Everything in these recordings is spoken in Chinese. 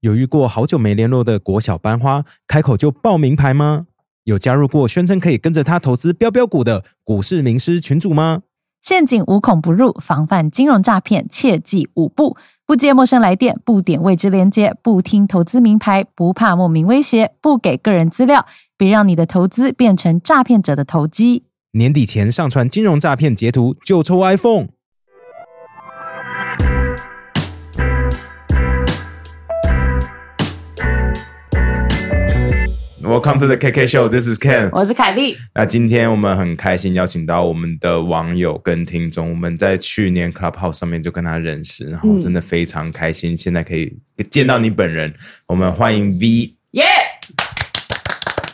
有遇过好久没联络的国小班花，开口就报名牌吗？有加入过宣称可以跟着他投资标标股的股市名师群组吗？陷阱无孔不入，防范金融诈骗，切记五步：不接陌生来电，不点未知连接，不听投资名牌，不怕莫名威胁，不给个人资料，别让你的投资变成诈骗者的投机。年底前上传金融诈骗截图就抽 iPhone。Welcome to the KK Show. This is Ken. 我是凯莉，那今天我们很开心邀请到我们的网友跟听众，我们在去年 Clubhouse 上面就跟他认识，然后真的非常开心，现在可以见到你本人。我们欢迎 V。耶！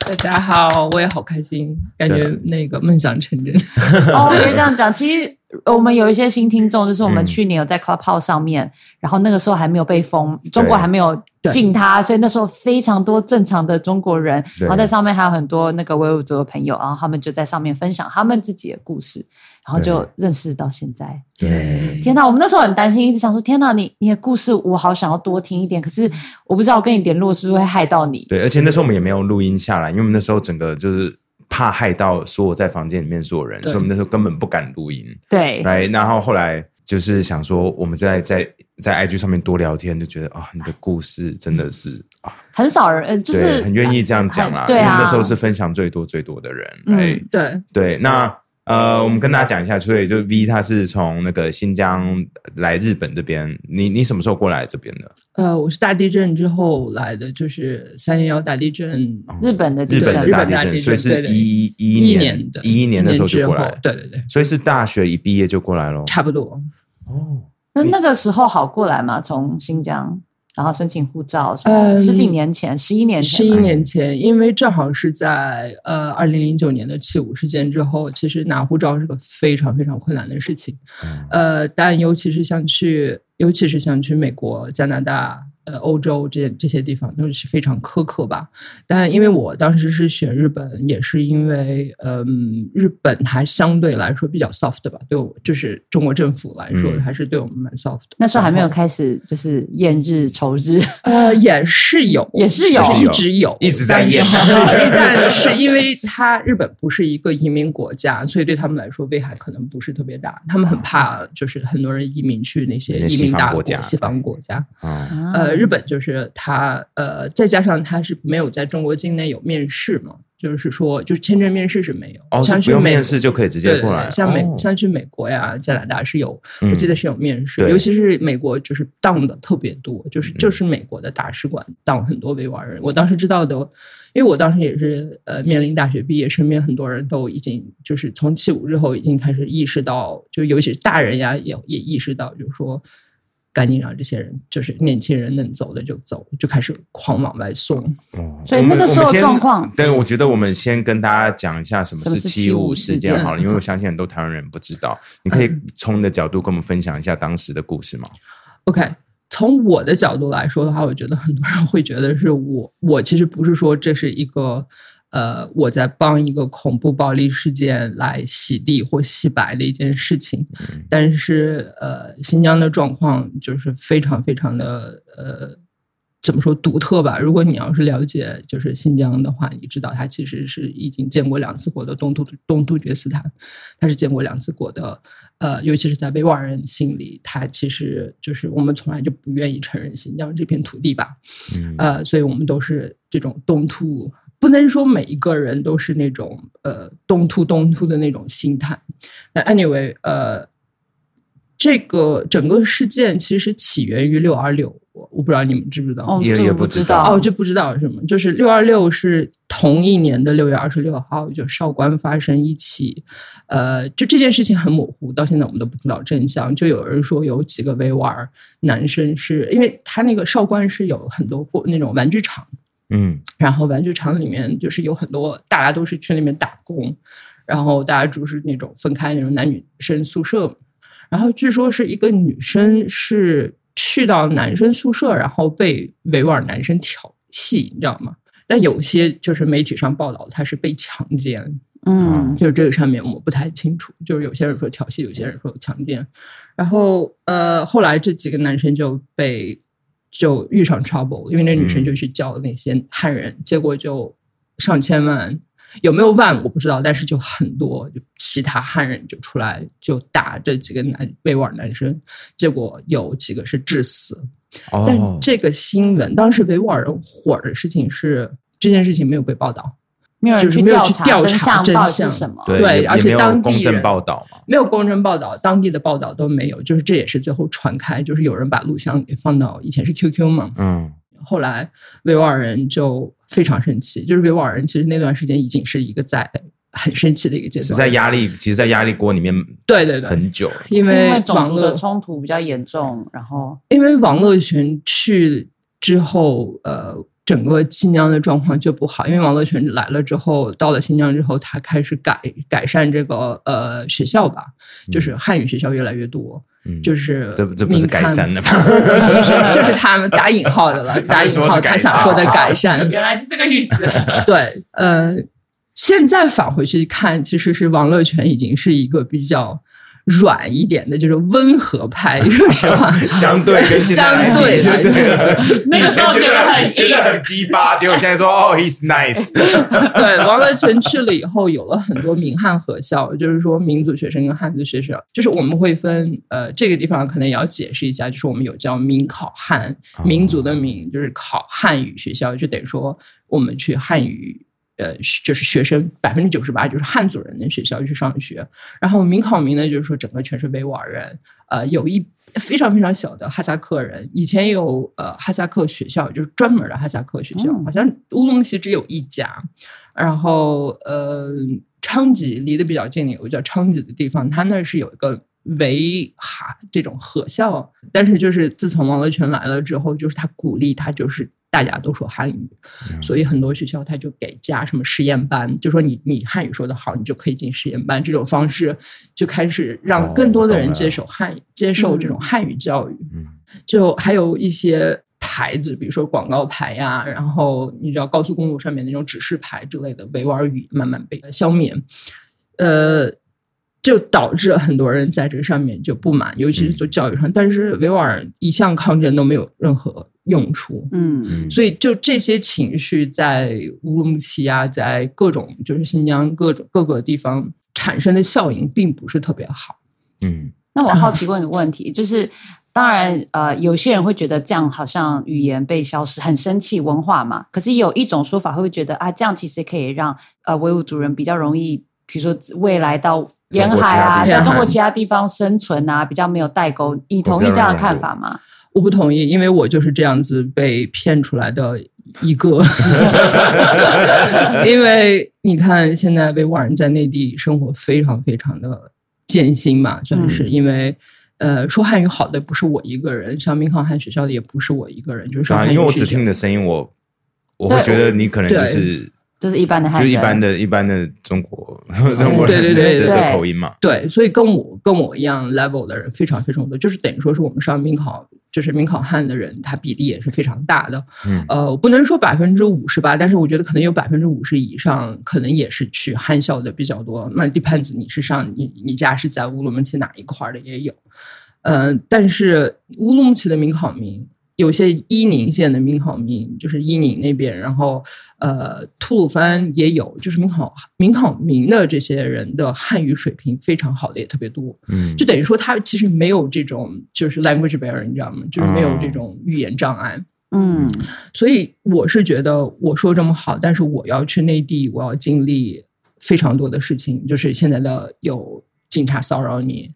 大家好，我也好开心，感觉那个梦想成真。哦，可以这样讲。其实我们有一些新听众，就是我们去年有在 Clubhouse 上面，然后那个时候还没有被封，中国还没有禁它，所以那时候非常多正常的中国人，然后在上面还有很多那个维吾族的朋友，然后他们就在上面分享他们自己的故事，然后就认识到现在。对，天哪，我们那时候很担心，一直想说，天哪，你你的故事我好想要多听一点，可是我不知道我跟你联络是不是会害到你。对，而且那时候我们也没有录音下来，因为我们那时候整个就是怕害到所有在房间里面所有人，所以我们那时候根本不敢录音。对，来，然后后来就是想说，我们在在在 IG 上面多聊天，就觉得啊，你的故事真的是啊，很少人，呃，就是对，很愿意这样讲啦。对啊，因为那时候是分享最多最多的人。嗯哎，对，对，那呃，我们跟大家讲一下，所以就 V 他是从那个新疆来日本这边，你你什么时候过来这边的？呃，我是大地震之后来的，就是三幺幺大地震，日本的地震日本的大地震，日本大地震所以是一一一年年的一一年的时候就过来，对对对，所以是大学一毕业就过来咯。差不多。哦，那那个时候好过来吗？从新疆，然后申请护照什么，嗯十几年前，十一年前十一年前，因为正好是在呃二零零九年的七五事件之后，其实拿护照是个非常非常困难的事情。嗯呃，但尤其是像去，尤其是像去美国、加拿大、呃欧洲这这些地方，都是非常苛刻吧。但因为我当时是选日本，也是因为嗯，日本还相对来说比较 soft 吧，对我就是中国政府来说，嗯还是对我们蛮 soft 的。那时候还没有开始就是厌日仇日，呃，也是有，也是有就是一直有，一直在但是但是 因为它日本不是一个移民国家，所以对他们来说危害可能不是特别大。他们很怕，就是很多人移民去那些移民大国家西方国家。啊，呃，日本就是它，呃，再加上它是没有在中国境内有面试嘛，就是说，就是签证面试是没有，哦，去美国面试就可以直接对过来，对像美、哦像去美国呀、加拿大是有，嗯我记得是有面试，对尤其是美国就是当的特别多，就是嗯就是美国的大使馆当很多维吾尔人。我当时知道的，因为我当时也是呃面临大学毕业，身边很多人都已经就是从七五之后已经开始意识到，就尤其是大人呀也也意识到，就是说。赶紧让这些人，就是年轻人能走的就走，就开始狂往外送。哦所以那个时候状况对，我觉得我们先跟大家讲一下什么是是七五75事件事件好了，因为我相信很多台湾人不知道，你可以从你的角度跟我们分享一下当时的故事吗？OK，从我的角度来说的话，我觉得很多人会觉得是我，我其实不是说这是一个，呃，我在帮一个恐怖暴力事件来洗地或洗白的一件事情，但是呃，新疆的状况就是非常非常的呃。怎么说独特吧？如果你要是了解就是新疆的话，你知道它其实是已经建过两次国的东突东突厥斯坦，它是建过两次国的，呃，尤其是在维吾尔人心里，它其实就是我们从来就不愿意承认新疆这片土地吧，嗯呃，所以我们都是这种东突，不能说每一个人都是那种呃东突东突的那种心态。那 anyway，呃，这个整个事件其实起源于六二六，我我不知道你们知不知道。哦，这也也不知道道哦，这不知道什么？就是六二六是同一年的六月二十六号，就韶关发生一起，呃，就这件事情很模糊，到现在我们都不知道真相。就有人说有几个维吾尔男生是因为他那个韶关是有很多过那种玩具厂，嗯。然后玩具厂里面就是有很多大家都是去那边打工，然后大家住是那种分开那种男女生宿舍，然后据说是一个女生是去到男生宿舍，然后被维吾尔男生调戏，你知道吗？但有些就是媒体上报道她是被强奸，嗯。就是这个上面我不太清楚，就是有些人说调戏，有些人说强奸，然后呃，后来这几个男生就被就遇上 trouble，因为那女生嗯就去叫那些汉人，结果就上千万，有没有万我不知道，但是就很多就其他汉人就出来就打这几个男维吾尔男生，结果有几个是致死。哦。但哦，这个新闻当时维吾尔人火的事情是这件事情没有被报道，没有人就是没有去调查真相到底是什么。对对而且当地公正人报道嘛，没有公正报道，当地的报道都没有，就是这也是最后传开，就是有人把录像给放到以前是 QQ 嘛，嗯，后来维吾尔人就非常生气，就是维吾尔人其实那段时间已经是一个在很生气的一个阶段，是在压力，其实，在压力锅里面对对对，很久了。因为为种族的网络冲突比较严重，然后因为网络群去之后，呃，整个新疆的状况就不好。因为王乐泉来了之后，到了新疆之后，他开始改改善这个呃学校吧，就是汉语学校越来越多，嗯，就是这这不是改善了吧？就是就是他们打引号的了，打引号他想说的改善，原来是这个意思。对，呃，现在返回去看，其实是王乐泉已经是一个比较软一点的，就是温和派。说实话，相对相对来对了 那个时候觉得很觉得很鸡巴，结果现在说哦，he's nice。对，王乐泉去了以后，有了很多民汉合校，就是说民族学生跟汉族学生，就是我们会分，呃，这个地方可能也要解释一下，就是我们有叫民考汉，民族的民就是考汉语学校，就等于说我们去汉语。呃，就是学生百分之九十八就是汉族人的学校去上学，然后民考民呢，就是说整个全是维吾尔人，呃，有一非常非常小的哈萨克人，以前有呃哈萨克学校，就是专门的哈萨克学校，嗯好像乌鲁木齐只有一家，然后呃，昌吉离得比较近的有个叫昌吉的地方，它那儿是有一个维哈这种合校，但是就是自从王乐泉来了之后，就是他鼓励他就是。大家都说汉语，所以很多学校他就给加什么实验班，就说你你汉语说的好，你就可以进实验班。这种方式就开始让更多的人接受汉语，接受这种汉语教育。嗯就还有一些牌子，比如说广告牌呀、然后你知道高速公路上面那种指示牌之类的维吾尔语慢慢被消灭，呃，就导致很多人在这上面就不满，尤其是做教育上。但是维吾尔一向抗争都没有任何用处，嗯，嗯，所以就这些情绪在乌鲁木齐啊，在各种就是新疆各种各个地方产生的效应并不是特别好。嗯那我好奇问个问题，就是当然，呃，有些人会觉得这样好像语言被消失，很生气，文化嘛。可是有一种说法，会不会觉得啊，这样其实可以让呃维吾族人比较容易，比如说未来到沿海啊，在中国其他地方生存啊，比较没有代沟。你同意这样的看法吗？我不同意，因为我就是这样子被骗出来的一个。因为你看，现在维吾尔人在内地生活非常非常的艰辛嘛，算是、因为。呃，说汉语好的不是我一个人，上民航汉学校的也不是我一个人，就是因为我只听你的声音，我我会觉得你可能就是就是一般的就是一般的一般的中国 中国人对对对的对的口音嘛。对，所以跟我跟我一样 level 的人非常非常多，就是等于说是我们上民考，就是民考汉的人，他比例也是非常大的。嗯呃，我不能说百分之五十吧，但是我觉得可能有百分之五十以上，可能也是去汉校的比较多。那 depends 你是上你你家是在乌鲁木齐哪一块儿的也有。呃，但是乌鲁木齐的民考民。有些伊宁县的民考民，就是伊宁那边，然后呃，吐鲁番也有，就是民考民考民的这些人的汉语水平非常好的也特别多，嗯，就等于说他其实没有这种就是 language barrier，你知道吗？就是没有哦这种语言障碍。嗯，所以我是觉得我说这么好，但是我要去内地，我要经历非常多的事情，就是现在的有警察骚扰你，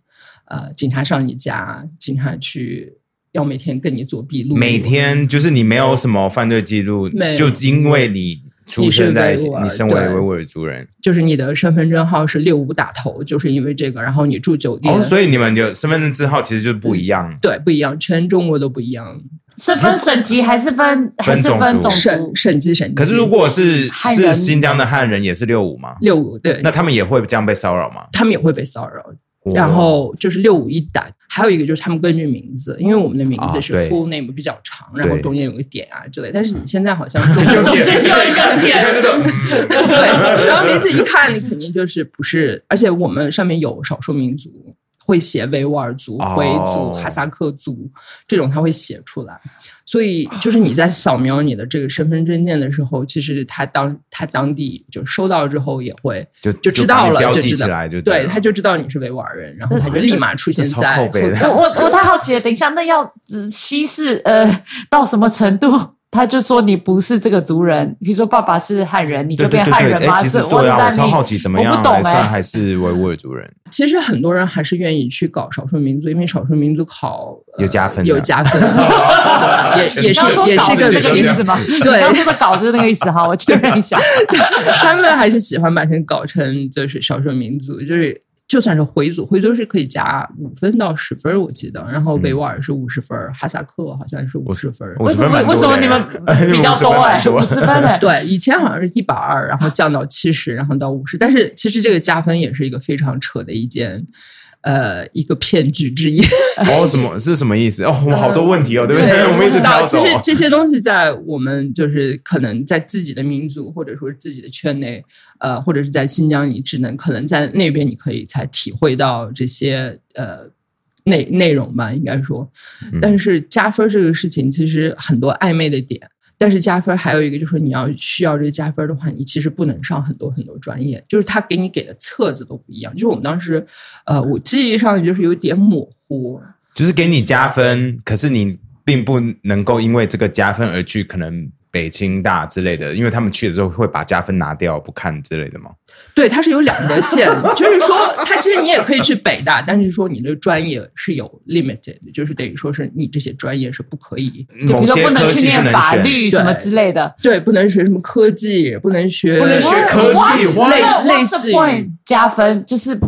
呃，警察上你家，警察去要每天跟你做笔录，每天就是你没有什么犯罪记录就因为你出生在你身为维吾尔族人，就是你的身份证号是六五打头，就是因为这个，然后你住酒店，哦，所以你们有身份证字号其实就不一样。对不一样，全中国都不一样，是分省级还是分还是分种省族？省级省级。可是如果是是新疆的汉人，也是六五吗？六五对，那他们也会这样被骚扰吗？他们也会被骚扰，哦然后就是六五一打，还有一个就是他们根据名字，因为我们的名字是 full name 比较长，然后中间有个点啊之类。但是你现在好像中 间又一个点，对，然后名字一看，你肯定就是不是，而且我们上面有少数民族。会写维吾尔族、回族、哈萨克族这种，他会写出来。所以，就是你在扫描你的这个身份证件的时候，其实他当他当地就收到之后，也会就就知道了，就知道，就对，他就知道你是维吾尔人，然后他就立马出现在。我我我太好奇了，等一下，那要稀释呃到什么程度？他就说你不是这个族人，比如说爸爸是汉人，你就变汉人吗？是，我在超好奇怎么样，我不懂哎，还是维吾尔族人。其实很多人还是愿意去搞少数民族，因为少数民族考有加分，有加分，也也是也是个那个意思吗？对，刚说的搞是那个意思哈，我确认一下，他们还是喜欢把人搞成就是少数民族，就是。就算是回族，回族是可以加五分到十分，我记得。然后维吾尔是五十分，哈萨克好像是五十分。为什么为什么你们 比较多哎？五十分哎？对，以前好像是一百二，然后降到七十，然后到五十。但是其实这个加分也是一个非常扯的一件。呃，一个骗局之一。哦，什么 是什么意思？哦，我好多问题哦，对不对？我们一直道。其实这些东西在我们就是可能在自己的民族或者说自己的圈内，呃，或者是在新疆，你只能可能在那边你可以才体会到这些呃内内容吧，应该说。但是加分这个事情，其实很多暧昧的点。但是加分还有一个就是你要需要这个加分的话，你其实不能上很多很多专业，就是他给你给的册子都不一样。就是我们当时，呃，我记忆上就是有点模糊，就是给你加分，可是你并不能够因为这个加分而去可能。北清大之类的，因为他们去的时候会把加分拿掉不看之类的吗？对，它是有两个线，就是说，它其实你也可以去北大，但是说你的专业是有 limited，就是等于说是你这些专业是不可以，就比如说不能去念法律什么之类的，对，不能学什么科技，不能学，不能学科技，类类似加分就是。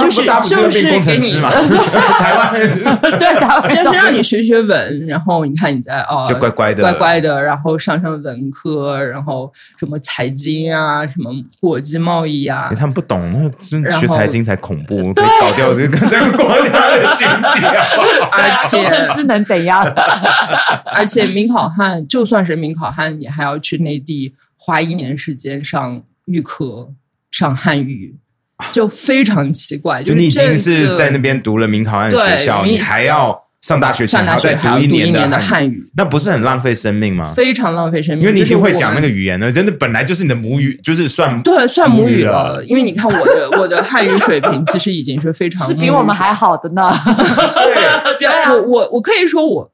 就是就是给你 台湾 对台湾，就是让你学学文，然后你看你在哦，就乖乖的乖乖的，然后上上文科，然后什么财经啊，什么国际贸易啊，他们不懂，那学财经才恐怖，可以搞掉这个 这个国家的经济啊。而且工程师能怎样？而且民考汉就算是民考汉，你还要去内地花一年时间上预科，上汉语。就非常奇怪，就你已经是在那边读了明考案学校，你还要上大学前还要再读一年的汉语，那不是很浪费生命吗？非常浪费生命，因为你已经会讲那个语言了，真的本来就是你的母语，就是算对算母语了。因为你看我的我的汉语水平其实已经是非常 是比我们还好的呢。对，我我我可以说我。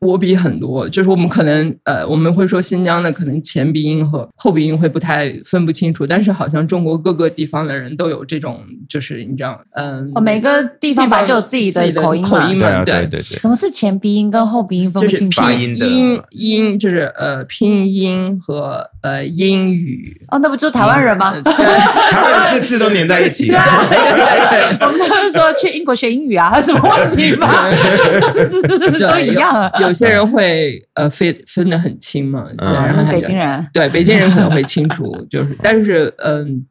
我比很多，就是我们可能呃，我们会说新疆的可能前鼻音和后鼻音会不太分不清楚，但是好像中国各个地方的人都有这种，就是你知道，嗯，每个地方本来就有自己的口音口音嘛，对对对。什么是前鼻音跟后鼻音分不清楚？拼音音就是呃拼音和呃英语。哦，那不就是台湾人吗？台湾字字都连在一起。对我们都是说去英国学英语啊，有什么问题吗？都一样啊。有些人会呃分分得很清嘛，然后北京人。对 北京人可能会清楚，就是但是嗯，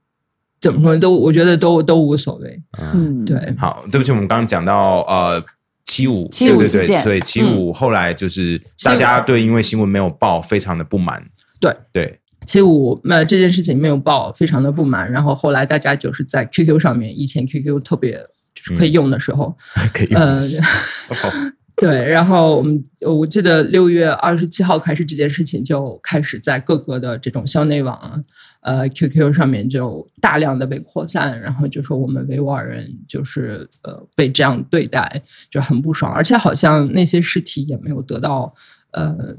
怎么说都我觉得都都无所谓。嗯，对。好，对不起，我们刚刚讲到呃七五。七五对对，所以七五后来就是大家对因为新闻没有报非常的不满。对。对，七五那这件事情没有报，非常的不满。然后后来大家就是在 QQ 上面，以前 QQ 特别就是 可以用的时候，可以用。对，然后我们我记得六月二十七号开始这件事情就开始在各个的这种校内网，呃，QQ 上面就大量的被扩散，然后就说我们维吾尔人就是呃被这样对待就很不爽，而且好像那些尸体也没有得到呃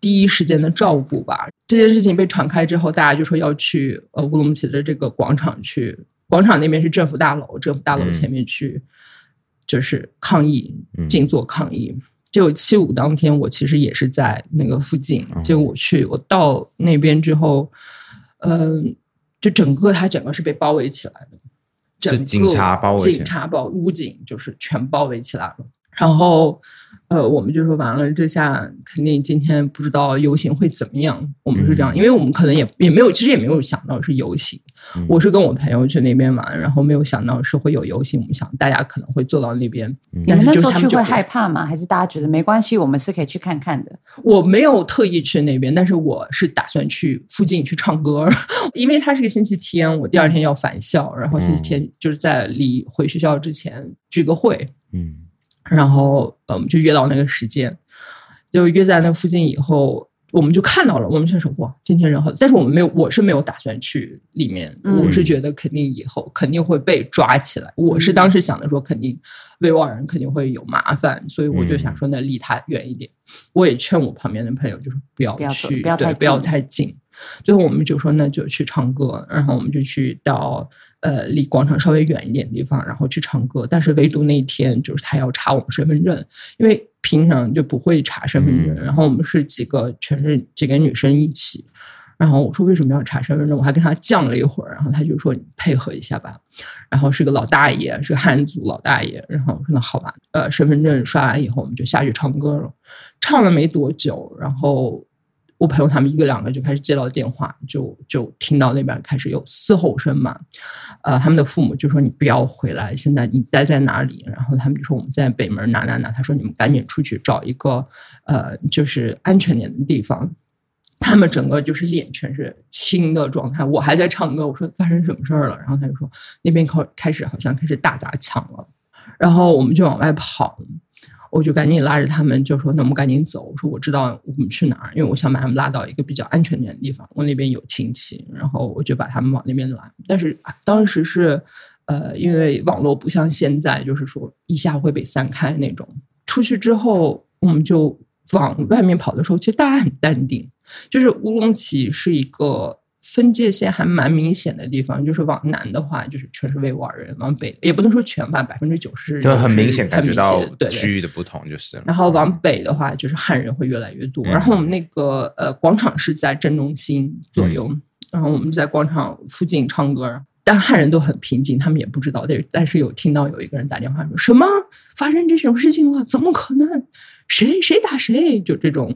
第一时间的照顾吧。这件事情被传开之后，大家就说要去呃乌鲁木齐的这个广场去，广场那边是政府大楼，政府大楼前面去。就是抗议，静坐抗议。就七五当天，我其实也是在那个附近。就我去，我到那边之后，嗯，就整个它整个是被包围起来的，是警察包围，警察包武警就是全包围起来了。然后，呃，我们就说完了，这下肯定今天不知道游行会怎么样。我们是这样，因为我们可能也也没有，其实也没有想到是游行。我是跟我朋友去那边玩，然后没有想到是会有游行，我们想大家可能会坐到那边。你们那时候去会害怕吗？还是大家觉得没关系，我们是可以去看看的？我没有特意去那边，但是我是打算去附近去唱歌，因为它是个星期天，我第二天要返校，然后星期天就是在离回学校之前聚个会，嗯，然后呃，我们就约到那个时间，就约在那附近以后。我们就看到了，我们就说哇，今天人很，但是我们没有，我是没有打算去里面，我是觉得肯定以后肯定会被抓起来。我是当时想的说，肯定维吾尔人肯定会有麻烦，所以我就想说，那离他远一点。我也劝我旁边的朋友，就是不要去，对，不要太近。最后我们就说，那就去唱歌，然后我们就去到呃离广场稍微远一点的地方，然后去唱歌。但是唯独那一天，就是他要查我们身份证，因为。平常就不会查身份证，然后我们是几个，全是几个女生一起。然后我说为什么要查身份证？我还跟他犟了一会儿，然后他就说你配合一下吧。然后是个老大爷，是个汉族老大爷。然后我说那好吧，呃，身份证刷完以后，我们就下去唱歌了。唱了没多久，然后。我朋友他们一个两个就开始接到电话，就就听到那边开始有嘶吼声嘛，呃，他们的父母就说你不要回来，现在你待在哪里？然后他们就说我们在北门哪哪哪，他说你们赶紧出去找一个呃就是安全点的地方。他们整个就是脸全是青的状态，我还在唱歌，我说发生什么事儿了？然后他就说那边开开始好像开始大砸抢了，然后我们就往外跑。我就赶紧拉着他们，就说：“那我们赶紧走。”我说：“我知道我们去哪儿，因为我想把他们拉到一个比较安全点的地方。我那边有亲戚，然后我就把他们往那边拉。但是当时是，呃，因为网络不像现在，就是说一下会被散开那种。出去之后，我们就往外面跑的时候，其实大家很淡定。就是乌鲁木齐是一个。分界线还蛮明显的地方，就是往南的话，就是全是维吾尔人；往北也不能说全吧，百分之九十就很明显感觉到对区域的不同就是。然后往北的话，就是汉人会越来越多。然后我们那个呃广场是在正中心左右，然后我们在广场附近唱歌，但汉人都很平静，他们也不知道。但但是有听到有一个人打电话说什么发生这种事情了？怎么可能？谁谁打谁？就这种，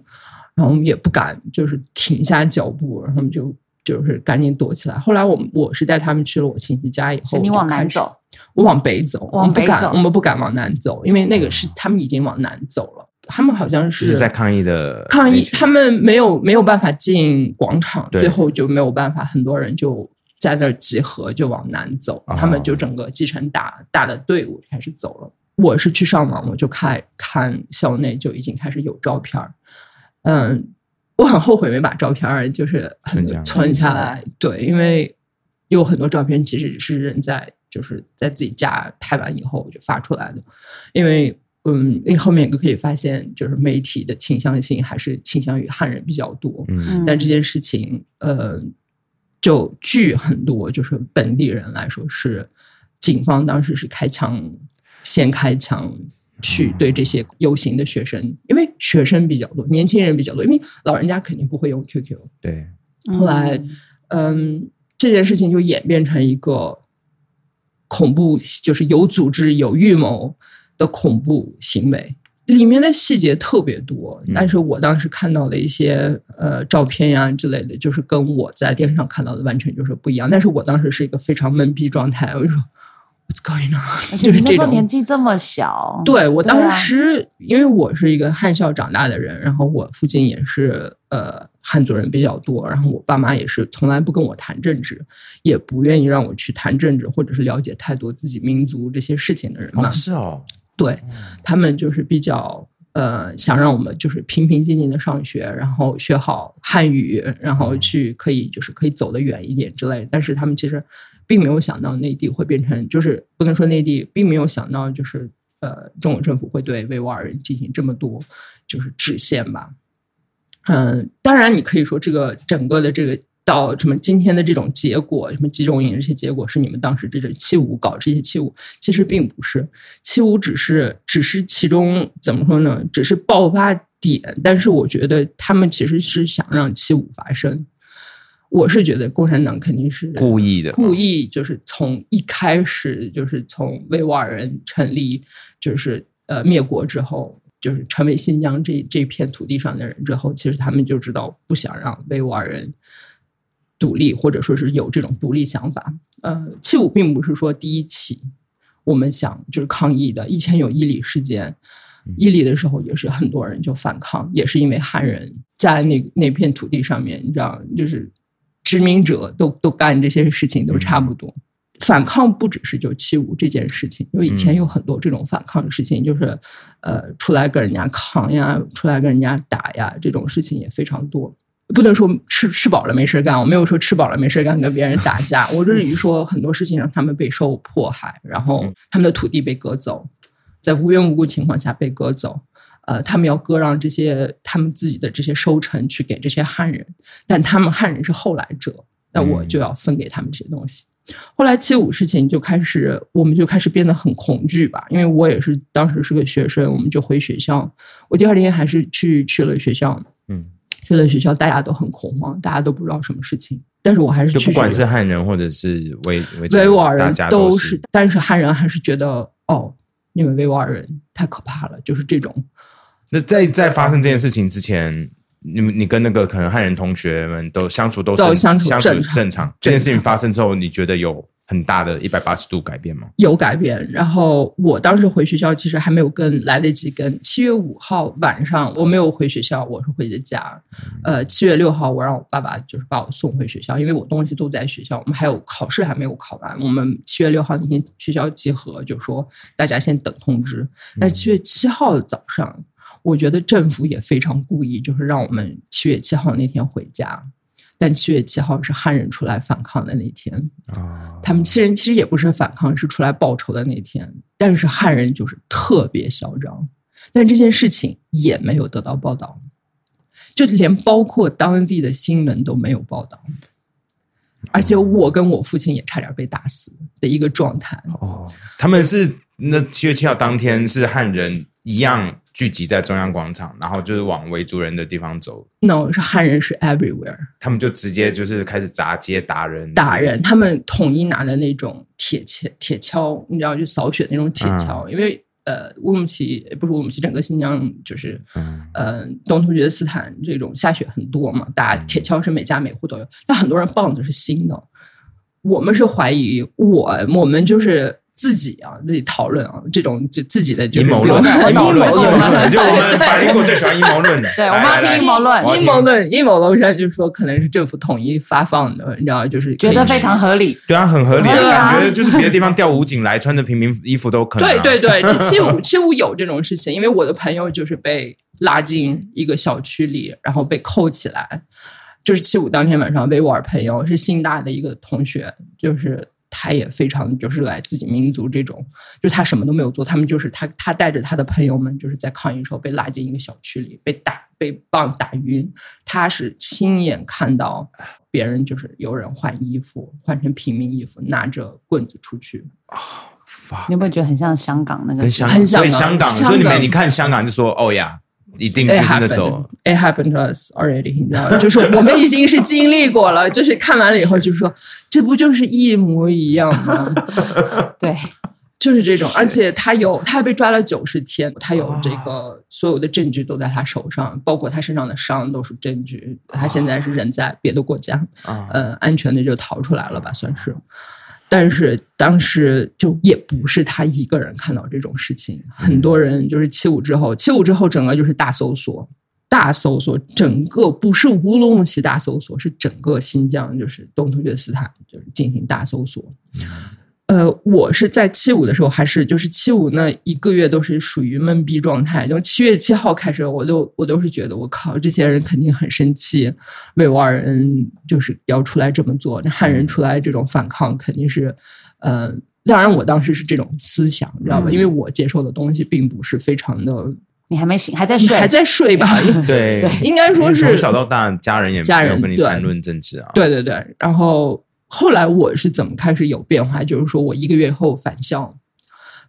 然后我们也不敢就是停下脚步，然后我们就。就是赶紧躲起来。后来我们我是带他们去了我亲戚家以后，你往南走，我往北走，往北走，我们不敢往南走，因为那个是他们已经往南走了。他们好像是在抗议的抗议，他们没有没有办法进广场，最后就没有办法，很多人就在那儿集合，就往南走。他们就整个继承大大的队伍开始走了。我是去上网，我就看看校内就已经开始有照片嗯。我很后悔没把照片就是存下来，对，因为有很多照片其实是人在就是在自己家拍完以后就发出来的，因为嗯，因为后面可以发现，就是媒体的倾向性还是倾向于汉人比较多，嗯，但这件事情呃，就据很多就是本地人来说，是警方当时是开枪，先开枪。去对这些游行的学生，因为学生比较多，年轻人比较多，因为老人家肯定不会用 QQ。对，后来，嗯，这件事情就演变成一个恐怖，就是有组织、有预谋的恐怖行为，里面的细节特别多。但是我当时看到的一些呃照片呀之类的，就是跟我在电视上看到的完全就是不一样。但是我当时是一个非常懵逼状态，我就说。What's going on？就是这种年纪这么小，对我当时，因为我是一个汉校长大的人，然后我附近也是呃汉族人比较多，然后我爸妈也是从来不跟我谈政治，也不愿意让我去谈政治或者是了解太多自己民族这些事情的人嘛。是哦，对他们就是比较呃想让我们就是平平静静的上学，然后学好汉语，然后去可以就是可以走得远一点之类。但是他们其实。并没有想到内地会变成，就是不能说内地并没有想到，就是呃，中国政府会对维吾尔人进行这么多就是制限吧。嗯，当然你可以说这个整个的这个到什么今天的这种结果，什么集中营这些结果是你们当时这种七五搞这些七五，其实并不是七五，只是只是其中怎么说呢？只是爆发点，但是我觉得他们其实是想让七五发生。我是觉得共产党肯定是故意的，故意就是从一开始就是从维吾尔人成立，就是呃灭国之后，就是成为新疆这这片土地上的人之后，其实他们就知道不想让维吾尔人独立，或者说是有这种独立想法。呃，七五并不是说第一起，我们想就是抗议的。以前有伊犁事件，伊犁的时候也是很多人就反抗，也是因为汉人在那那片土地上面，你知道，就是殖民者都都干这些事情都差不多。反抗不只是就七五这件事情，因为以前有很多这种反抗的事情，就是呃出来跟人家扛呀，出来跟人家打呀，这种事情也非常多。不能说吃吃饱了没事干，我没有说吃饱了没事干跟别人打架，我这是说很多事情让他们被受迫害，然后他们的土地被割走，在无缘无故情况下被割走，呃，他们要割让这些他们自己的这些收成去给这些汉人，但他们汉人是后来者，那我就要分给他们这些东西。后来七五事情就开始，我们就开始变得很恐惧吧，因为我也是当时是个学生，我们就回学校，我第二天还是去去了学校，嗯。去了学校，大家都很恐慌，大家都不知道什么事情。但是我还是去。不管是汉人或者是维维吾尔人，都是。但是汉人还是觉得，哦，你们维吾尔人太可怕了，就是这种。那在在发生这件事情之前，你们你跟那个可能汉人同学们都相处都相处正正常。这件事情发生之后，你觉得有？很大的一百八十度改变吗？有改变。然后我当时回学校，其实还没有跟来得及跟。七月五号晚上我没有回学校，我是回的家。呃，七月六号我让我爸爸就是把我送回学校，因为我东西都在学校，我们还有考试还没有考完。我们七月六号那天学校集合，就说大家先等通知。但是七月七号的早上，我觉得政府也非常故意，就是让我们七月七号那天回家。但七月七号是汉人出来反抗的那天啊，他们七人其实也不是反抗，是出来报仇的那天。但是汉人就是特别嚣张，但这件事情也没有得到报道，就连包括当地的新闻都没有报道。而且我跟我父亲也差点被打死的一个状态。哦，他们是那七月七号当天是汉人一样。聚集在中央广场，然后就是往维族人的地方走。No，是汉人是 everywhere，他们就直接就是开始砸街打人，打人。他们统一拿的那种铁锹、铁锹，你知道，就扫雪那种铁锹。因为呃，乌鲁木齐不是乌鲁木齐，整个新疆就是呃东突厥斯坦这种下雪很多嘛，打铁锹是每家每户都有。但很多人棒子是新的，我们是怀疑我，我们就是。自己啊，自己讨论啊，这种就自己的阴谋论，阴谋论，就我们百灵果最喜欢阴谋论的。对，我们要听阴谋论，阴谋论，阴谋论上就是说，可能是政府统一发放的，你知道，就是觉得非常合理。对啊，很合理啊，觉得就是别的地方调武警来，穿着平民衣服都可能。对对对，这七五 七五有这种事情，因为我的朋友就是被拉进一个小区里，然后被扣起来，就是七五当天晚上，维吾尔朋友是新大的一个同学，就是。他也非常就是来自己民族这种，就他什么都没有做，他们就是他他带着他的朋友们就是在抗议时候被拉进一个小区里被打被棒打晕，他是亲眼看到别人就是有人换衣服换成平民衣服拿着棍子出去啊，你有没有觉得很像香港那个？很像香港，所以你们你看香港就说哦呀。一定就是那时候，It happened to us already，你知道，就是我们已经是经历过了，就是看完了以后，就是说，这不就是一模一样吗？对，就是这种，而且他有，他被抓了九十天，他有这个所有的证据都在他手上，包括他身上的伤都是证据。他现在是人在别的国家，呃，安全的就逃出来了吧，算是。但是当时就也不是他一个人看到这种事情，很多人就是七五之后，七五之后整个就是大搜索，大搜索，整个不是乌鲁木齐大搜索，是整个新疆，就是东突厥斯坦，就是进行大搜索。呃，我是在七五的时候，还是就是七五那一个月都是属于懵逼状态。从七月七号开始，我都我都是觉得，我靠，这些人肯定很生气，维吾尔人就是要出来这么做，那汉人出来这种反抗肯定是，呃，当然我当时是这种思想，你知道吧？因为我接受的东西并不是非常的，你还没醒，还在睡，还在睡吧？对，应该说是从小到大，家人也家人跟你谈论政治啊，对对对，然后。后来我是怎么开始有变化？就是说我一个月后返校，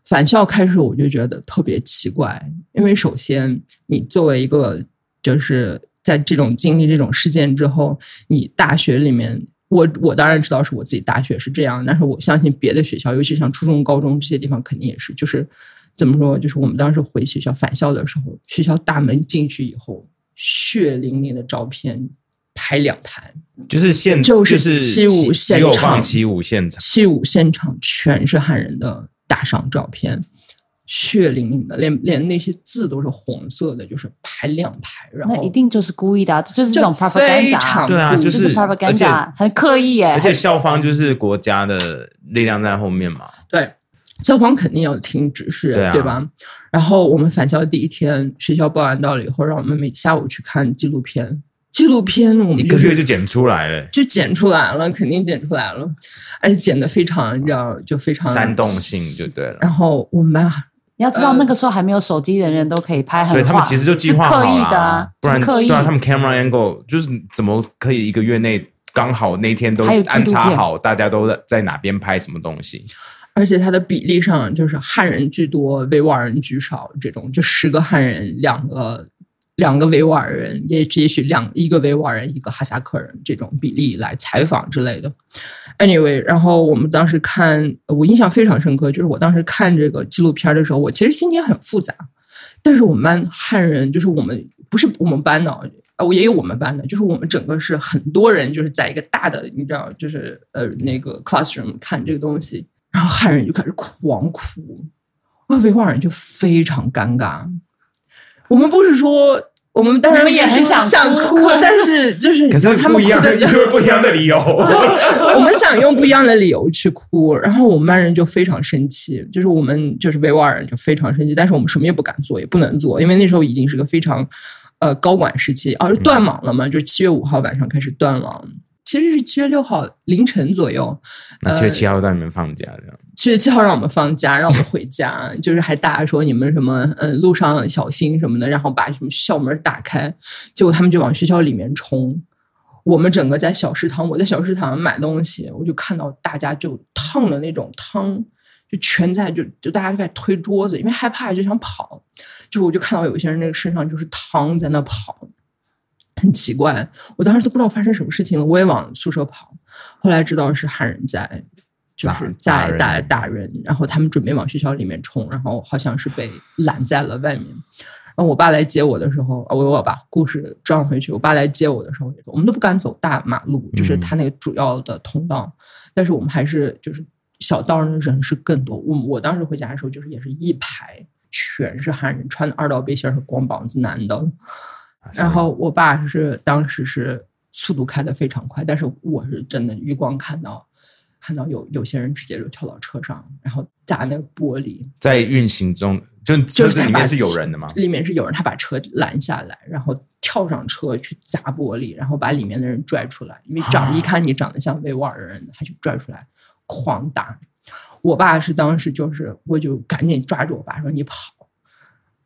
返校开始我就觉得特别奇怪，因为首先你作为一个就是在这种经历这种事件之后，你大学里面，我我当然知道是我自己大学是这样，但是我相信别的学校，尤其像初中、高中这些地方肯定也是，就是怎么说？就是我们当时回学校返校的时候，学校大门进去以后，血淋淋的照片。排两排，就是现就是是七五现场放七五现场，七五现场全是汉人的大赏照片，血淋淋的，连连那些字都是红色的，就是排两排，然后那一定就是故意的、啊，就是这种 propaganda，对啊，就就是是而且 propaganda，很刻意耶。而且校方就是国家的力量在后面嘛，对。校方肯定要听指示，对啊吧？然后我们返校第一天，学校报完到了以后，让我们每下午去看纪录片。纪录片我们一个月就剪出来了，就剪出来了，肯定剪出来了，而且剪的非常，你知道，就非常煽动性就对了。然后我们班你要知道，那个时候还没有手机人人都可以拍很所以他们其实就计划好是刻意了的啊，不然刻意对啊，他们 camera angle 就是怎么可以一个月内刚好那天都安插好，大家都在在哪边拍什么东西？而且它的比例上就是汉人居多，维吾尔人居少，这种就十个汉人，两个两个维吾尔人，也也许两一个维吾尔人，一个哈萨克人这种比例来采访之类的。Anyway，然后我们当时看，我印象非常深刻，就是我当时看这个纪录片的时候，我其实心情很复杂。但是我们班汉人，就是我们不是我们班的，啊，我也有我们班的，就是我们整个是很多人，就是在一个大的，你知道，就是呃那个 classroom 看这个东西，然后汉人就开始狂哭，啊维吾尔人就非常尴尬。我们不是说我们当然也很想想哭哭，但是就是可是他们不一样的，哭的因 为不一样的理由。我们想用不一样的理由去哭，然后我们班人就非常生气，就是我们就是维吾尔人就非常生气，但是我们什么也不敢做，也不能做，因为那时候已经是个非常呃高管时期，而、是断网了嘛，就是七月五号晚上开始断网，其实是七月六号凌晨左右，那七月七号在你们放假这样，七月七号让我们放假，让我们回家，就是还大家说你们什么嗯路上小心什么的，然后把什么校门打开，结果他们就往学校里面冲。我们整个在小食堂，我在小食堂买东西，我就看到大家就烫的那种汤，就全在就就大家就在推桌子，因为害怕就想跑，就我就看到有些人那个身上就是汤在那跑，很奇怪，我当时都不知道发生什么事情了，我也往宿舍跑，后来知道是汉人在，就是在打人打人，然后他们准备往学校里面冲，然后好像是被拦在了外面。然后我爸来接我的时候，我我把故事转回去。我爸来接我的时候，我们都不敢走大马路，就是他那个主要的通道，但是我们还是就是小道上的人是更多。我我当时回家的时候，就是也是一排全是汉人，穿的二道背心儿和光膀子男的。然后我爸是当时是速度开得非常快，但是我是真的余光看到看到有有些人直接就跳到车上，然后砸那个玻璃，在运行中，就车子里面是有人的吗？里面是有人，他把车拦下来，然后跳上车去砸玻璃，然后把里面的人拽出来，因为长一看你长得像维吾尔人，他就拽出来狂打。我爸是当时就是，我就赶紧抓住我爸说你跑，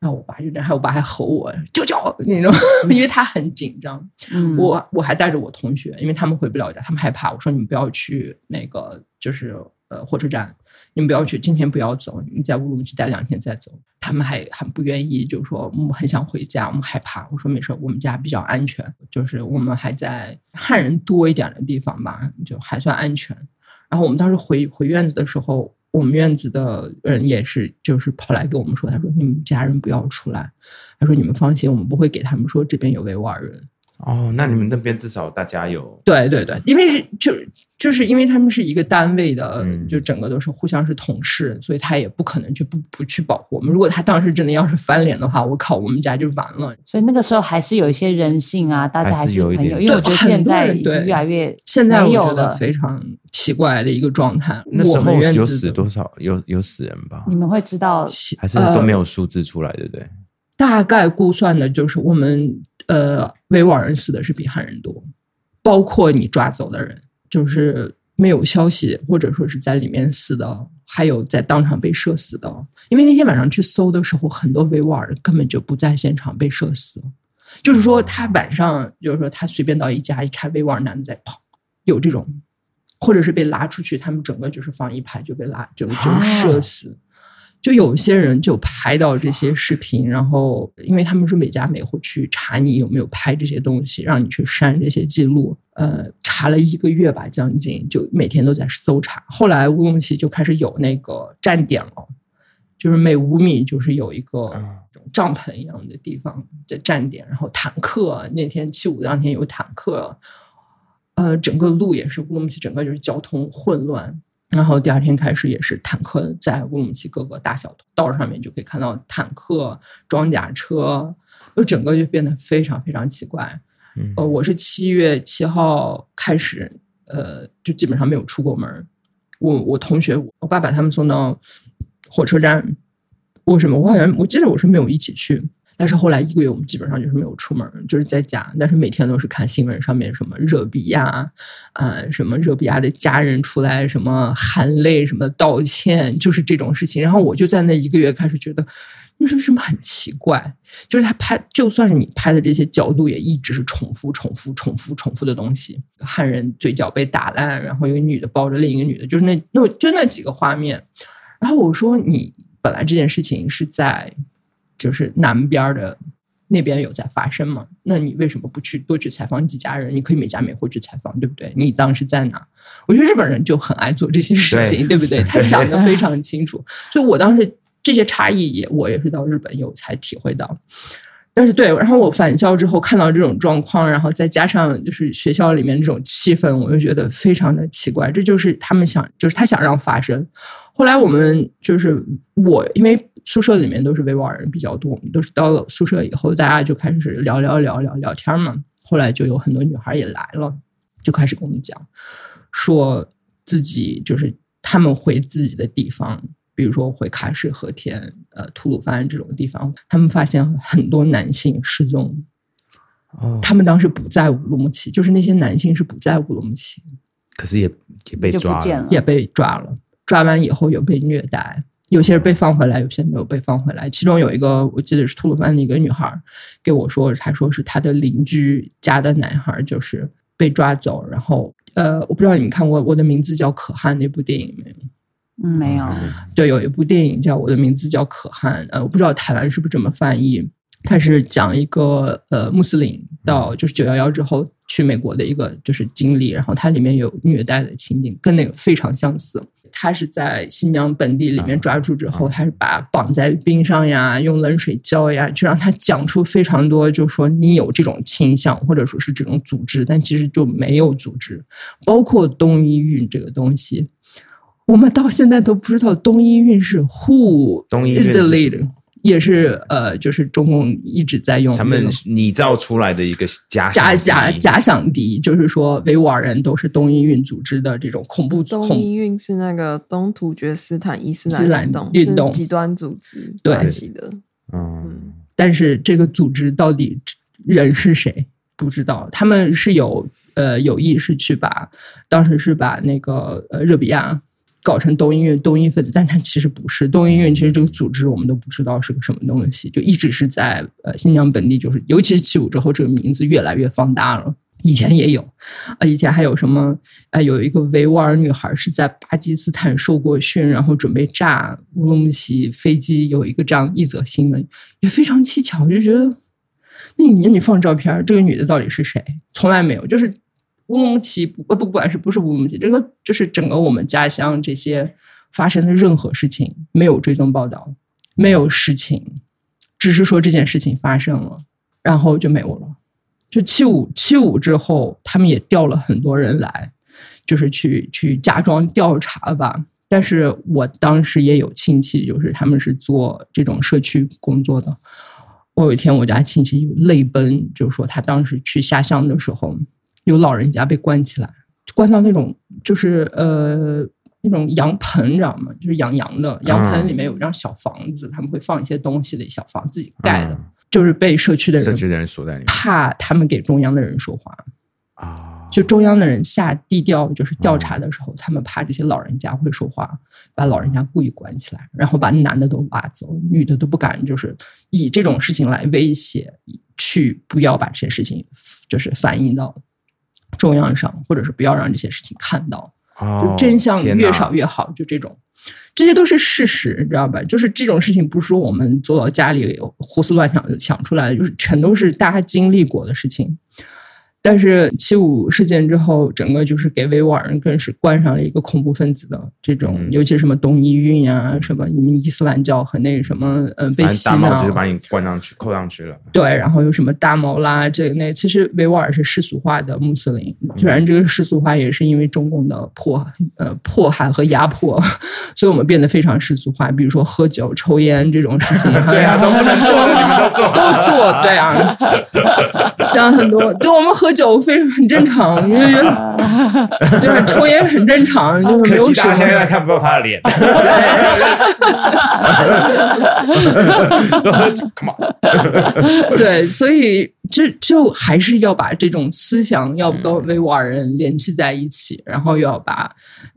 然后我爸就这样，还有我爸还吼我舅舅那种，因为他很紧张。嗯我我还带着我同学，因为他们回不了家，他们害怕。我说你们不要去那个，就是呃火车站，你们不要去，今天不要走，你在乌鲁木齐待两天再走。他们还很不愿意，就说我们很想回家，我们害怕。我说没事，我们家比较安全，就是我们还在汉人多一点的地方吧，就还算安全。然后我们当时回回院子的时候，我们院子的人也是，就是跑来跟我们说，他说你们家人不要出来，他说你们放心，我们不会给他们说这边有维吾尔人。哦，那你们那边至少大家有对对对，因为是就就是因为他们是一个单位的，嗯就整个都是互相是同事，所以他也不可能去不不去保护我们。如果他当时真的要是翻脸的话，我靠，我们家就完了。所以那个时候还是有一些人性啊，大家还是有一点因为我觉得现在已经越来越现在有了。非常奇怪的一个状态。那时我们候有死多少？有有死人吧？你们会知道，还是都没有数字出来，对不对？大概估算的就是我们呃维吾尔人死的是比汉人多，包括你抓走的人，就是没有消息或者说是在里面死的，还有在当场被射死的。因为那天晚上去搜的时候，很多维吾尔人根本就不在现场被射死，就是说他晚上就是说他随便到一家一看维吾尔男的在跑，有这种，或者是被拉出去，他们整个就是放一排就被拉就就射死。就有些人就拍到这些视频，然后因为他们是每家每户去查你有没有拍这些东西，让你去删这些记录，呃，查了一个月吧，将近就每天都在搜查。后来乌鲁木齐就开始有那个站点了，就是每五米就是有一个帐篷一样的地方的站点，然后坦克那天七五当天有坦克，呃，整个路也是乌鲁木齐整个就是交通混乱，然后第二天开始也是坦克在乌鲁木齐各个大小道上面就可以看到坦克装甲车，就整个就变得非常非常奇怪。呃，我是七月七号开始，呃，就基本上没有出过门。我我同学，我爸把他们送到。火车站，为什么？我好像我记得我是没有一起去，但是后来一个月我们基本上就是没有出门，就是在家，但是每天都是看新闻上面什么热比亚，呃，什么热比亚的家人出来什么含泪什么道歉，就是这种事情。然后我就在那一个月开始觉得，为什么很奇怪？就是他拍，就算是你拍的这些角度，也一直是重复、重复、重复、重复的东西。汉人嘴角被打烂，然后一个女的抱着另一个女的，就是那那就那几个画面。然后我说：“你本来这件事情是在就是南边的那边有在发生嘛？那你为什么不去多去采访几家人？你可以每家每户去采访，对不对？你当时在哪？我觉得日本人就很爱做这些事情，对不对？他讲的非常清楚。所以我当时这些差异也我也是到日本有才体会到。”但是对，然后我返校之后看到这种状况，然后再加上就是学校里面这种气氛，我就觉得非常的奇怪。这就是他们想，就是他想让发生。后来我们就是我，因为宿舍里面都是维吾尔人比较多，我们都是到了宿舍以后，大家就开始聊聊聊聊聊天嘛。后来就有很多女孩也来了，就开始跟我们讲，说自己就是他们回自己的地方。比如说回喀什、和田、呃吐鲁番这种地方，他们发现很多男性失踪。哦，他们当时不在乌鲁木齐，就是那些男性是不在乌鲁木齐，可是也也被抓了，也被抓了。抓完以后又被虐待，有些人被放回来，有些没有被放回来。其中有一个我记得是吐鲁番的一个女孩给我说，她说是她的邻居家的男孩就是被抓走，然后呃，我不知道你们看过《我的名字叫可汗》那部电影没有？嗯，没有。对，有一部电影叫《我的名字叫可汗》，呃，我不知道台湾是不是这么翻译。它是讲一个呃穆斯林到就是九幺幺之后去美国的一个就是经历，然后它里面有虐待的情景，跟那个非常相似。他是在新疆本地里面抓住之后，他是把绑在冰上呀，用冷水浇呀，就让他讲出非常多，就说你有这种倾向，或者说是这种组织，但其实就没有组织，包括冬伊运这个东西。我们到现在都不知道东伊运是 who is the leader，也是呃，就是中共一直在用他们拟造出来的一个假假假假想敌，就是说维吾尔人都是东伊运组织的这种恐怖。东伊运是那个东突厥斯坦伊斯兰运动运动极端组织对起的。嗯，但是这个组织到底人是谁不知道，他们是有呃有意是去把当时是把那个呃热比亚。搞成东音运东音分子，但它其实不是东音运，其实这个组织我们都不知道是个什么东西，就一直是在呃新疆本地，就是尤其是七五之后，这个名字越来越放大了。以前也有，啊，以前还有什么？呃，有一个维吾尔女孩是在巴基斯坦受过训，然后准备炸乌鲁木齐飞机，有一个这样一则新闻，也非常蹊跷，就觉得那你你放照片，这个女的到底是谁？从来没有，就是。乌鲁木齐不不不管是不是乌鲁木齐，这个就是整个我们家乡这些发生的任何事情没有追踪报道，没有事情，只是说这件事情发生了，然后就没有了。就七五七五之后，他们也调了很多人来，就是去去假装调查吧。但是我当时也有亲戚，就是他们是做这种社区工作的。我有一天我家亲戚就泪奔，就说他当时去下乡的时候。有老人家被关起来，关到那种就是呃那种羊棚，你知道吗？就是养羊的羊棚里面有一张小房子，他们会放一些东西的小房自己盖的，就是被社区的人社区的人锁在里面，怕他们给中央的人说话啊，就中央的人下地调就是调查的时候，他们怕这些老人家会说话，把老人家故意关起来，然后把男的都拉走，女的都不敢，就是以这种事情来威胁，去不要把这些事情就是反映到。中央上，或者是不要让这些事情看到，就真相越少越好。就这种，这些都是事实，你知道吧？就是这种事情不是说我们坐到家里胡思乱想想出来的，就是全都是大家经历过的事情。但是七五事件之后，整个就是给维吾尔人更是冠上了一个恐怖分子的这种，嗯。尤其是什么东伊运啊，什么你们伊斯兰教和那个什么，嗯、被洗大帽子就把，你冠上去、扣上去了。对，然后有什么大毛啦，这个那，其实维吾尔是世俗化的穆斯林，虽然这个世俗化也是因为中共的迫呃迫害和压迫，所以我们变得非常世俗化，比如说喝酒、抽烟这种事情，对啊，都不能做，你们都做，都做，对啊，像很多，对我们喝酒非常很正常，我 就觉得，对啊，抽烟很正常，就是没有什大家现在。看不到他的脸。喝酒，come on。对，所以就就还是要把这种思想要跟维吾尔人联系在一起，然后又要把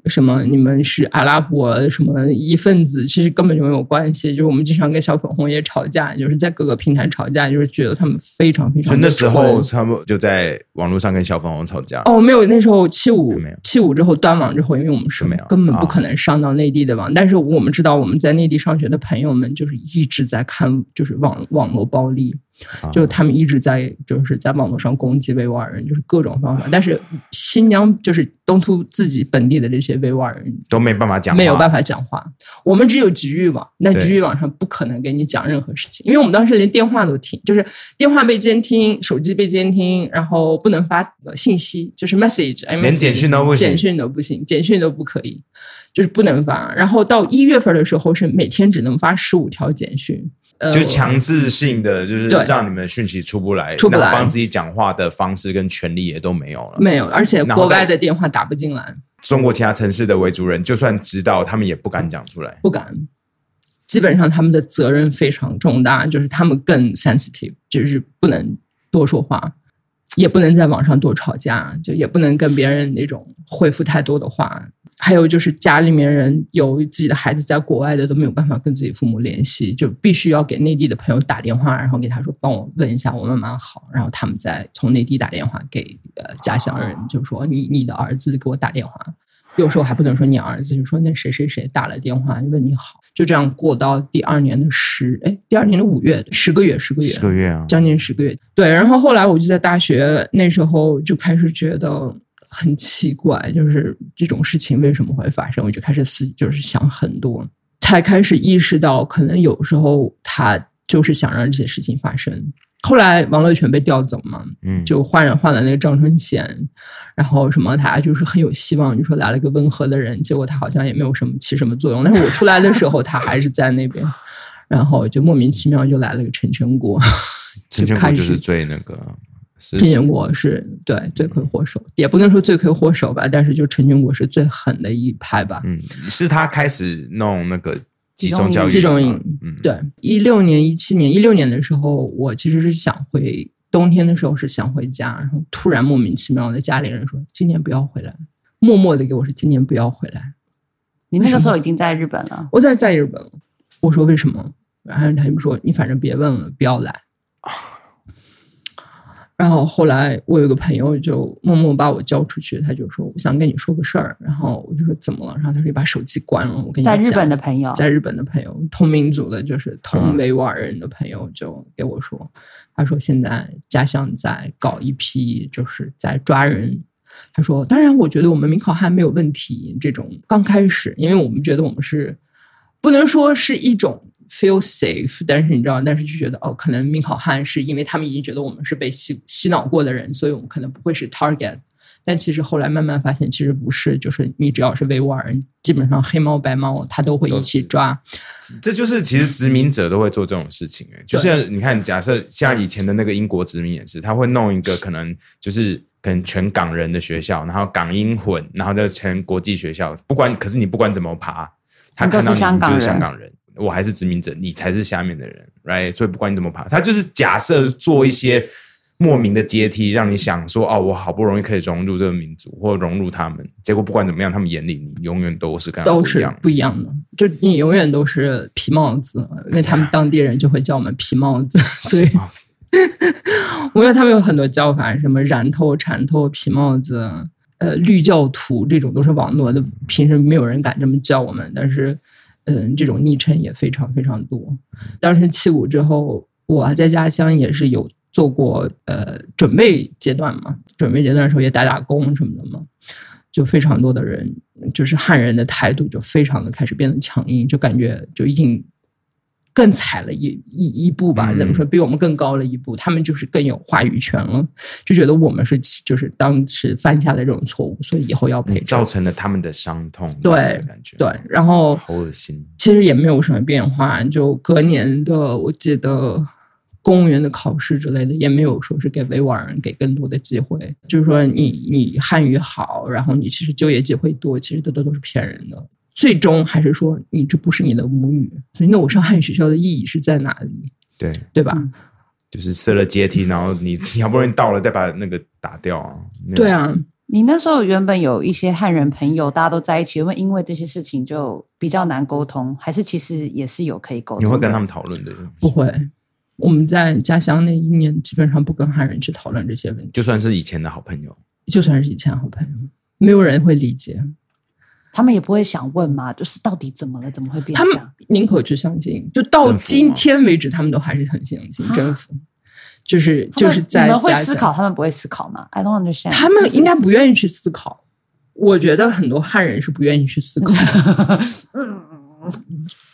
什么你们是阿拉伯什么一份子，其实根本就没有关系。就是我们经常跟小粉红也吵架，就是在各个平台吵架，就是觉得他们非常非常那时候蠢他们就在网络上跟小粉红吵架。哦，没有，那时候七五七五之后断网之后，因为我们是没有根本不啊可能上到内地的网，但是我们知道我们在内地上学的朋友们就是一直在看，就是网网络暴力，啊就他们一直在就是在网络上攻击维吾尔人，就是各种方法。但是新疆就是东突自己本地的这些维吾尔人都没办法讲话，没有办法讲话，我们只有局域网，那局域网上不可能给你讲任何事情，因为我们当时连电话都停，就是电话被监听，手机被监听，然后不能发呃信息，就是 message，连简讯都不行简讯都不行，简讯都不可以，就是不能发。然后到一月份的时候是每天只能发十五条简讯，呃，就强制性的，就是让你们的讯息出不来，出不来然后帮自己讲话的方式跟权利也都没有了。没有，而且国外的电话打不进来，中国其他城市的维族人，就算知道，他们也不敢讲出来。不敢。基本上他们的责任非常重大，就是他们更 sensitive，就是不能多说话，也不能在网上多吵架，就也不能跟别人那种回复太多的话。还有就是家里面人有自己的孩子在国外的都没有办法跟自己父母联系，就必须要给内地的朋友打电话，然后给他说帮我问一下我妈妈好，然后他们再从内地打电话给呃家乡人，就说你你的儿子给我打电话，有时候还不能说你儿子，就说那谁谁谁打了电话问你好，就这样过到第二年的十哎第二年的五月十个月十个月十个月啊，将近十个月。对，然后后来我就在大学那时候就开始觉得很奇怪，就是这种事情为什么会发生？我就开始思，就是想很多，才开始意识到，可能有时候他就是想让这些事情发生。后来王乐全被调走嘛，嗯，就换人换了那个张春贤，然后什么他就是很有希望，就说来了个温和的人，结果他好像也没有什么起什么作用。但是我出来的时候，他还是在那边，然后就莫名其妙就来了个陈全国，陈全国就是最那个，是陈全国是对罪魁祸首，也不能说罪魁祸首吧，但是就陈全国是最狠的一派吧。嗯，是他开始弄那个集中教育集中营嗯，对，一六年、一七年、一六年的时候，我其实是想回冬天的时候是想回家，然后突然莫名其妙的家里人说今年不要回来，默默的给我说今年不要回来。你那个时候已经在日本了，我在在日本了，我说为什么？然后他就说你反正别问了，不要来。然后后来我有个朋友就默默把我叫出去，他就说我想跟你说个事儿，然后我就说怎么了？然后他说你把手机关了，我跟你讲。在日本的朋友，在日本的朋友，同民族的，就是同维吾尔人的朋友，就给我说，他说现在家乡在搞一批，就是在抓人。他说，当然，我觉得我们民考汉没有问题。这种刚开始，因为我们觉得我们是不能说是一种 feel safe，但是你知道，但是就觉得哦，可能命好汉是因为他们已经觉得我们是被洗洗脑过的人，所以我们可能不会是 target。但其实后来慢慢发现，其实不是，就是你只要是维吾尔人，基本上黑猫白猫他都会一起抓。这就是其实殖民者都会做这种事情、欸，就是你看，假设像以前的那个英国殖民也是，他会弄一个可能就是可能全港人的学校，然后港英混，然后再全国际学校，不管可是你不管怎么爬，他你都看到你你就是香港人，我还是殖民者，你才是下面的人，right？所以不管你怎么爬，他就是假设做一些。莫名的阶梯，让你想说哦，我好不容易可以融入这个民族，或融入他们，结果不管怎么样，他们眼里你永远都是跟都是不一样。不一样的，就你永远都是皮帽子，因为他们当地人就会叫我们皮帽子，所以 我觉得他们有很多叫法，什么染头、缠头、皮帽子，呃，绿教徒这种都是网络的，平时没有人敢这么叫我们，但是，嗯，这种昵称也非常非常多。当时七五之后，我在家乡也是有做过呃准备阶段嘛，准备阶段的时候也打打工什么的嘛，就非常多的人，就是汉人的态度就非常的开始变得强硬，就感觉就已经更踩了一一一步吧，嗯怎么说，比我们更高了一步，他们就是更有话语权了，就觉得我们是就是当时犯下的这种错误，所以以后要赔偿造。成了他们的伤痛，对感觉，对，然后好恶心。其实也没有什么变化，就隔年的我记得公务员的考试之类的，也没有说是给维吾尔人给更多的机会，就是说你你汉语好，然后你其实就业机会多，其实这都都是骗人的。最终还是说你这不是你的母语，所以那我上汉语学校的意义是在哪里，对，对吧？就是设了阶梯，然后你你好不容易到了，再把那个打掉啊。对，啊，你那时候原本有一些汉人朋友，大家都在一起，会因为这些事情就比较难沟通，还是其实也是有可以沟通？你会跟他们讨论的，不会。我们在家乡那一年，基本上不跟汉人去讨论这些问题，就算是以前的好朋友，就算是以前好朋友，没有人会理解。他们也不会想问嘛，就是到底怎么了，怎么会变他们这样？宁可去相信，就到今天为止，他们都还是很相信政府，就是就是在你们会思考，他们不会思考吗？I don't understand。他们应该不愿意去思考。我觉得很多汉人是不愿意去思考的，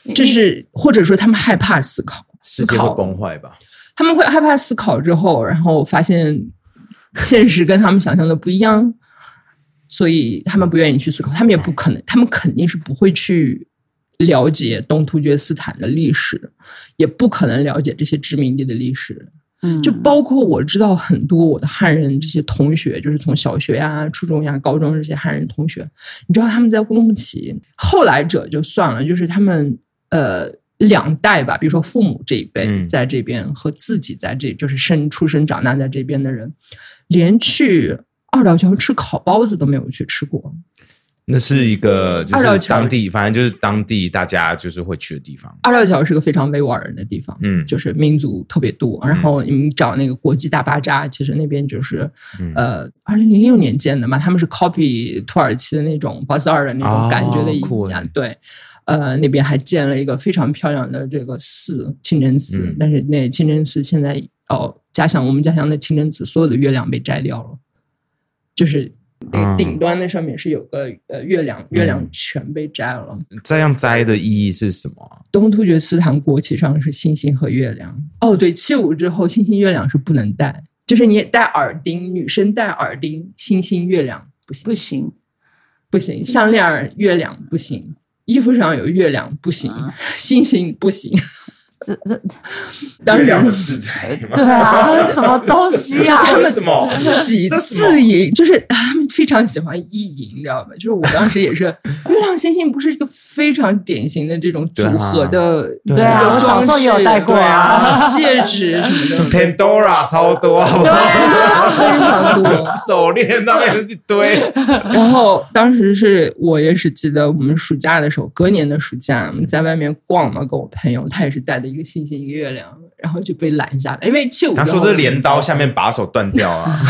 就是或者说他们害怕思考，思世界会考崩坏吧？他们会害怕思考之后，然后发现现实跟他们想象的不一样，所以他们不愿意去思考，他们也不可能，他们肯定是不会去了解东突厥斯坦的历史，也不可能了解这些殖民地的历史。嗯。就包括我知道很多我的汉人这些同学，就是从小学呀、初中呀、高中这些汉人同学，你知道他们在乌鲁木齐，后来者就算了，就是他们呃两代吧，比如说父母这一辈嗯。在这边和自己在这，就是生出生长大在这边的人，连去二道桥吃烤包子都没有去吃过。那是一个就是二道桥当地，反正就是当地大家就是会去的地方。二道桥是个非常维吾尔人的地方，嗯，就是民族特别多。然后你们找那个国际大巴扎，其实那边就是、嗯呃，二零零六年建的嘛，他们是 copy 土耳其的那种 bazaar 的那种感觉的一家，对。呃，那边还建了一个非常漂亮的这个寺，清真寺。嗯但是那清真寺现在哦，家乡我们家乡的清真寺所有的月亮被摘掉了，就是顶端那上面是有个呃月亮，月亮嗯全被摘了。这样摘的意义是什么啊？东突厥斯坦国旗上是星星和月亮。哦，对，七五之后星星月亮是不能戴，就是你戴耳钉，女生戴耳钉，星星月亮不行，不行，不行，项链儿月亮不行，衣服上有月亮不行，啊星星不行。这这 当时月亮的制裁？对啊，什么东西啊？他们什么自己自营，就是非常喜欢意淫，你知道吗？就是我当时也是，月亮星星不是一个非常典型的这种组合的，对啊我小时候也有戴过啊戒指什么什么的。Pandora 超多，对？啊，非常多。手链上面是一堆。然后当时是我也是记得，我们暑假的时候，隔年的暑假，我们在外面逛嘛，跟我朋友，他也是带的一个星星一个月亮，然后就被拦下来，因为七五他说这镰刀下面把手断掉啊，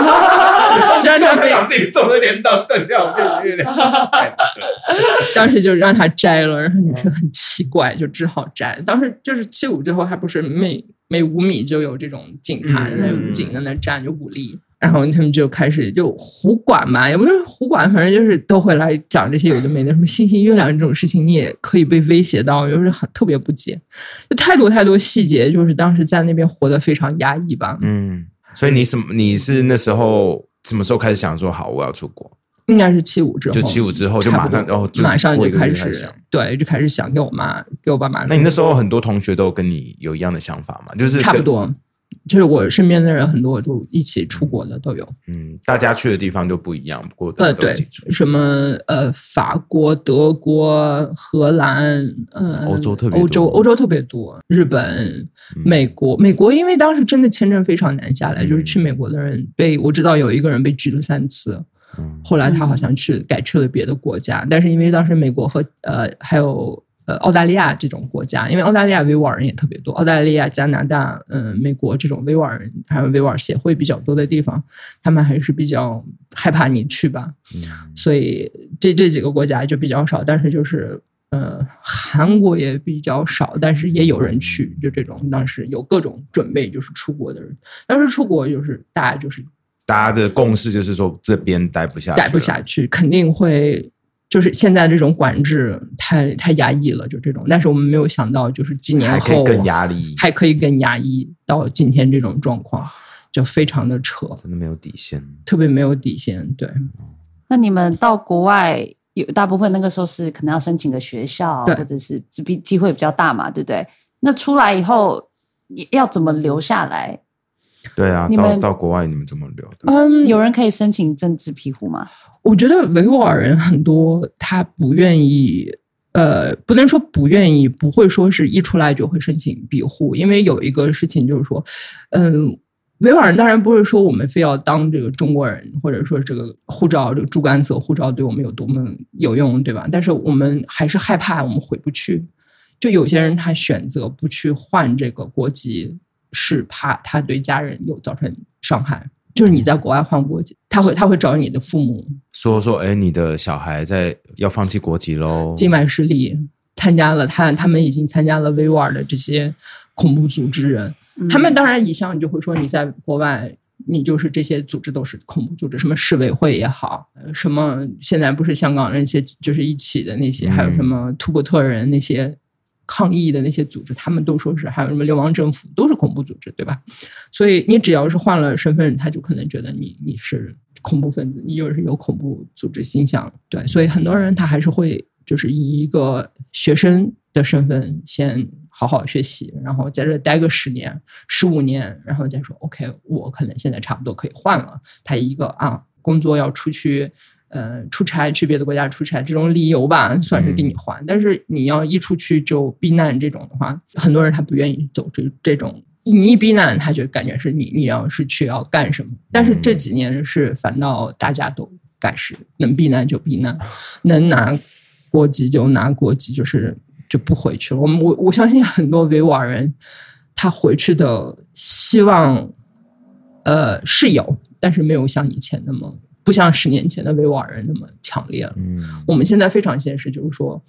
就让他被想自己种的镰刀断掉变成月亮。当时就让他摘了，然后女生很奇怪，就只好摘。当时就是七五之后，还不是每每五米就有这种警察，嗯那有武警在那站，就武力。然后他们就开始就胡管嘛，也不是胡管，反正就是都会来讲这些有的没的，什么星星月亮这种事情，你也可以被威胁到，就是很特别不解，就太多太多细节，就是当时在那边活得非常压抑吧。嗯，所以你什么？你是那时候什么时候开始想说好我要出国？应该是七五之后，就七五之后就马上然后马上就开始。对，就开始想给我妈给我爸妈。那你那时候很多同学都跟你有一样的想法吗？就是，差不多，就是我身边的人很多都一起出国的都有。嗯，大家去的地方就不一样，不过呃，对什么呃，法国、德国、荷兰，呃，欧洲特别欧洲欧洲特别多，日本、美国，美国因为当时真的签证非常难下来，嗯就是去美国的人被我知道有一个人被拒了三次，嗯。后来他好像去改去了别的国家，但是因为当时美国和呃还有呃澳大利亚这种国家，因为澳大利亚维吾尔人也特别多，澳大利亚、加拿大、嗯、美国这种维吾尔人还有维吾尔协会比较多的地方，他们还是比较害怕你去吧，嗯所以这这几个国家就比较少，但是就是呃，韩国也比较少，但是也有人去，就这种当时有各种准备，就是出国的人。当时出国就是大家就是大家的共识就是说这边待不下去，待不下去，肯定会就是现在这种管制太太压抑了，就这种。但是我们没有想到，就是几年后还可以更压抑，还可以更压抑到今天这种状况，就非常的扯，真的没有底线，特别没有底线。对，那你们到国外有大部分那个时候是可能要申请个学校，或者是比机会比较大嘛，对不对？那出来以后要怎么留下来？对啊，你们到到国外你们怎么留的？嗯，有人可以申请政治庇护吗？我觉得维吾尔人很多，他不愿意，呃，不能说不愿意，不会说是一出来就会申请庇护，因为有一个事情就是说，嗯。维吾尔人当然不是说我们非要当这个中国人，或者说这个护照这个猪肝色护照对我们有多么有用，对吧？但是我们还是害怕我们回不去。就有些人他选择不去换这个国籍，是怕他对家人有造成伤害。就是你在国外换国籍，他会他会找你的父母。说说，哎，你的小孩在要放弃国籍喽？境外势力参加了他，他们已经参加了维吾尔的这些恐怖组织人，他们当然一向就会说你在国外，你就是这些组织都是恐怖组织，什么世委会也好，呃什么现在不是香港那些就是一起的那些，还有什么图伯特人那些抗议的那些组织，他们都说是还有什么流亡政府都是恐怖组织，对吧？所以你只要是换了身份，他就可能觉得你你是恐怖分子，你就是有恐怖组织倾向，对，所以很多人他还是会就是以一个学生的身份先好好学习，然后在这待个十年、十五年，然后再说 OK，我可能现在差不多可以换了。他一个啊，工作要出去，呃，出差去别的国家出差这种理由吧，算是给你换。但是你要一出去就避难这种的话，很多人他不愿意走这这种。你一避难，他就感觉是你你要是去要干什么。但是这几年是反倒大家都干事，能避难就避难，能拿国籍就拿国籍，就是就不回去了。我们我我相信很多维吾尔人，他回去的希望，呃是有，但是没有像以前那么，不像十年前的维吾尔人那么强烈了。嗯，我们现在非常现实，就是说，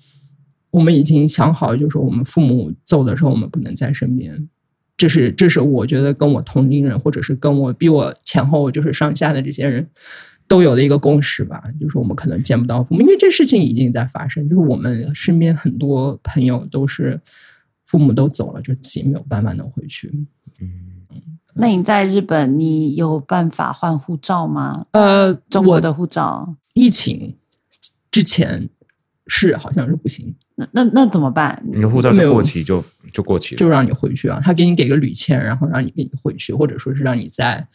我们已经想好，就是说我们父母走的时候，我们不能在身边。这是这是我觉得跟我同龄人，或者是跟我比我前后就是上下的这些人都有的一个共识吧，就是我们可能见不到父母，因为这事情已经在发生。就是我们身边很多朋友都是父母都走了，就自己没有办法能回去。那你在日本，你有办法换护照吗？呃，中国的护照，疫情之前是好像是不行，那那那怎么办？你的护照是没过期就就过期了，就让你回去啊，他给你给个旅签，然后让你给你回去，或者说是让你在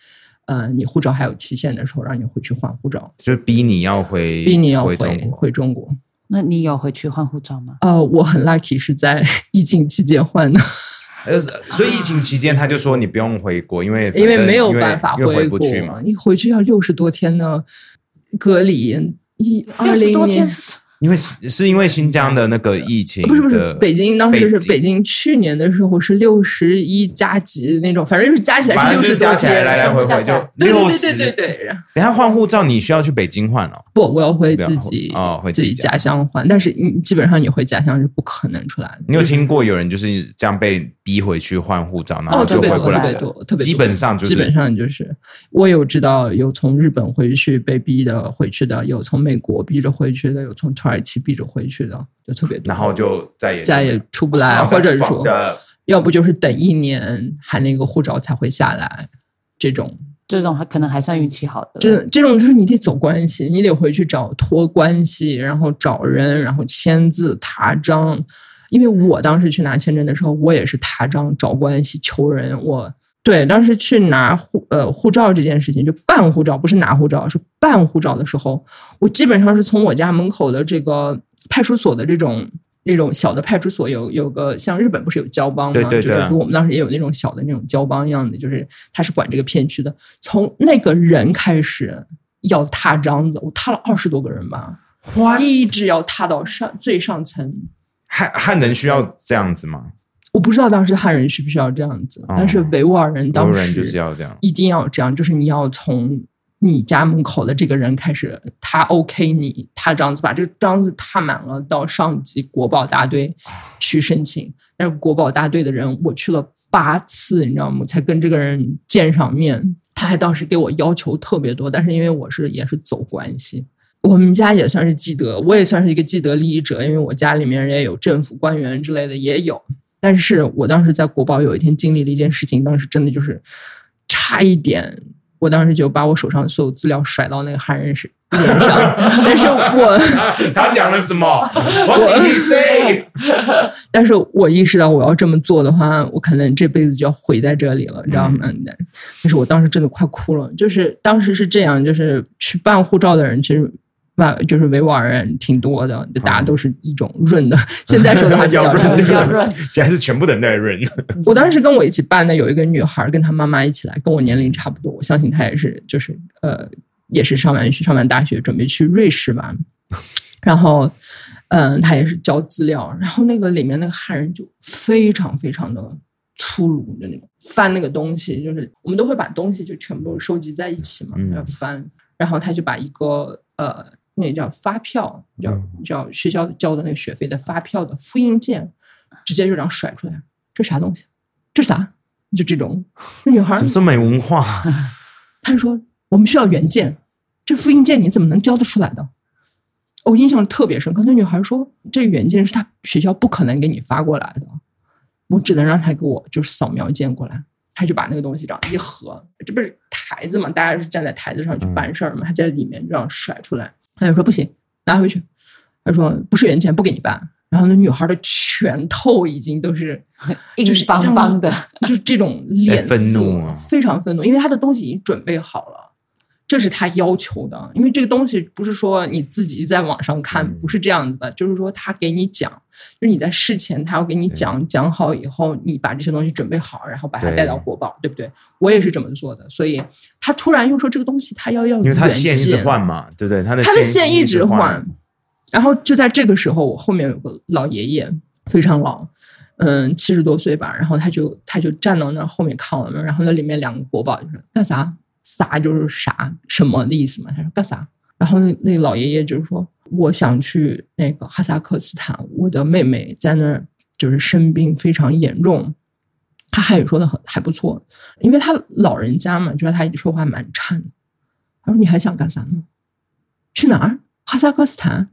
呃你护照还有期限的时候让你回去换护照，就是逼你要回，逼你要回回中。回中国。那你有回去换护照吗？呃，我很 lucky 是在疫情期间换的，呃，所以疫情期间他就说你不用回国，因为因为没有办法回去嘛，你回去要六十多天的隔离。一二六十多零年天是因为是是因为新疆的那个疫情，不是不是，北京当时是北北京去年的时候是六十一加几那种，反正就是加起来是是六十，加起来来来回回就对六对十。对对对等下换护照你需要去北京换哦。不，我要回自己哦回自己家乡换，但是你基本上你回家乡是不可能出来的。你有听过有人就是这样被逼回去换护照，然后就回不来了？多，特别多基本上就是基本上就是，我有知道有从日本回去被逼的回去的，有从美国逼着回去的，有从土耳其逼着回去的，就特别多。然后就再也再也出不来，或者说要不就是等一年，还那个护照才会下来，这种。这种还可能还算运气好的。这这种就是你得走关系，你得回去找托关系，然后找人，然后签字踏章。因为我当时去拿签证的时候，我也是踏章找关系求人。我对当时去拿护呃护照这件事情，就办护照，不是拿护照，是办护照的时候，我基本上是从我家门口的这个派出所的这种。那种小的派出所有有个像日本不是有交帮吗？对对对就是我们当时也有那种小的那种交帮一样的，就是他是管这个片区的。从那个人开始要踏章子，我踏了二十多个人吧，一直要踏到上最上层。汉汉人需要这样子吗？我不知道当时汉人需不需要这样子，哦但是维吾尔人当时就是时要这样。一定要这样，就是你要从你家门口的这个人开始，他 OK 你，他这样子把这个章子踏满了，到上级国保大队去申请。但是国保大队的人，我去了八次，你知道吗？才跟这个人见上面。他还当时给我要求特别多，但是因为我是也是走关系，我们家也算是既得，我也算是一个既得利益者，因为我家里面也有政府官员之类的也有。但是我当时在国宝有一天经历了一件事情，当时真的就是差一点。我当时就把我手上所有资料甩到那个汉人是脸上，但是我 他讲了什么？What did he say？但是我意识到我要这么做的话，我可能这辈子就要毁在这里了，你知道吗？但是我当时真的快哭了。就是当时是这样，就是去办护照的人其实。就是维吾尔人挺多的，大家都是一种润的。现在说的话 比较润，现在是全部的人在润。我当时跟我一起办的有一个女孩，跟她妈妈一起来，跟我年龄差不多。我相信她也是，就是呃，也是上完上完大学，准备去瑞士吧。然后，嗯，她也是交资料。然后那个里面那个汉人就非常非常的粗鲁的那种，翻那个东西，就是我们都会把东西就全部收集在一起嘛，要翻。然后他就把一个呃。那叫发票，叫叫学校交的那个学费的发票的复印件，直接就这样甩出来，这啥东西？这啥？就这种，那女孩怎么这么没文化？他说我们需要原件，这复印件你怎么能交得出来的？我印象特别深刻。那女孩说，这原件是他学校不可能给你发过来的，我只能让他给我就是扫描件过来。他就把那个东西这样一合，这不是台子嘛？大家是站在台子上去办事儿嘛？他在里面这样甩出来。他就说不行，拿回去。他说不是原件，不给你办。然后那女孩的拳头已经都是 硬邦邦的，就是这种 脸色愤怒，非常愤怒，因为他的东西已经准备好了。这是他要求的，因为这个东西不是说你自己在网上看，不是这样子的，就是说他给你讲，就是你在事前他要给你讲，讲好以后你把这些东西准备好，然后把它带到国宝，对不对？我也是这么做的，所以他突然又说这个东西他要要，因为他线一直换嘛，对不对？他的他的线一直换，然后就在这个时候，我后面有个老爷爷，非常老，嗯，七十多岁吧，然后他就他就站到那后面看我们，然后那里面两个国宝就说干啥？啥就是啥什么的意思嘛？他说干啥？然后那那老爷爷就是说，我想去那个哈萨克斯坦，我的妹妹在那儿就是生病非常严重。他汉语说的很还不错，因为他老人家嘛，觉得他说话蛮颤的。他说你还想干啥呢？去哪儿？哈萨克斯坦？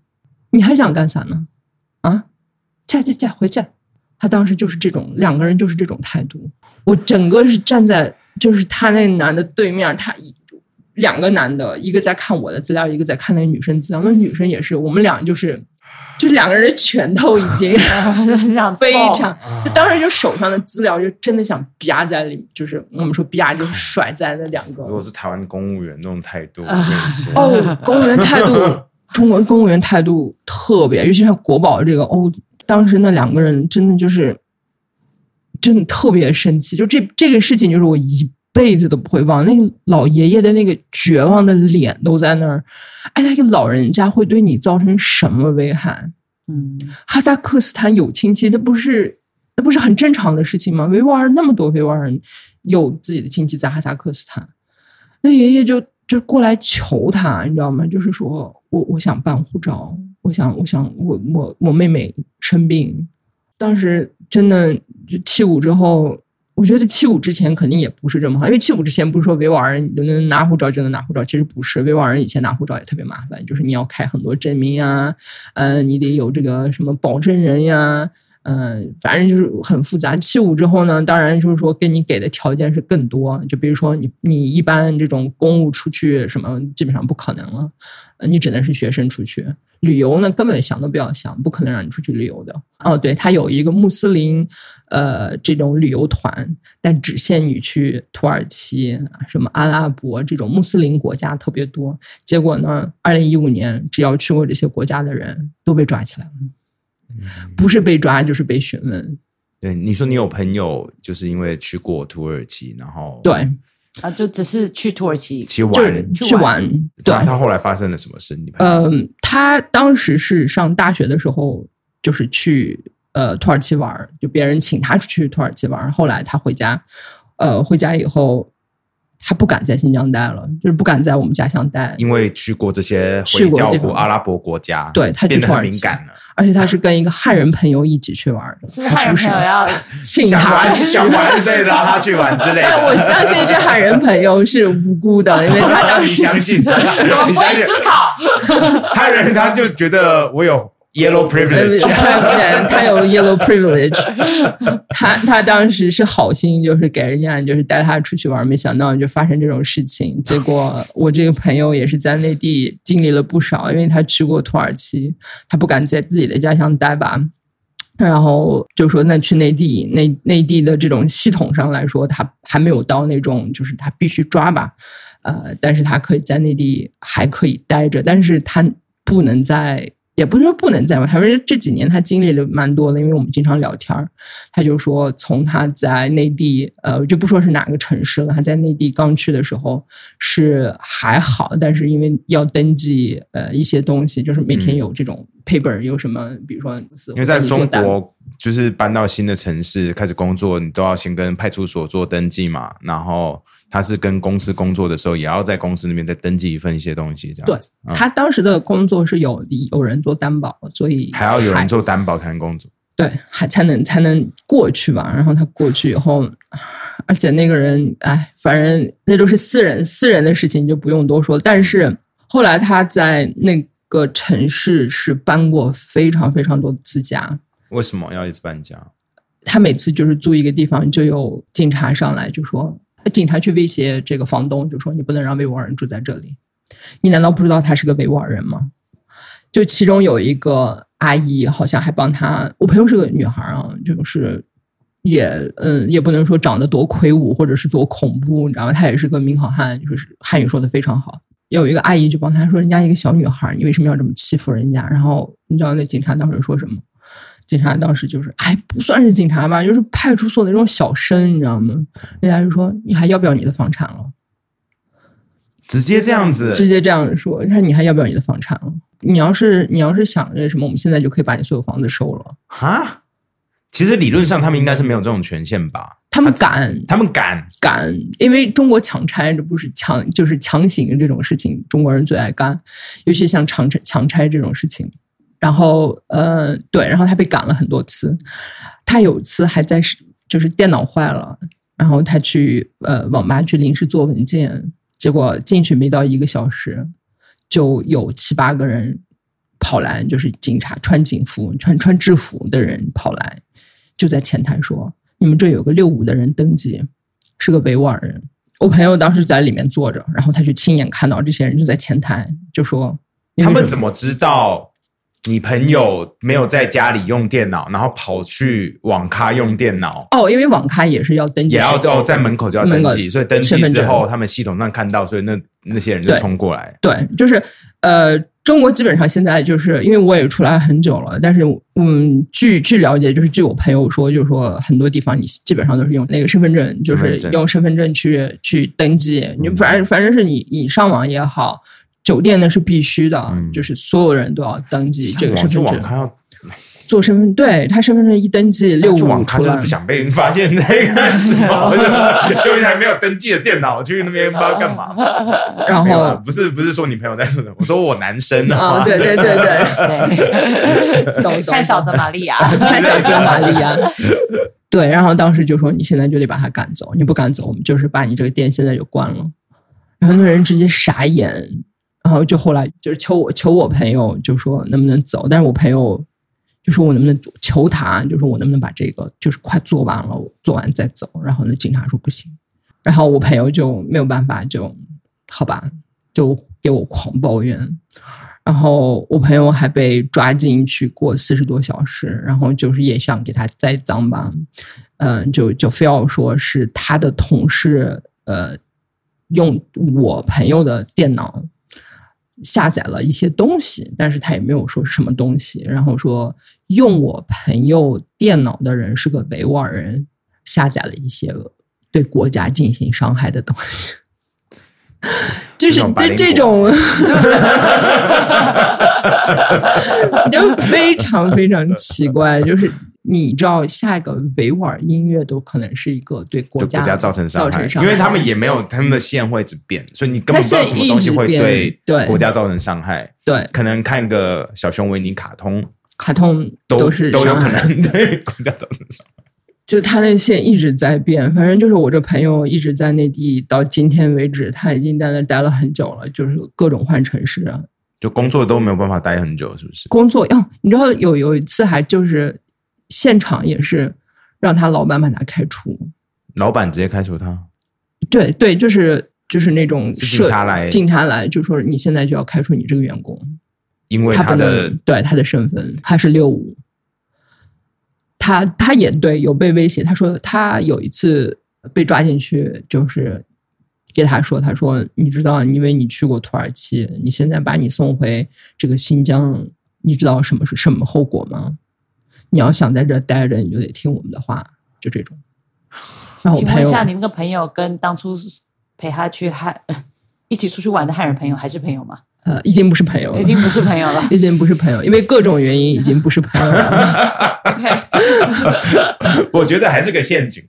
你还想干啥呢？啊？嫁嫁嫁回去！他当时就是这种两个人就是这种态度。我整个是站在。就是他那男的对面，他一两个男的，一个在看我的资料，一个在看那女生资料。那女生也是，我们俩就是，就两个人的拳头已经 非常，就当时就手上的资料就真的想啪在里，就是我们说啪就甩在那两个。如果是台湾公务员那种态度，哦，公务员态度，中国公务员态度特别，尤其像国宝这个哦，当时那两个人真的就是。真的特别生气，就这这个事情，就是我一辈子都不会忘。那个老爷爷的那个绝望的脸都在那儿。哎，那个老人家会对你造成什么危害？嗯，哈萨克斯坦有亲戚，那不是那不是很正常的事情吗？维吾尔那么多维吾尔人有自己的亲戚在哈萨克斯坦，那爷爷就就过来求他，你知道吗？就是说我我想办护照，我想我想我我我妹妹生病，当时真的。就七五之后，我觉得七五之前肯定也不是这么好，因为七五之前不是说维吾尔人就能拿护照就能拿护照，其实不是，维吾尔人以前拿护照也特别麻烦，就是你要开很多证明啊，嗯，你得有这个什么保证人呀。嗯，反正就是很复杂。七五之后呢，当然就是说给你给的条件是更多，就比如说你你一般这种公务出去什么基本上不可能了，你只能是学生出去旅游呢，根本想都不要想，不可能让你出去旅游的。哦，对，他有一个穆斯林呃这种旅游团，但只限你去土耳其、什么阿拉伯这种穆斯林国家特别多。结果呢，二零一五年只要去过这些国家的人都被抓起来了。不是被抓就是被询问。对，你说你有朋友就是因为去过土耳其，然后对啊，就只是去土耳其去玩去玩。对，他后来发生了什么事？你嗯，他当时是上大学的时候，就是去呃土耳其玩，就别人请他出去土耳其玩。后来他回家，呃，回家以后他不敢在新疆待了，就是不敢在我们家乡待，因为去过这些去回教阿拉伯国家，对他去变得很敏感了。而且他是跟一个汉人朋友一起去玩的，是汉人朋友要 请他玩想玩，所以拉他去玩之类的。但我相信这汉人朋友是无辜的，因为他当时相信？怎么你相信不会思？考？汉人他就觉得我有 yellow 呃 privilege，对，他有 yellow privilege，他他当时是好心，就是给人家就是带他出去玩，没想到就发生这种事情。结果 我这个朋友也是在内地经历了不少，因为他去过土耳其，他不敢在自己的家乡待吧。然后就说，那去内地，内内地的这种系统上来说，他还没有到那种就是他必须抓吧，呃，但是他可以在内地还可以待着，但是他不能在，也不是说不能再吧，他说这几年他经历了蛮多的，因为我们经常聊天儿他就说从他在内地，呃，就不说是哪个城市了，他在内地刚去的时候是还好，但是因为要登记呃一些东西，就是每天有这种 paper，、有什么，比如说因为在中国，就是搬到新的城市开始工作，你都要先跟派出所做登记嘛。然后他是跟公司工作的时候，也要在公司那边再登记一份一些东西，这样子。嗯他当时的工作是有有人做担保，所以还要有人做担保才能工作。对，还才能才能过去吧。然后他过去以后，而且那个人，哎，反正那都是私人私人的事情，就不用多说。但是后来他在那个城市是搬过非常非常多次家，为什么要一直搬家？他每次就是租一个地方，就有警察上来就说，警察去威胁这个房东，就说你不能让维吾尔人住在这里。你难道不知道他是个维吾尔人吗？就其中有一个阿姨，好像还帮他。我朋友是个女孩啊，就是也嗯，也不能说长得多魁梧或者是多恐怖，你知道吗？她也是个明好汉，就是汉语说的非常好。有一个阿姨就帮他说：“人家一个小女孩，你为什么要这么欺负人家？”然后你知道那警察当时说什么？警察当时就是还不算是警察吧，就是派出所那种小生，你知道吗？人家就说：“你还要不要你的房产了？”直接这样子，直接这样说，他说你还要不要你的房产了？你要是你要是想那什么，我们现在就可以把你所有房子收了。啊？其实理论上他们应该是没有这种权限吧？他们敢他们敢，敢，因为中国强拆这不是强就是强行这种事情，中国人最爱干，尤其像强拆强拆这种事情。然后呃，对，然后他被赶了很多次。他有一次还在是就是电脑坏了，然后他去呃网吧去临时做文件，结果进去没到一个小时，就有七八个人跑来，就是警察穿警服、穿穿制服的人跑来，就在前台说：“你们这有个六五的人登记，是个维吾尔人。”我朋友当时在里面坐着，然后他就亲眼看到这些人就在前台就说：“他们怎么知道你朋友没有在家里用电脑，然后跑去网咖用电脑？哦，因为网咖也是要登记也要身份哦，在门口就要登记，所以登记之后，他们系统上看到，所以那那些人就冲过来。对，就是呃，中国基本上现在就是因为我也出来很久了，但是嗯，据据了解，就是据我朋友说，就是说很多地方你基本上都是用那个身份证，就是用身份证去去登记。你反正反正是你你上网也好，酒店那是必须的，嗯就是所有人都要登记这个身份证做身份，对他身份证一登记，六去五出来不。想被人发现那个 什么，用一台没有登记的电脑去那边不知道干嘛。然后不是不是说你朋友在说的，我说我男生啊，对对对对，懂懂太小的玛利亚，太小的玛利亚。对，然后当时就说你现在就得把他赶走，你不赶走，我们就是把你这个店现在就关了。然后那人直接傻眼，然后就后来就是求我求我朋友，就说能不能走，但是我朋友就说我能不能求他，就说我能不能把这个就是快做完了，做完再走。然后那警察说不行，然后我朋友就没有办法，就好吧，就给我狂抱怨。然后我朋友还被抓进去过四十多小时，然后就是也想给他栽赃吧，嗯、就就非要说是他的同事呃用我朋友的电脑下载了一些东西，但是他也没有说是什么东西，然后说用我朋友电脑的人是个维吾尔人，下载了一些对国家进行伤害的东西。就是这这种，就非常非常奇怪，就是你知道下一个维吾尔音乐都可能是一个对国家造成伤害，因为他们也没有他们的线会一直变，所以你根本不知道什么东西会它线一直变对国家造成伤害。对可能看个小熊维尼卡通卡通都是都有可能 对国家造成伤害。就他那线一直在变，反正就是我这朋友一直在内地，到今天为止，他已经在那待了很久了，就是各种换城市啊，就工作都没有办法待很久，是不是？工作哦，你知道有有一次还就是现场也是让他老板把他开除，老板直接开除他，对对，就是就是那种是警察来警察来就说你现在就要开除你这个员工，因为他不的能对他的身份，他是六五，他他也对有被威胁。他说他有一次被抓进去，就是给他说，他说你知道，因为你去过土耳其，你现在把你送回这个新疆，你知道什么是什么后果吗？你要想在这儿待着，你就得听我们的话，就这种。然后我朋友请问一下，你那个朋友跟当初陪他去汉、呃 一起出去玩的汉人朋友还是朋友吗？呃已经不是朋友了，已经不是朋友了。已经不是朋友，因为各种原因已经不是朋友了。OK，我觉得还是个陷阱。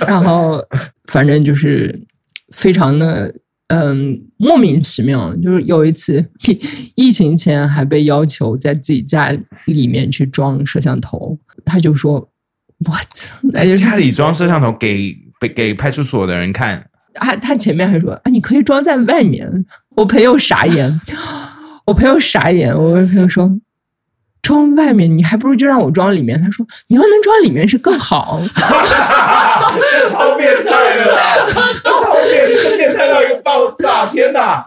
然后反正就是非常的嗯莫名其妙，就是有一次疫 疫情前还被要求在自己家里面去装摄像头，他就说 what，在家里装摄像头给给给派出所的人看，他他前面还说啊你可以装在外面，我朋友傻眼，我朋友傻眼，我朋友说。装外面，你还不如就让我装里面。他说：“你要能装里面是更好。”这超变态的啦，这超变，这变态到一个爆炸！天哪！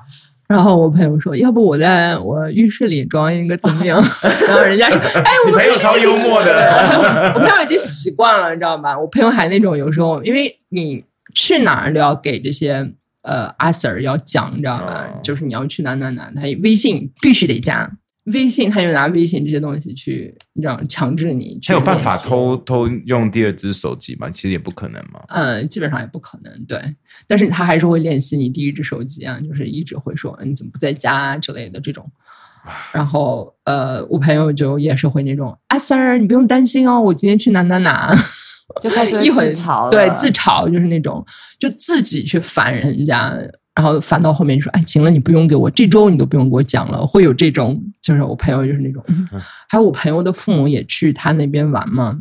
然后我朋友说：“要不我在我浴室里装一个怎么样？” 然后人家说：“哎，我你朋友超幽默的，我朋友已经习惯了，你知道吗？我朋友还那种有时候，因为你去哪儿都要给这些呃阿 Sir 要讲，你知道吗？哦就是你要去哪哪哪，他微信必须得加。微信他就拿微信这些东西去，你知道强制你去他有办法偷偷用第二只手机吗？其实也不可能嘛。嗯，基本上也不可能，对。但是他还是会练习你第一只手机啊，就是一直会说嗯你怎么不在家啊之类的这种。然后呃，我朋友就也是会那种啊，Sir，你不用担心哦，我今天去哪哪哪，就开始 一会自嘲了。对自嘲就是那种就自己去烦人家，然后反到后面就说哎，行了，你不用给我这周你都不用给我讲了，会有这种，就是我朋友就是那种，嗯还有我朋友的父母也去他那边玩嘛，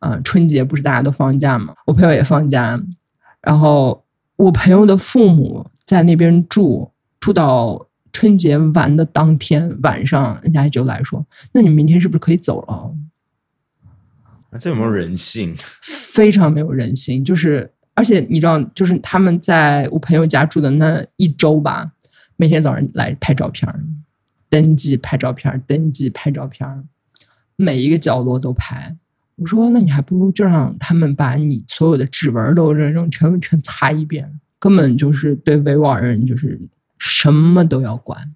呃，春节不是大家都放假嘛，我朋友也放假，然后我朋友的父母在那边住，住到春节完的当天晚上，人家就来说，那你明天是不是可以走了？这有没有人性？非常没有人性，就是而且你知道，就是他们在我朋友家住的那一周吧，每天早上来拍照片，登记拍照片，登记拍照片，每一个角落都拍。我说，那你还不如就让他们把你所有的指纹都这种全部全擦一遍，根本就是对维吾尔人就是什么都要管。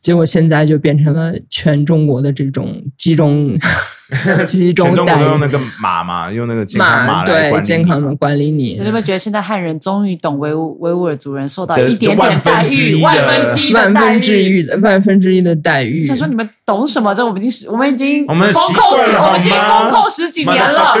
结果现在就变成了全中国的这种集中 集中全中国待遇都用那个码嘛，用那个健康码来对管理健康的管理你你，有没有觉得现在汉人终于懂维吾维吾尔族人受到一点点待遇，万万分之一的待万分之遇？一的万分之一的待遇。想说你们懂什么？这我们已经是我们已经我们封控我们已经封控十几年了。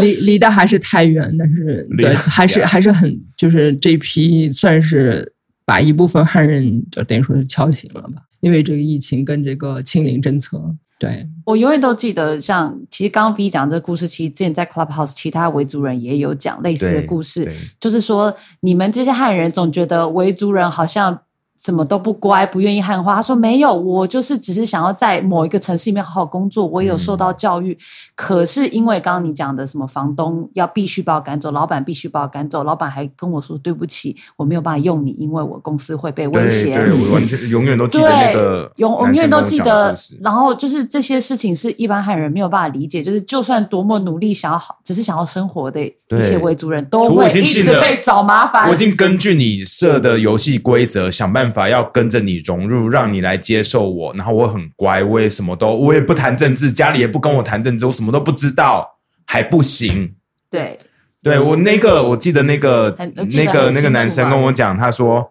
离离的还是太远，但是对，还是还是很就是这批算是把一部分汉人就等于说是敲醒了吧，因为这个疫情跟这个清零政策，对，我永远都记得，像其实刚刚 V 讲这个故事，其实之前在 Clubhouse 其他维族人也有讲类似的故事，就是说你们这些汉人总觉得维族人好像什么都不乖，不愿意汉化。他说没有，我就是只是想要在某一个城市里面好好工作，我也有受到教育。可是因为刚刚你讲的什么房东要必须把我赶走，老板必须把我赶走，老板还跟我说对不起，我没有办法用你，因为我公司会被威胁。对，我完全永远都记得那个，永永远都记得。然后就是这些事情是一般汉人没有办法理解，就是就算多么努力想要好，只是想要生活的一些维族人都会一直被找麻烦。我已经根据你设的游戏规则，想办法要跟着你融入，让你来接受我。然后我很乖，我也什么都，我也不谈政治，家里也不跟我谈政治，我什么都不知道，还不行。对对我那个，我记得那个那个那个男生啊跟我讲，他说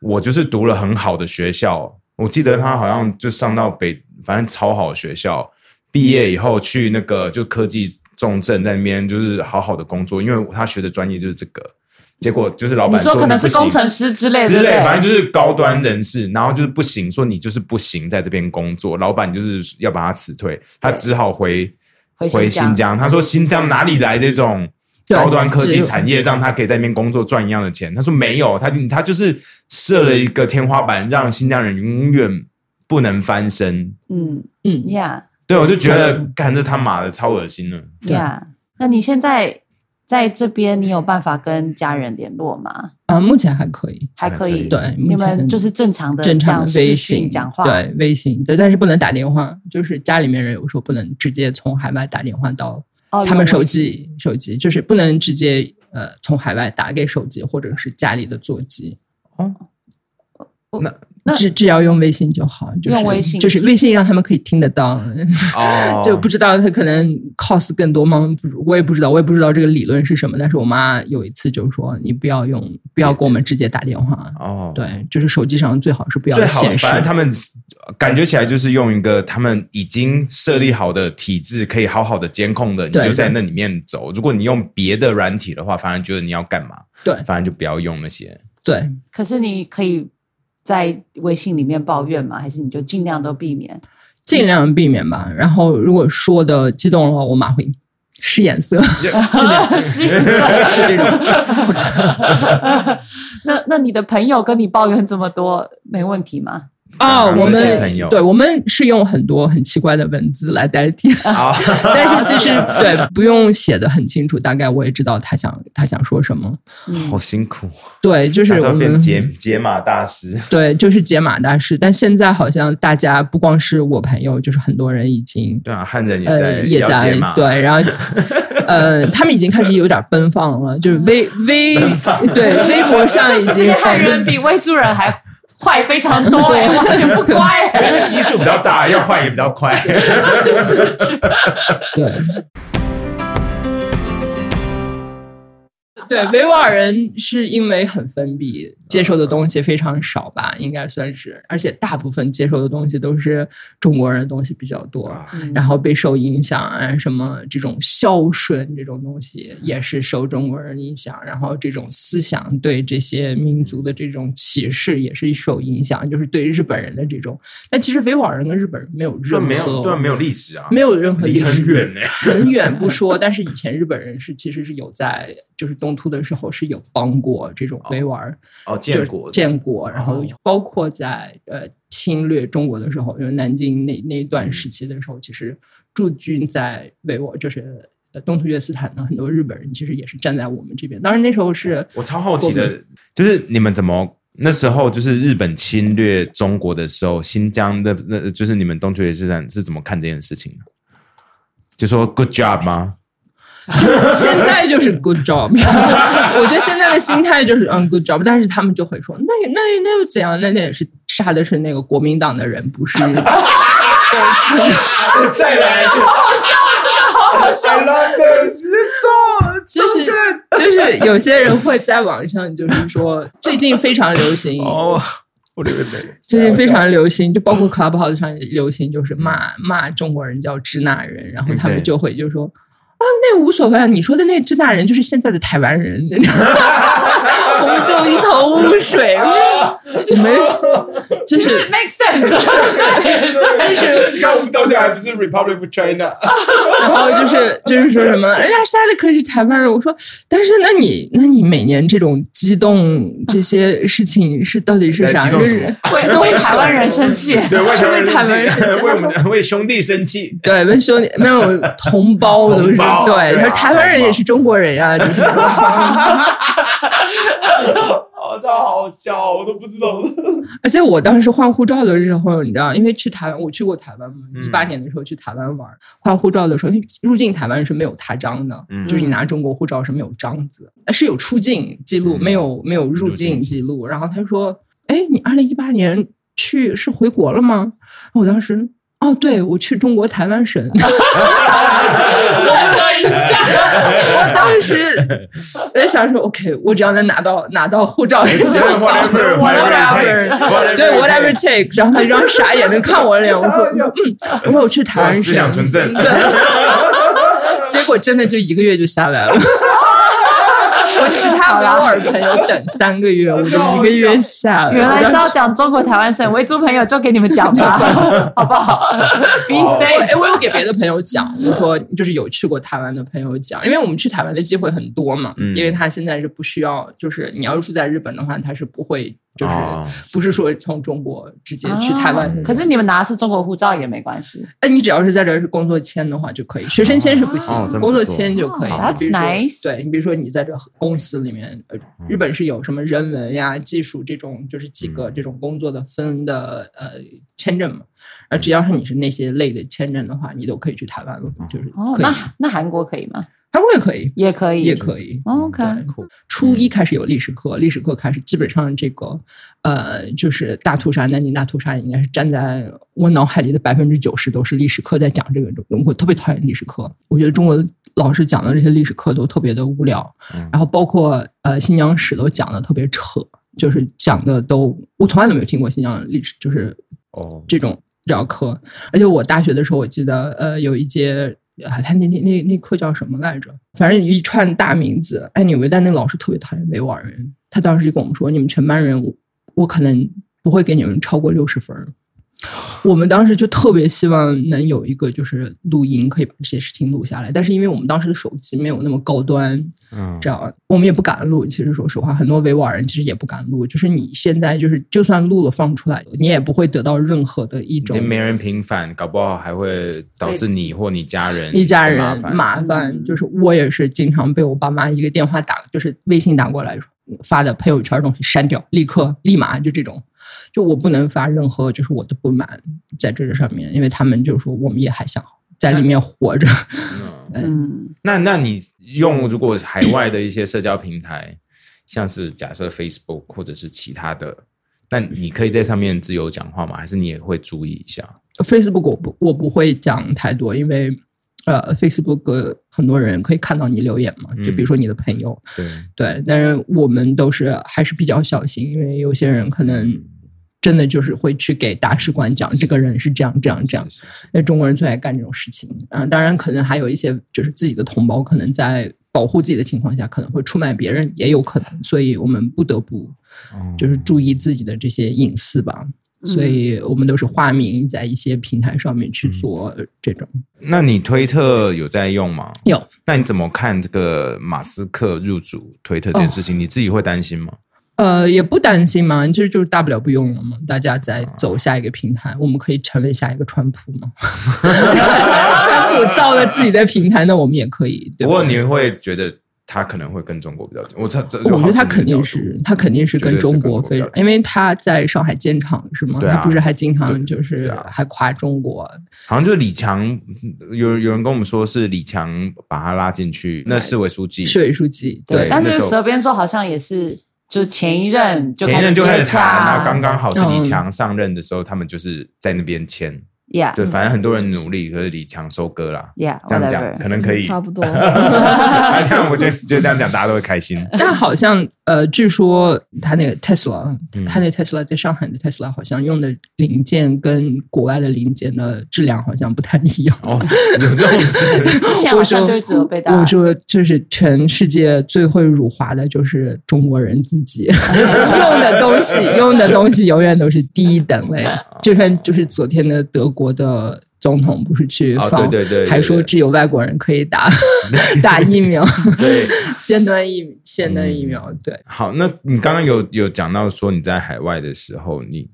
我就是读了很好的学校，我记得他好像就上到北反正超好的学校，毕业以后去那个就科技重镇那边就是好好的工作，因为他学的专业就是这个。结果就是老板你说可能是不行工程师之类的，之类，反正就是高端人士，然后就是不行，说你就是不行，在这边工作，老板就是要把他辞退，他只好回回回新疆新疆。他说新疆哪里来这种高端科技产业，让他可以在那边工作赚一样的钱？他说没有，他他就是设了一个天花板，让新疆人永远不能翻身。嗯嗯，呀对，我就觉得干这他妈的超恶心了。Yeah，。那你现在在这边，你有办法跟家人联络吗？啊，目前还可以，还可以，对你目前们就是正常的正常的微信讲话，对微信对，但是不能打电话，就是家里面人有时候不能直接从海外打电话到哦，他们手机，手机就是不能直接呃从海外打给手机或者是家里的座机，哦。那只只要用微信就好，就是用微信就是微信让他们可以听得到，哦 就不知道他可能 cost 更多吗？我也不知道，我也不知道这个理论是什么。但是我妈有一次就是说，你不要用，不要给我们直接打电话。哦，对，就是手机上最好是不要最好，显示。反正他们感觉起来就是用一个他们已经设立好的体制，可以好好的监控的，你就在那里面走。如果你用别的软体的话，反而觉得你要干嘛，对反正就不要用那些。对，可是你可以在微信里面抱怨吗？还是你就尽量都避免？尽量避免吧。然后如果说的激动的话，我妈会使眼色，使眼色就这种。那那你的朋友跟你抱怨这么多，没问题吗？哦，我们对我们是用很多很奇怪的文字来代替，啊，但是其实 对不用写的很清楚，大概我也知道他想他想说什么。嗯好辛苦，对，就是我们解解码大师。对，就是解码大师。但现在好像大家不光是我朋友，就是很多人已经对啊，汉人也在呃也在，对，然后 呃，他们已经开始有点奔放了，就是微微对微博上已经些汉人比维族人还坏非常多 哎、完全不乖、因为基数比较大，要换也比较快。对。对，维吾尔人是因为很封闭，接受的东西非常少吧，应该算是，而且大部分接受的东西都是中国人的东西比较多，嗯。然后被受影响啊，什么这种孝顺这种东西也是受中国人影响，然后这种思想对这些民族的这种歧视也是受影响，就是对日本人的这种，但其实维吾尔人跟日本人没有任何对，没有没有历史啊，没有任何历史远呢。很远不说，但是以前日本人是其实是有在就是东突的时候是有帮过这种维吾尔，哦，就是建国建国，然后哦包括在呃侵略中国的时候，因为南京那那一段时期的时候，其实驻军在维吾尔就是。呃，东突厥斯坦的很多日本人其实也是站在我们这边，当然那时候是我超好奇的，就是你们怎么那时候就是日本侵略中国的时候，新疆的那就是你们东突厥斯坦是怎么看这件事情的？就说 good job 吗？现在就是 good job，我觉得现在的心态就是嗯 good job，但是他们就会说那那那又怎样？那那也是杀的是那个国民党的人，不是 再来，好笑，真的好好笑。就是就是有些人会在网上就是说最近非常流行哦，我流泪。最近非常流行，就包括 Clubhouse 上也流行，就是骂骂中国人叫支那人，然后他们就会就说啊，啊那无所谓，你说的那支那人就是现在的台湾人，我们就一头雾水，你们就是 make sense，但是你看，我们到现在还不是 Republic of China，然后就是就是说什么，人家杀的可是台湾人。我说，但是那你那你每年这种激动这些事情是到底是啥？在激动什么？是为为台湾人生气。对，为什么？为台湾人生气。为我们的为兄弟生气？对，为兄弟没有同胞都是。胞对，对啊。说台湾人也是中国人呀，就是说 哦，这好笑，我都不知道。而且我当时换护照的时候，你知道，因为去台湾，我去过台湾嘛，嗯一八年的时候去台湾玩，换护照的时候，因为入境台湾是没有他章的，嗯就是你拿中国护照是没有章子，呃是有出境记录，嗯没有没有入境记录。然后他说：“哎，你二零一八年去是回国了吗？”我当时。哦，对，我去中国台湾省，我当时我在想说，OK，我只要能拿到拿到护照就 Whatever, 好 whatever,，whatever，whatever 对 whatever it takes，然后他一张傻眼的看我脸，我说我说嗯，我说我去台湾思想纯正。结果真的就一个月就下来了。我其他维吾尔朋友等三个月，我就一个月下来。原来是要讲中国台湾省维族朋友，就给你们讲吧，好不好？Be safe。哎，我有给别的朋友讲，我说就是有去过台湾的朋友讲，因为我们去台湾的机会很多嘛。嗯。因为他现在是不需要，就是你要是住在日本的话，他是不会。就是不是说从中国直接去台湾，可是你们拿的是中国护照也没关系。哎，你只要是在这是工作签的话就可以，学生签是不行，工作签就可以。That's nice。对你比如说你在这公司里面，日本是有什么人文呀、技术这种，就是几个这种工作的分的呃签证嘛。而，只要是你是那些类的签证的话，你都可以去台湾了。就是可以。那那韩国可以吗？韩国也可以，也可以，也可以。OK，初一开始有历史课，历史课开始基本上这个，呃，就是大屠杀，南京大屠杀应该是站在我脑海里的百分之九十都是历史课在讲这个。我特别讨厌历史课，我觉得中国老师讲的这些历史课都特别的无聊，然后包括呃新疆史都讲的特别扯，就是讲的都我从来都没有听过新疆历史，就是哦这种绕课。而且我大学的时候，我记得呃有一节。啊，他那那那那课叫什么来着？反正一串大名字。哎，你维但那老师特别讨厌维吾尔人，他当时就跟我们说：“你们全班人，我可能不会给你们超过六十分。”我们当时就特别希望能有一个就是录音，可以把这些事情录下来。但是因为我们当时的手机没有那么高端，嗯，这样我们也不敢录。其实说实话，很多维吾尔人其实也不敢录。就是你现在就是就算录了放出来，你也不会得到任何的一种。没人平反，搞不好还会导致你或你家人一家人麻烦。就是我也是经常被我爸妈一个电话打，就是微信打过来发的朋友圈东西删掉，立刻立马就这种。就我不能发任何就是我的不满在这个上面，因为他们就说我们也还想在里面活着。嗯，那那你用如果海外的一些社交平台，像是假设 Facebook 或者是其他的，那你可以在上面自由讲话吗？还是你也会注意一下？Facebook 我不我不会讲太多，因为呃 Facebook 很多人可以看到你留言嘛，就比如说你的朋友，对对，但是我们都是还是比较小心，因为有些人可能。真的就是会去给大使馆讲这个人是这样这样这样，因为中国人最爱干这种事情啊。当然，可能还有一些就是自己的同胞，可能在保护自己的情况下，可能会出卖别人，也有可能。所以我们不得不就是注意自己的这些隐私吧。所以我们都是化名在一些平台上面去做这种。那你推特有在用吗？有。那你怎么看这个马斯克入主推特这件事情？你自己会担心吗？呃，也不担心嘛，其实就是大不了不用了嘛，大家再走下一个平台，我们可以成为下一个川普嘛。川普造了自己的平台，那我们也可以。不过你会觉得他可能会跟中国比较近，我这我觉得他肯定是他肯定是跟中国非常，因为他在上海建厂是吗？他不是还经常就是还夸中国，好像就是李强，有有人跟我们说是李强把他拉进去，那市委书记，市委书记对，但是舌边说好像也是。就是前一任，前一任就开始谈，那刚刚好是李强上任的时候，他们就是在那边签。Yeah，对，反正很多人努力，可是李强收割了。Yeah，这样讲可能可以，差不多。这样我觉得，就这样讲，大家都会开心。但好像呃，据说他那个 Tesla，他那 Tesla 在上海的 Tesla 好像用的零件跟国外的零件的质量好像不太一样。哦，有这种事？之前好像就只有被大我说，就是全世界最会辱华的就是中国人自己用的东西，用的东西永远都是低一等位。就算就是昨天的德国。国的总统不是去放，对对对，还说只有外国人可以打 打疫苗，对，先端疫先端疫苗，对。好，那你刚刚有有讲到说你在海外的时候，你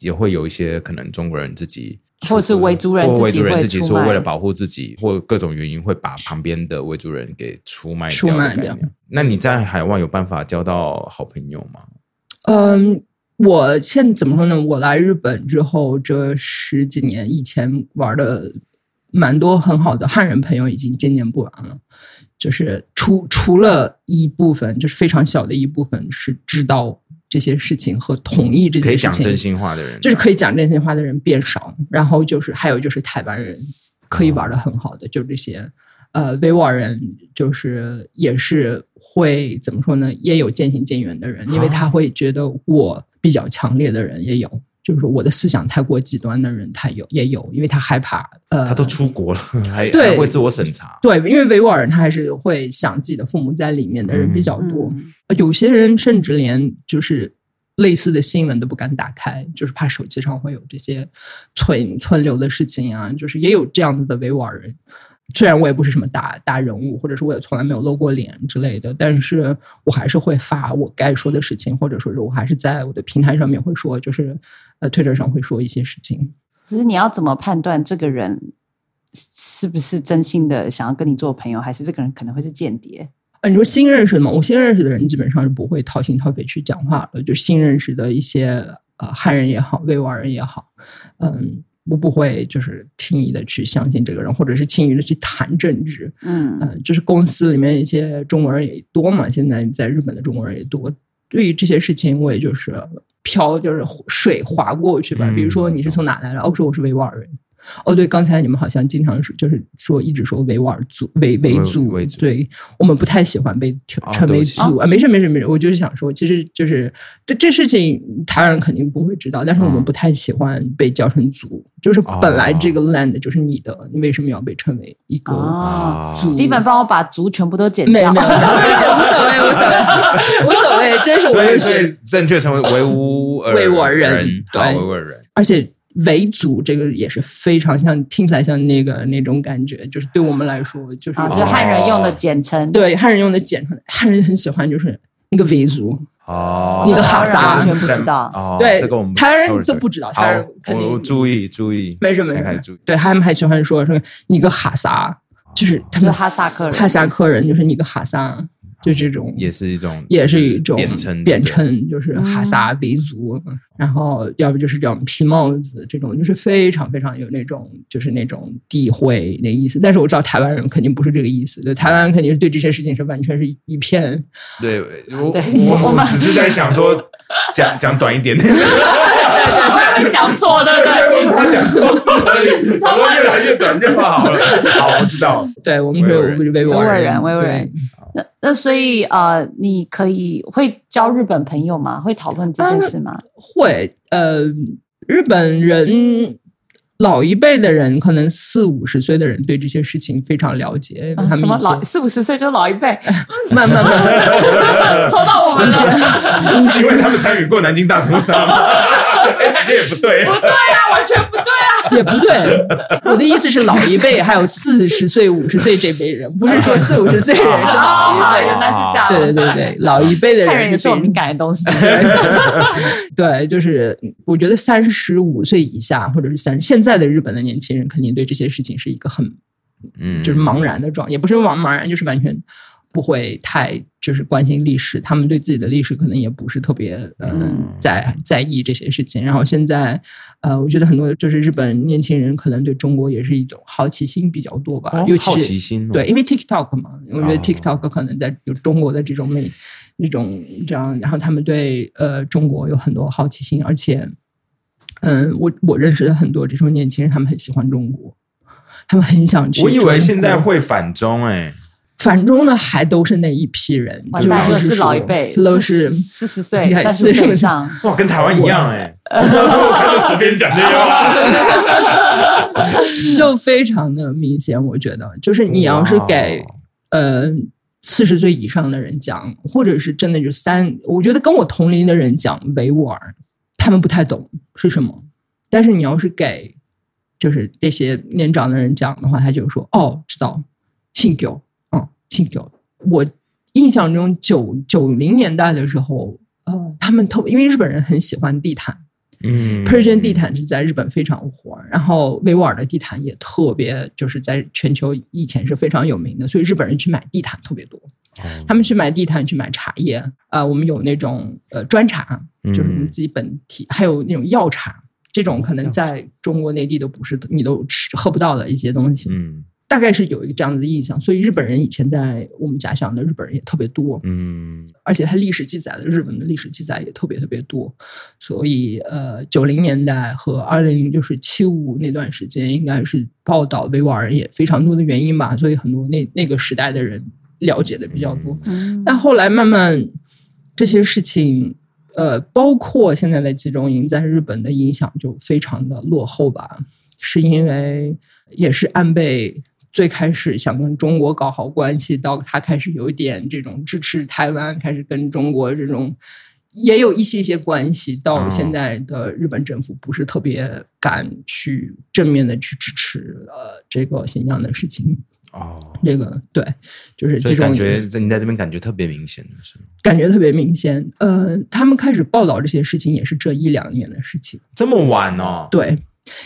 也会有一些可能中国人自己，或是维族人，维族人自己说为了保护自己，或各种原因会把旁边的维族人给出卖出卖掉。那你在海外有办法交到好朋友吗？嗯。我现怎么说呢？我来日本之后这十几年，以前玩的蛮多很好的汉人朋友已经渐渐不玩了。就是除除了一部分，就是非常小的一部分是知道这些事情和同意这些事情可以讲真心话的人，就是可以讲真心话的人变少。然后就是还有就是台湾人可以玩的很好的，就这些。呃，维吾尔人就是也是会怎么说呢？也有渐行渐远的人，因为他会觉得我。比较强烈的人也有，就是说我的思想太过极端的人他有也有，因为他害怕呃，他都出国了，还对还会自我审查。对，因为维吾尔人他还是会想自己的父母在里面的人比较多，有些人甚至连就是类似的新闻都不敢打开，就是怕手机上会有这些存存留的事情啊，就是也有这样子的维吾尔人。虽然我也不是什么大大人物，或者是我也从来没有露过脸之类的，但是我还是会发我该说的事情，或者说是我还是在我的平台上面会说，就是呃推特上会说一些事情。只是你要怎么判断这个人是不是真心的想要跟你做朋友，还是这个人可能会是间谍？呃，你说新认识的吗？我新认识的人基本上是不会掏心掏肺去讲话的，就新认识的一些呃汉人也好，维吾尔人也好，嗯，我不会就是轻易的去相信这个人，或者是轻易的去谈政治。嗯嗯、就是公司里面一些中国人也多嘛，现在在日本的中国人也多。对于这些事情，我也就是飘，就是水划过去吧。嗯比如说你是从哪来的？哦，说我是维吾尔人。哦，对，刚才你们好像经常说，就是说一直说维吾尔族、维维族，维族对我们不太喜欢被称为族啊。没事没事没事，我就是想说，其实就是这这事情台湾人肯定不会知道，但是我们嗯不太喜欢被叫成族，就是哦本来这个 land 就是你的，你为什么要被称为一个哦族？，Steven 帮我把族全部都剪掉。没有没有，这个无所谓无所谓无所谓，真是我所以，所以正确成为维吾尔维吾尔人对维吾尔人。而且维族这个也是非常像，听起来像那个那种感觉，就是对我们来说，就是、啊，就是汉人用的简称。对汉人用的简称，汉人很喜欢就是那个维族，哦，你个哈萨。完全不知道。哦，对这个我们台湾人都不知道好台湾人肯定注意注意，没什么没什么。对他们还喜欢说说你个哈萨，就是他们就是哈萨克人。哈萨克人就是你个哈萨，就这种也是一种，也是一种贬称，贬称，就是哈萨维族，然后要不就是叫皮帽子这种，就是非常非常有那种就是那种诋毁那意思。但是我知道台湾人肯定不是这个意思，对台湾人肯定是对这些事情是完全是一片对，我我我们只是在想说，讲讲短一点点，会讲错，对不对？他讲错字而已，只说越来越短就好了。好，我知道。对我们是维吾尔人维吾维吾尔人，人维吾尔人对那那所以呃，你可以会交日本朋友吗？会讨论这件事吗？会呃，日本人。老一辈的人，可能四五十岁的人对这些事情非常了解，他们啊什么老四五十岁就老一辈，慢慢慢，抽到我们了。是因为他们参与过南京大屠杀吗？哎，时间也不对。不对啊，完全不对啊！也不对，我的意思是老一辈还有四十岁、五十岁这辈人，不是说 四五十岁人是老啊，一辈。人，那是假的。对对对对，老一辈的看人也是有敏感的东西。对，就是我觉得三十五岁以下，或者是三现在的日本的年轻人，肯定对这些事情是一个很嗯就是茫然的状，也不是茫茫然，就是完全不会太就是关心历史，他们对自己的历史可能也不是特别呃嗯在在意这些事情。然后现在呃，我觉得很多就是日本年轻人可能对中国也是一种好奇心比较多吧，哦尤其是好奇心哦对，因为 TikTok 嘛，我觉得哦 TikTok 可能在有中国的这种美。这种这样，然后他们对呃中国有很多好奇心，而且，嗯，我我认识的很多这种年轻人，他们很喜欢中国，他们很想去。我以为现在会反中哎，反中呢还都是那一批人，就是老一辈，都是四十岁、你看三十岁以上。哇，跟台湾一样哎。我看着十边讲这些话，就非常的明显。我觉得，就是你要是给呃四十岁以上的人讲，或者是真的就三，我觉得跟我同龄的人讲维吾尔，他们不太懂是什么。但是你要是给就是这些年长的人讲的话，他就说哦，知道，信狗，嗯，信狗。我印象中九九零年代的时候，呃，他们特因为日本人很喜欢地毯。嗯 Persian 地毯是在日本非常火，然后维吾尔的地毯也特别，就是在全球以前是非常有名的，所以日本人去买地毯特别多。哦他们去买地毯，去买茶叶，呃，我们有那种呃砖茶，就是我们自己本体，还有那种药茶，这种可能在中国内地都不是你都吃喝不到的一些东西，嗯大概是有一个这样子的印象。所以日本人以前在我们家乡的日本人也特别多，嗯而且他历史记载的日本的历史记载也特别特别多，所以呃，九零年代和二零就是七五那段时间，应该是报道维吾尔人也非常多的原因吧，所以很多那那个时代的人了解的比较多。嗯但后来慢慢这些事情，呃，包括现在的集中营在日本的影响就非常的落后吧，是因为也是安倍最开始想跟中国搞好关系，到他开始有一点这种支持台湾，开始跟中国这种也有一些一些关系，到现在的日本政府不是特别敢去正面的去支持呃这个新疆的事情。哦，这个对，就是这种感觉，在你在这边感觉特别明显，是感觉特别明显。呃，他们开始报道这些事情也是这一两年的事情，这么晚哦？对，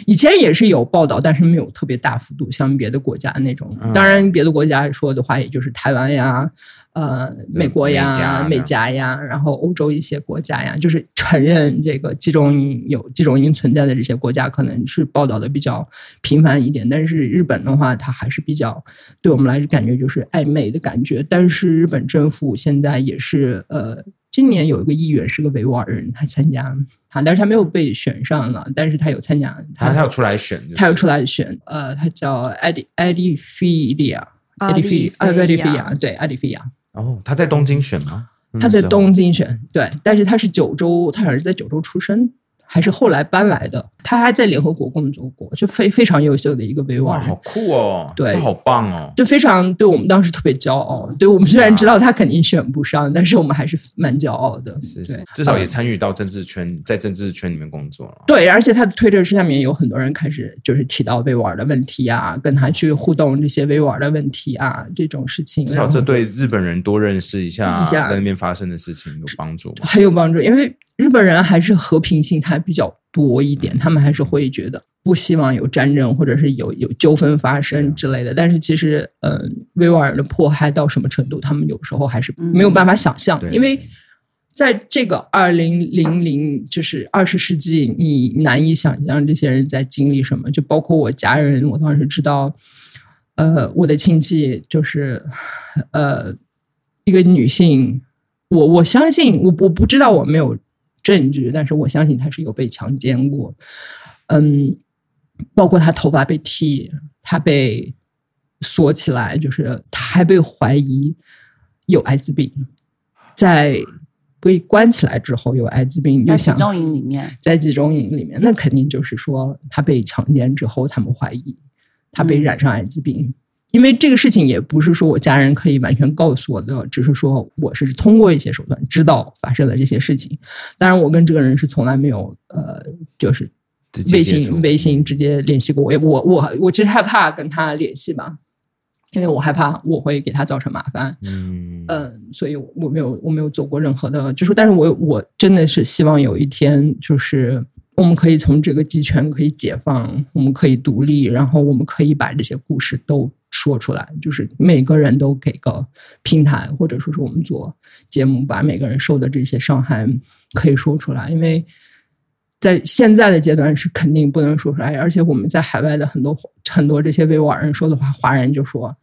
以前也是有报道，但是没有特别大幅度，像别的国家那种。当然，别的国家说的话，也就是台湾呀。呃，美国呀，美加呀，然后欧洲一些国家呀，就是承认这个集中营有集中营存在的这些国家，可能是报道的比较频繁一点。但是日本的话，它还是比较对我们来感觉就是暧昧的感觉。但是日本政府现在也是，呃，今年有一个议员是个维吾尔人，他参加，他，但是他没有被选上了，但是他有参加，他他有出来选，他有出来选，呃，他叫艾迪艾迪菲利亚，艾迪菲艾迪菲亚，对，艾迪菲亚。哦，他在东京选吗？他在东京选，对，但是他是九州，他好像是在九州出生。还是后来搬来的，他还在联合国工作过，就非非常优秀的一个维吾尔，好酷哦！对，这好棒哦！就非常对我们当时特别骄傲。对我们虽然知道他肯定选不上，但是我们还是蛮骄傲的。是是，至少也参与到政治圈，在政治圈里面工作了。对，而且他的推特下面有很多人开始就是提到维吾尔的问题啊，跟他去互动这些维吾尔的问题啊，这种事情。至少这对日本人多认识一下在那边发生的事情有帮助，很有帮助，因为。日本人还是和平心态比较多一点，他们还是会觉得不希望有战争或者是有有纠纷发生之类的。但是其实，嗯，维吾尔的迫害到什么程度，他们有时候还是没有办法想象，因为在这个二零零零就是二十世纪，你难以想象这些人在经历什么。就包括我家人，我当时知道，呃，我的亲戚就是呃一个女性，我我相信，我我不知道，我没有。证据，但是我相信他是有被强奸过，嗯，包括他头发被剃，他被锁起来，就是他还被怀疑有艾滋病，在被关起来之后有艾滋病，在集中营里面，在集中营里面，那肯定就是说他被强奸之后，他们怀疑他被染上艾滋病。因为这个事情也不是说我家人可以完全告诉我的，只是说我是通过一些手段知道发生了这些事情。当然，我跟这个人是从来没有呃，就是微信微信直接联系过。我我我我其实害怕跟他联系嘛，因为我害怕我会给他造成麻烦。嗯嗯，所以我没有我没有做过任何的，就是但是我我真的是希望有一天就是。我们可以从这个集权可以解放，我们可以独立，然后我们可以把这些故事都说出来，就是每个人都给个平台，或者说是我们做节目，把每个人受的这些伤害可以说出来，因为在现在的阶段是肯定不能说出来，而且我们在海外的很多很多这些维吾尔人说的话，华人就说。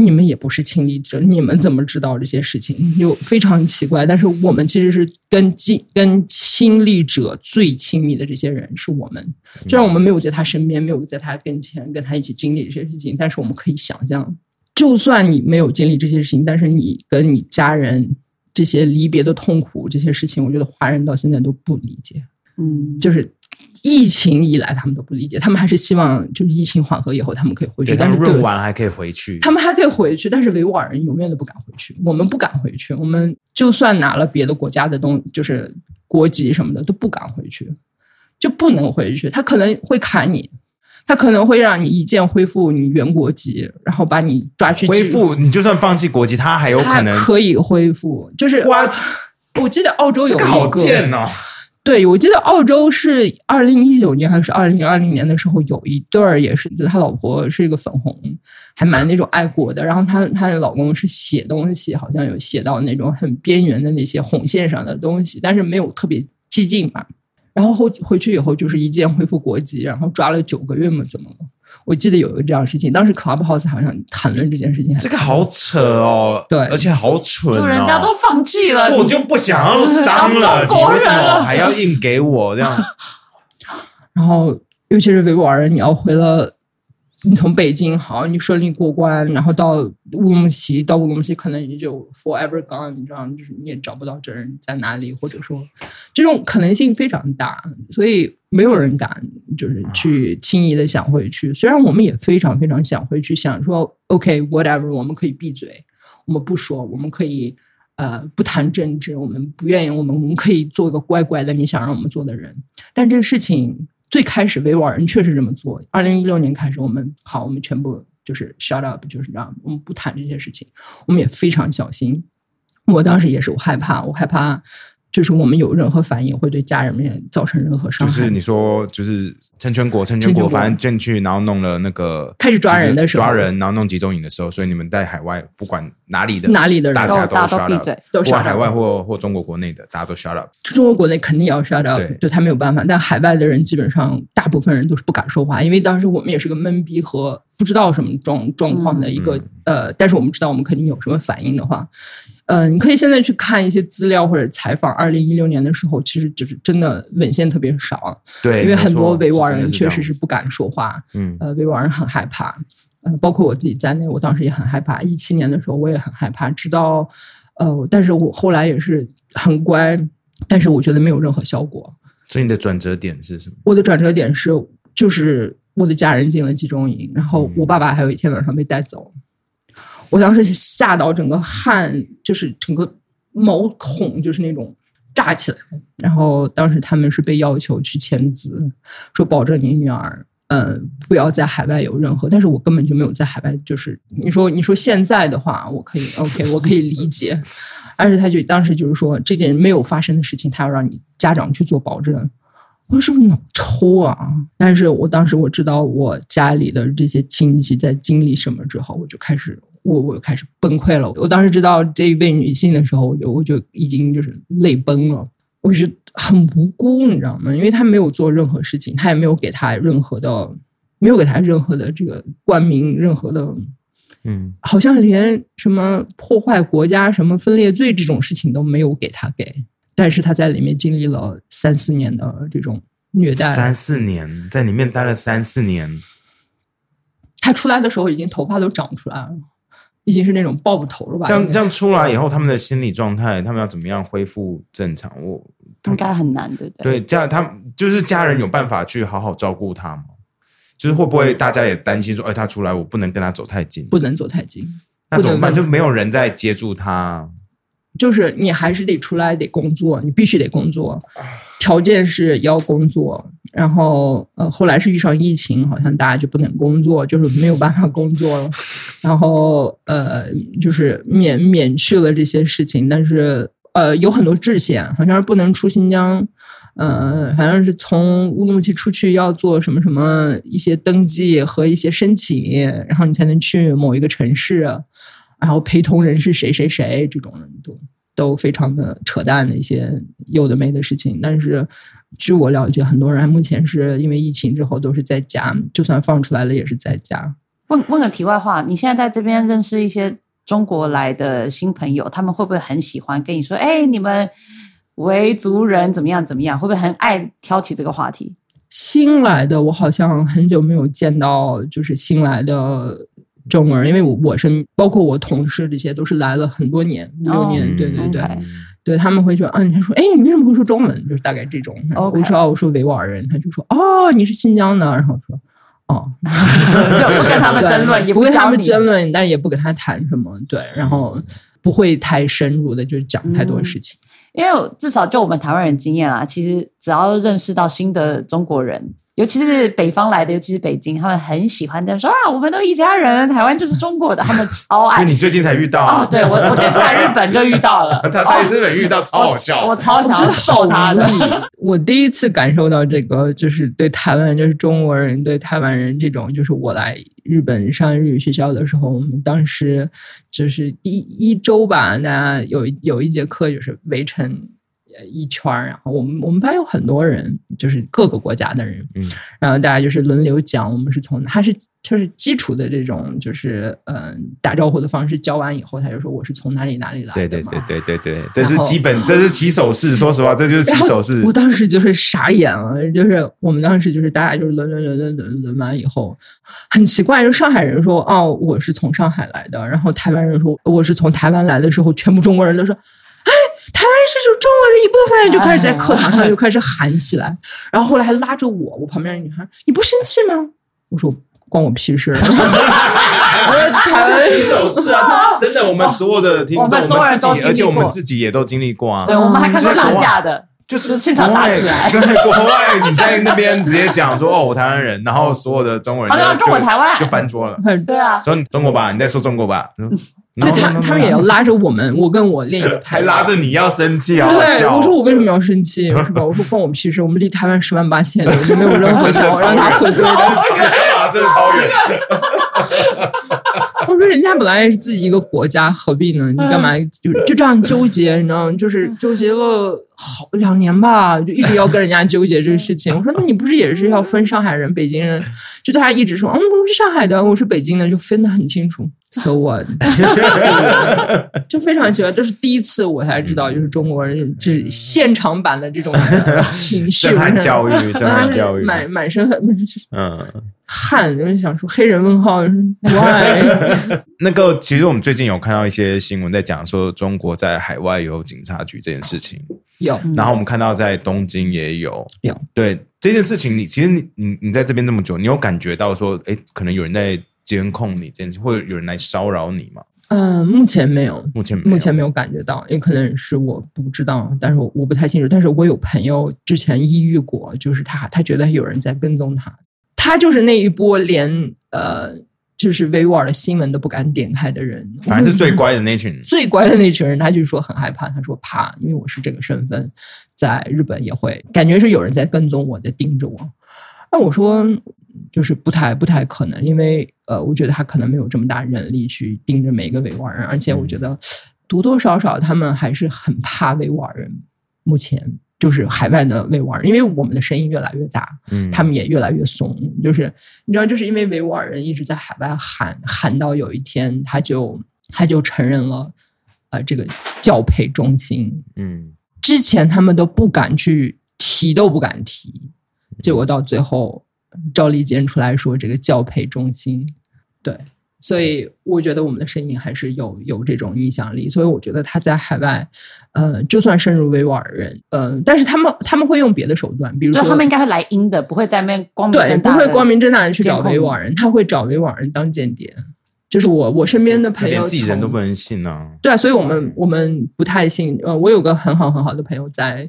你们也不是亲历者，你们怎么知道这些事情？就非常奇怪。但是我们其实是跟亲跟亲历者最亲密的这些人是我们，虽然我们没有在他身边，没有在他跟前跟他一起经历这些事情，但是我们可以想象，就算你没有经历这些事情，但是你跟你家人这些离别的痛苦这些事情，我觉得华人到现在都不理解。嗯，就是。疫情以来，他们都不理解，他们还是希望就是疫情缓和以后，他们可以回去。但是润完还可以回去，他们还可以回去，但是维吾尔人永远都不敢回去。我们不敢回去，我们就算拿了别的国家的东，就是国籍什么的，都不敢回去，就不能回去。他可能会砍你，他可能会让你一键恢复你原国籍，然后把你抓去恢复。你就算放弃国籍，他还有可能可以恢复。就是？我记得澳洲有一个好贱哦。对，我记得澳洲是二零一九年还是二零二零年的时候，有一对儿也是，他老婆是一个粉红，还蛮那种爱国的。然后他他的老公是写东西，好像有写到那种很边缘的那些红线上的东西，但是没有特别激进嘛。然后后回去以后就是一键恢复国籍，然后抓了九个月嘛，怎么了？我记得有一个这样的事情，当时 Clubhouse 好像谈论这件事情。这个好扯哦，对，而且好蠢哦，人家都放弃了，我就不想要当了，你为什么还要硬给我这样？然后，尤其是维吾尔人，你要回了你从北京好，你顺利过关，然后到乌鲁木齐，到乌鲁木齐可能你就 forever gone，你知道，就是你也找不到这人在哪里，或者说这种可能性非常大，所以没有人敢就是去轻易的想回去。虽然我们也非常非常想回去，想说 OK whatever，我们可以闭嘴，我们不说，我们可以呃不谈政治，我们不愿意，我们我们可以做一个乖乖的你想让我们做的人，但这个事情。最开始维吾尔人确实这么做。二零一六年开始，我们好，我们全部就是 shut up，就是这样，我们不谈这些事情。我们也非常小心。我当时也是，我害怕，我害怕。就是我们有任何反应，会对家人们造成任何伤害。就是你说，就是陈全国，陈全国反正进去，然后弄了那个开始抓人的时候，抓人，然后弄集中营的时候，所以你们在海外不管哪里的哪里的人，大家都 shut up，都管海外或或中国国内的，大家都 shut up。中国国内肯定要 shut up，对他没有办法。但海外的人基本上大部分人都是不敢说话，因为当时我们也是个懵逼和不知道什么状状况的一个呃，但是我们知道我们肯定有什么反应的话。嗯，你可以现在去看一些资料或者采访。二零一六年的时候，其实就是真的文献特别少，对，因为很多维吾尔人确实是不敢说话，嗯，呃，维吾尔人很害怕，呃，包括我自己在内，我当时也很害怕。一七年的时候，我也很害怕，直到呃，但是我后来也是很乖，但是我觉得没有任何效果。所以你的转折点是什么？我的转折点是，就是我的家人进了集中营，然后我爸爸还有一天晚上被带走。我当时吓到整个汗，就是整个毛孔就是那种炸起来。然后当时他们是被要求去签字，说保证你女儿，嗯，不要在海外有任何。但是我根本就没有在海外，就是你说你说现在的话，我可以 OK，我可以理解。但是他就当时就是说这件没有发生的事情，他要让你家长去做保证。我说是不是脑抽啊？但是我当时我知道我家里的这些亲戚在经历什么之后，我就开始。我我开始崩溃了。我当时知道这一位女性的时候，我就我就已经就是泪崩了。我是很无辜，你知道吗？因为她没有做任何事情，她也没有给她任何的，没有给她任何的这个冠名，任何的，嗯，好像连什么破坏国家、什么分裂罪这种事情都没有给她给。但是他在里面经历了三四年的这种虐待，三四年在里面待了三四年。他出来的时候，已经头发都长出来了。已经是那种爆不头了吧？这样这样出来以后，他们的心理状态，他们要怎么样恢复正常？我应该很难，对不对？对家他就是家人有办法去好好照顾他吗？就是会不会大家也担心说，哎，他出来我不能跟他走太近，不能走太近，那怎么办？就没有人在接住他。就是你还是得出来得工作，你必须得工作，条件是要工作。然后呃，后来是遇上疫情，好像大家就不能工作，就是没有办法工作了。然后呃，就是免免去了这些事情，但是呃，有很多制限，好像是不能出新疆，呃，好像是从乌鲁木齐出去要做什么什么一些登记和一些申请，然后你才能去某一个城市。然后陪同人是谁谁谁，这种人都都非常的扯淡的一些有的没的事情。但是据我了解，很多人目前是因为疫情之后都是在家，就算放出来了也是在家。问问个题外话，你现在在这边认识一些中国来的新朋友，他们会不会很喜欢跟你说？哎，你们维族人怎么样怎么样？会不会很爱挑起这个话题？新来的我好像很久没有见到，就是新来的。中文，因为我我身包括我同事这些都是来了很多年五六年，对对对，对他们会说啊，他说哎，你为什么会说中文？就是大概这种。我说哦，我说维吾尔人，他就说哦，你是新疆的，然后说哦，就不跟他们争论，也不跟他们争论，但也不跟他谈什么，对，然后不会太深入的，就是讲太多事情。因为至少就我们台湾人经验啊，其实只要认识到新的中国人。尤其是北方来的，尤其是北京，他们很喜欢在说啊，我们都一家人，台湾就是中国的，他们超爱。你最近才遇到哦？对我，我这次来日本就遇到了。他在日本遇到超好笑，我超想要揍他的。我第一次感受到这个，就是对台湾，就是中国人对台湾人这种，就是我来日本上日语学校的时候，我们当时就是一一周吧，大家有有一节课就是围成。呃一圈儿，然后我们我们班有很多人，就是各个国家的人，嗯然后大家就是轮流讲，我们是从他是就是基础的这种就是嗯、呃打招呼的方式教完以后，他就说我是从哪里哪里来的对对对对对对，这是基本，这是起手式。说实话，这就是起手式我。当时就是傻眼了，就是我们当时就是大家就是轮轮轮轮轮轮完以后，很奇怪，就上海人说哦我是从上海来的，然后台湾人说我是从台湾来的时候，全部中国人都说。哎，台湾是就中国的一部分，就开始在课堂上就开始喊起来，然后后来还拉着我，我旁边的女孩，你不生气吗？我说关我屁事。我说台湾起手式啊，这真的，我们所有的听众，我们自己，而且我们自己也都经历过啊。对，我们还看过打架的，就是现场打起来。国外对，国外你在那边直接讲说哦，我台湾人，然后所有的中国人好像就中国台湾。就翻桌了，对啊，说中国吧，你在说中国吧，嗯对他他们也要拉着我们，我跟我另一个还拉着你要生气啊！对，我说我为什么 要生气？是吧？我说关我屁事！我们离台湾十万八千里，我没有任何想要让他回归的。啊，真的超远。我说人家本来是自己一个国家，何必呢？你干嘛就就这样纠结？你知道吗？就是纠结了好两年吧，就一直要跟人家纠结这个事情。我说那你不是也是要分上海人、北京人？就大家一直说，嗯，我是上海的，我是北京的，就分得很清楚。So what？就非常奇怪，这是第一次我才知道，就是中国人就是现场版的这种情绪，震撼教育，震撼教育。满满身很嗯，汗，就是想说黑人问号，why？那个其实我们最近有看到一些新闻在讲说中国在海外有警察局这件事情，有然后我们看到在东京也有。有对这件事情你，其实你你你在这边这么久，你有感觉到说，哎，可能有人在监控你这件事，或者有人来骚扰你吗？嗯，目前没有，目前目前没有感觉到，也可能是我不知道，但是我我不太清楚。但是我有朋友之前抑郁过，就是他他觉得有人在跟踪他，他就是那一波连呃就是维吾尔的新闻都不敢点开的人，反正是最乖的那群人。最乖的那群人，他就说很害怕，他说怕，因为我是这个身份，在日本也会感觉是有人在跟踪我，在盯着我。那我说就是不太不太可能，因为呃，我觉得他可能没有这么大人力去盯着每一个维吾尔人，而且我觉得多多少少他们还是很怕维吾尔人。目前就是海外的维吾尔人，因为我们的声音越来越大，嗯，他们也越来越怂。就是你知道，就是因为维吾尔人一直在海外喊喊到有一天，他就他就承认了，呃，这个教培中心。嗯之前他们都不敢去提，都不敢提，结果到最后赵立坚出来说这个教培中心，对。所以我觉得我们的声音还是有有这种影响力，所以我觉得他在海外，呃，就算深入维吾尔人，呃，但是他们他们会用别的手段，比如就说他们应该会来阴的，不会在那边光明对，正大的不会光明正大的去找维吾尔人，他会找维吾尔人当间谍。就是我我身边的朋友连自己人都不能信啊。对啊，所以我们我们不太信。呃，我有个很好很好的朋友在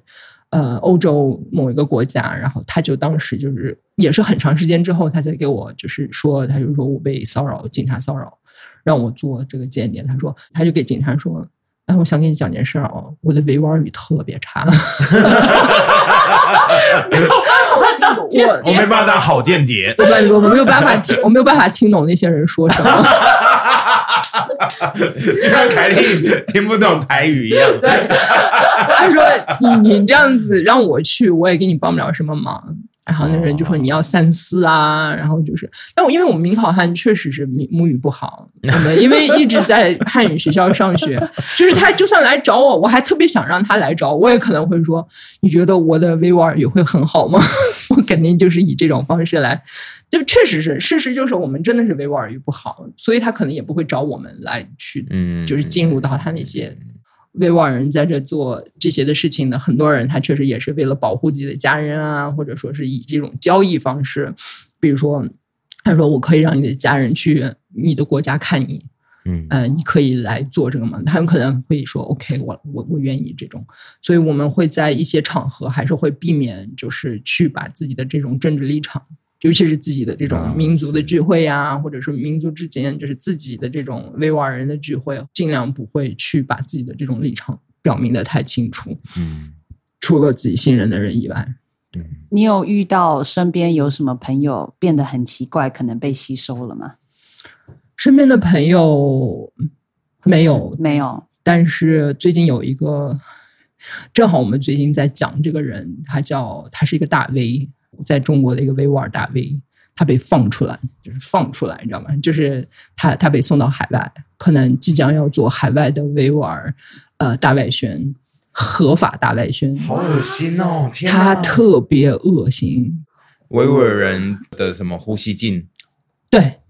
呃欧洲某一个国家，然后他就当时就是也是很长时间之后，他才给我就是说，他就说我被骚扰，警察骚扰，让我做这个间谍。他说他就给警察说。哎，我想跟你讲件事儿啊，我的维吾尔语特别差，我我没办法当好间谍，我没我没有办法听，我没有办法听懂那些人说什么。就像凯莉听不懂台语一样。他说：“你你这样子让我去，我也给你帮不了什么忙。”然后那人就说：“你要三思啊。”然后就是，但我因为我们明考汉确实是母母语不好，我们因为一直在汉语学校上学，就是他就算来找我，我还特别想让他来找我，我也可能会说：“你觉得我的维吾尔语会很好吗？” 我肯定就是以这种方式来，就确实是事实，就是我们真的是维吾尔语不好，所以他可能也不会找我们来去嗯，就是进入到他那些维吾尔人在这做这些的事情呢很多人，他确实也是为了保护自己的家人啊，或者说是以这种交易方式，比如说他说我可以让你的家人去你的国家看你，嗯呃，你可以来做这个吗？他们可能会说 OK，我我我愿意这种，所以我们会在一些场合还是会避免，就是去把自己的这种政治立场。尤其是自己的这啊种民族的聚会呀、或者说民族之间，就是自己的这种维吾尔人的聚会，尽量不会去把自己的这种立场表明的太清楚，嗯除了自己信任的人以外。对你有遇到身边有什么朋友变得很奇怪，可能被吸收了吗？身边的朋友没有，没有，但是最近有一个正好我们最近在讲这个人，他叫他是一个大 V，在中国的一个维吾尔大 V，他被放出来，就是放出来，你知道吗？就是他他被送到海外，可能即将要做海外的维吾尔呃大外宣，合法大外宣，好恶心哦！天他，特别恶心，维吾尔人的什么呼吸镜？对，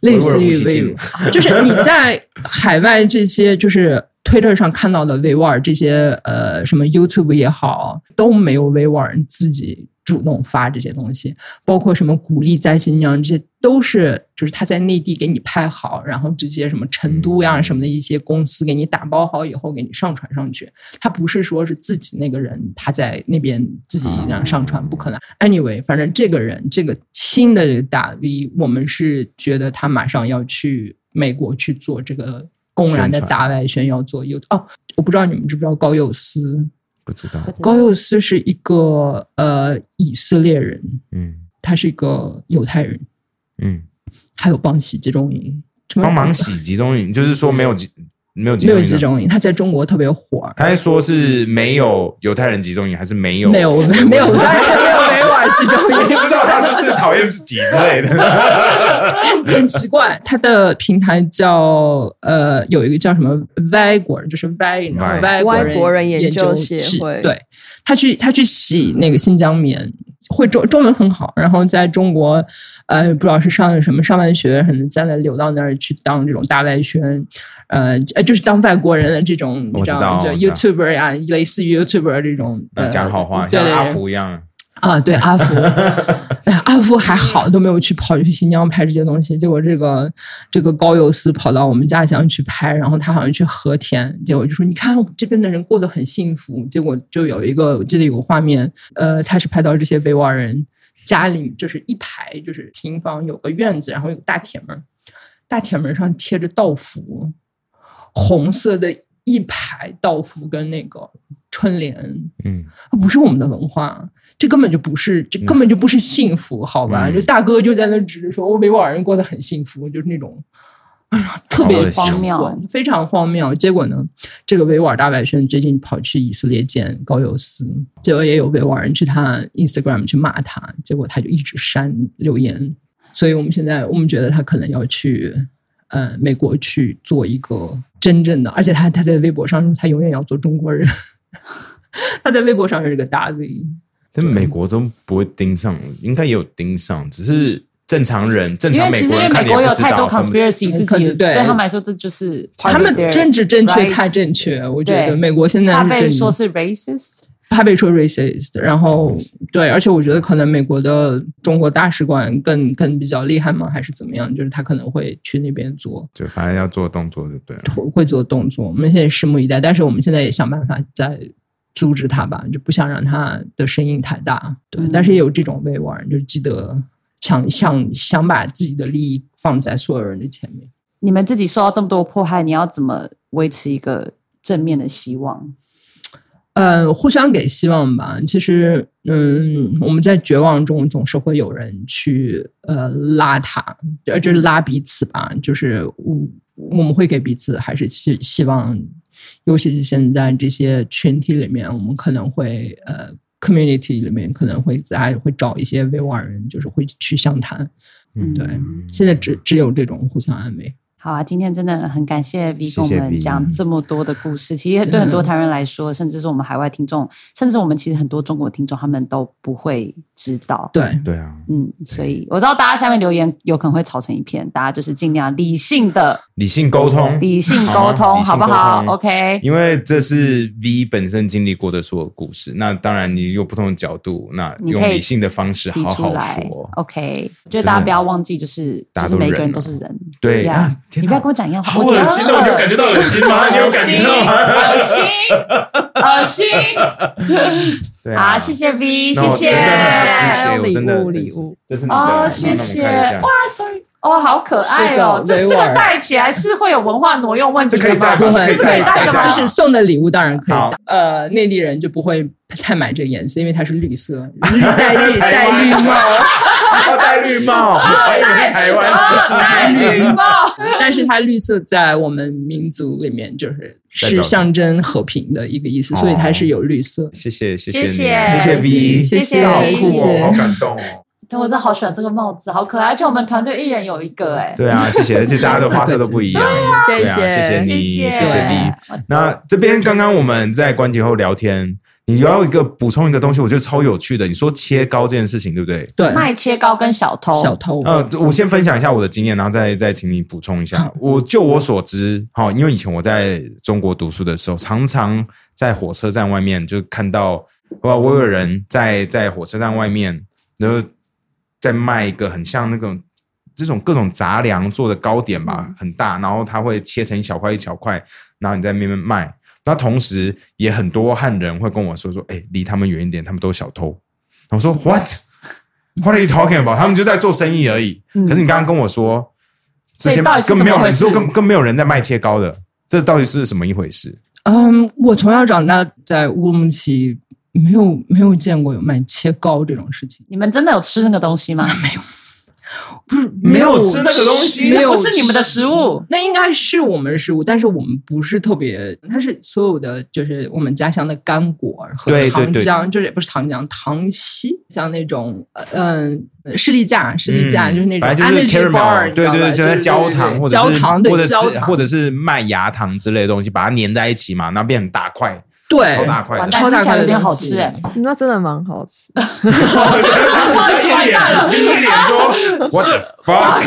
类似于维维吾尔，就是你在海外这些就是。推特上看到的维吾尔这些呃什么 YouTube 也好，都没有维吾尔人自己主动发这些东西，包括什么鼓励在新疆，这些都是就是他在内地给你拍好，然后这些什么成都呀什么的一些公司给你打包好以后给你上传上去，他不是说是自己那个人他在那边自己一样上传，不可能。Anyway，反正这个人这个新的大 V，我们是觉得他马上要去美国去做这个。公然的大外宣要做有哦，我不知道你们知不知道高佑思？不知道。高佑斯是一个呃以色列人，嗯，他是一个犹太人，嗯，还有帮洗集中营，帮忙洗集中营，就是说没有集没有没有集中营，他在中国特别火。他还说是没有犹太人集中营，还是没有？没有没有，当然是没有维吾尔集中营。不知道他是不是讨厌自己之类的，很奇怪。他的平台叫呃，有一个叫什么外国人，就是外外外国人研究协会，对他去他去洗那个新疆棉，会中中文很好，然后在中国呃，不知道是上什么上完学，可能再来留到那儿去当这种大外宣，呃呃，就是当外国人的这种，你知道，就 YouTuber 呀，类似于 YouTuber 这种，讲好话，像阿福一样。啊，对阿福，哎，阿福还好都没有去跑去新疆拍这些东西，结果这个这个高佑思跑到我们家乡去拍，然后他好像去和田，结果就说你看这边的人过得很幸福，结果就有一个我记得有个画面，呃，他是拍到这些维吾尔人家里就是一排就是平房有个院子，然后有个大铁门，大铁门上贴着道符，红色的一排道符跟那个春联，嗯，它不是我们的文化。这根本就不是，这根本就不是幸福，好吧？嗯、就大哥就在那指着说，我维吾尔人过得很幸福，就是那种，哎呀，特别荒谬，非常荒谬。结果呢，这个维吾尔大外甥最近跑去以色列见高佑思，结果也有维吾尔人去他 Instagram 去骂他，结果他就一直删留言。所以我们现在我们觉得他可能要去呃美国去做一个真正的，而且他他在微博上他永远要做中国人，他在微博上是个大 V。但美国都不会盯上，应该也有盯上，只是正常人正常美国人看美国有太多 conspiracy，自己对。他们来说这就是他们政治正确太正确，我觉得美国现在他被说是 racist，他被说 racist，然后对，而且我觉得可能美国的中国大使馆更更比较厉害吗？还是怎么样？就是他可能会去那边做，就反正要做动作就对了，会做动作，我们现在拭目以待。但是我们现在也想办法在。阻止他吧，就不想让他的声音太大。对，但是也有这种维吾尔人，就是记得想想想把自己的利益放在所有人的前面。你们自己受到这么多迫害，你要怎么维持一个正面的希望？呃，互相给希望吧。其实，嗯，我们在绝望中总是会有人去呃拉他，呃，就是拉彼此吧。就是我我们会给彼此，还是希希望。尤其是现在这些群体里面，我们可能会呃，community 里面可能会在会找一些维吾尔人，就是会去相谈。嗯，对，现在只只有这种互相安慰。好啊，今天真的很感谢 V 跟我们讲这么多的故事。其实对很多台湾人来说，甚至是我们海外听众，甚至我们其实很多中国听众，他们都不会知道。对对啊，嗯，所以我知道大家下面留言有可能会吵成一片，大家就是尽量理性的、理性沟通、理性沟通，好不好？OK。因为这是 V 本身经历过的所有故事，那当然你有不同的角度，那用理性的方式好好说。OK，我觉得大家不要忘记，就是就是每个人都是人，对呀。你不要跟我讲一样话，好恶心的，我就感觉到恶心吗？你有感觉到吗？恶心，恶心。对啊，谢谢 V，谢谢，礼物礼物，这是你哦，谢谢，哇，sorry。哦，好可爱哦！这这个戴起来是会有文化挪用问题的吗？不会，这是可以戴的吗？就是送的礼物当然可以戴。呃，内地人就不会太买这个颜色，因为它是绿色，绿带绿戴绿帽，戴绿帽，我还以为是台湾戴绿帽，但是它绿色在我们民族里面就是是象征和平的一个意思，所以它是有绿色。谢谢谢，谢谢谢谢 V，谢谢好酷谢谢哦，好感动哦。我真的好喜欢这个帽子，好可爱，而且我们团队一人有一个，哎，对啊，谢谢，而且大家的花色都不一样，对啊，谢谢谢谢你，谢谢谢 V。那这边刚刚我们在关节后聊天，你要一个补充一个东西，我觉得超有趣的。你说切糕这件事情，对不对？对，卖切糕跟小偷，小偷。呃，我先分享一下我的经验，然后再再请你补充一下。我就我所知，好、因为以前我在中国读书的时候，常常在火车站外面就看到，哇，我有人在在火车站外面，然后在卖一个很像那种这种各种杂粮做的糕点吧，很大，然后它会切成一小块一小块，然后你在那边卖。那同时也很多汉人会跟我说说，哎，离他们远一点，他们都是小偷。我说 What? What are you talking about？他们就在做生意而已。可是你刚刚跟我说，这些这到底是根本没有人，说更更没有人在卖切糕的，这到底是什么一回事？嗯，我从小长大在乌鲁木齐，没有没有见过有卖切糕这种事情。你们真的有吃那个东西吗？没有。不是没有吃那个东西？没有不是你们的食物，那应该是我们的食物，但是我们不是特别，它是所有的就是我们家乡的干果和对对对。糖浆，就是也不是糖浆，糖稀，像那种呃嗯士力架，士力架、嗯就是那种对对对，就是焦糖或者焦糖或者焦糖。是或者是麦芽糖之类的东西，把它粘在一起嘛，然后变很大块，对超大块。完蛋，超大块有点好吃哎。那真的蛮好吃。一脸第一脸说 What the fuck？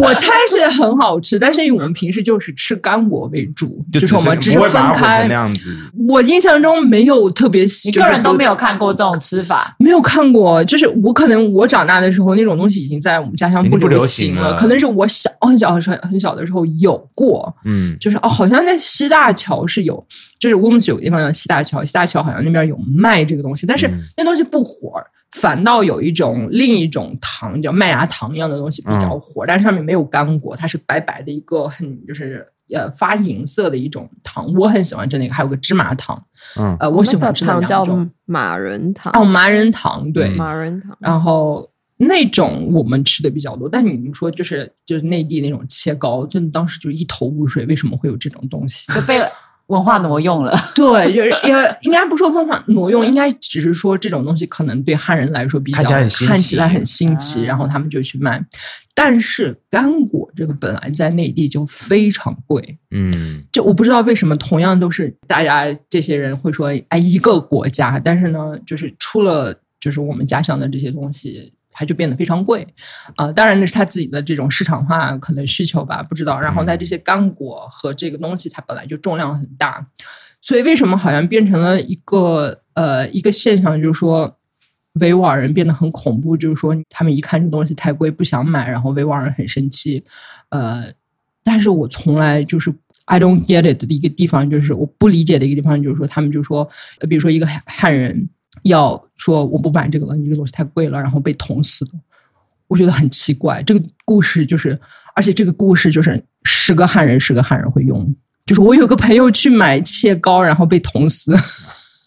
我猜是很好吃，但是因为我们平时就是吃干果为主，就就是我们只是分开那。样子。我印象中没有特别喜，你就是都个人都没有看过这种吃法，没有看过，就是我可能我长大的时候，那种东西已经在我们家乡不流流行了了，可能是我小很小很小很小的时候有过，嗯，就是哦，好像在西大桥是有，就是乌鲁木齐有个地方叫西大桥，西大桥好像那边有卖这个东西，但是嗯那东西不火。反倒有一种另一种糖，叫麦芽糖一样的东西比较火，但是上面没有干果，它是白白的一个很就是呃发银色的一种糖，我很喜欢吃那个，还有个芝麻糖，嗯呃，我喜欢吃那那个糖叫。马仁糖。哦，麻仁糖，对，嗯马仁糖。然后那种我们吃的比较多，但你们说就是就是内地那种切糕，真的当时就一头雾水，为什么会有这种东西？就被文化挪用了。对，就是也应该不说文化挪用，应该只是说这种东西可能对汉人来说比较看起来很新奇看起来很新奇，啊然后他们就去卖。但是干果这个本来在内地就非常贵，嗯，就我不知道为什么同样都是大家这些人会说，哎，一个国家，但是呢，就是出了就是我们家乡的这些东西，它就变得非常贵啊、当然那是他自己的这种市场化可能需求吧，不知道。然后在这些干果和这个东西，它本来就重量很大，所以为什么好像变成了一个呃一个现象，就是说。维吾尔人变得很恐怖，就是说他们一看这东西太贵，不想买，然后维吾尔人很生气，呃，但是我从来就是 I don't get it 的一个地方，就是我不理解的一个地方，就是说他们就说，呃比如说一个汉汉人要说我不买这个了，你这个东西太贵了，然后被捅死的，我觉得很奇怪。这个故事就是，而且这个故事就是十个汉人十个汉人会用，就是我有个朋友去买切糕，然后被捅死。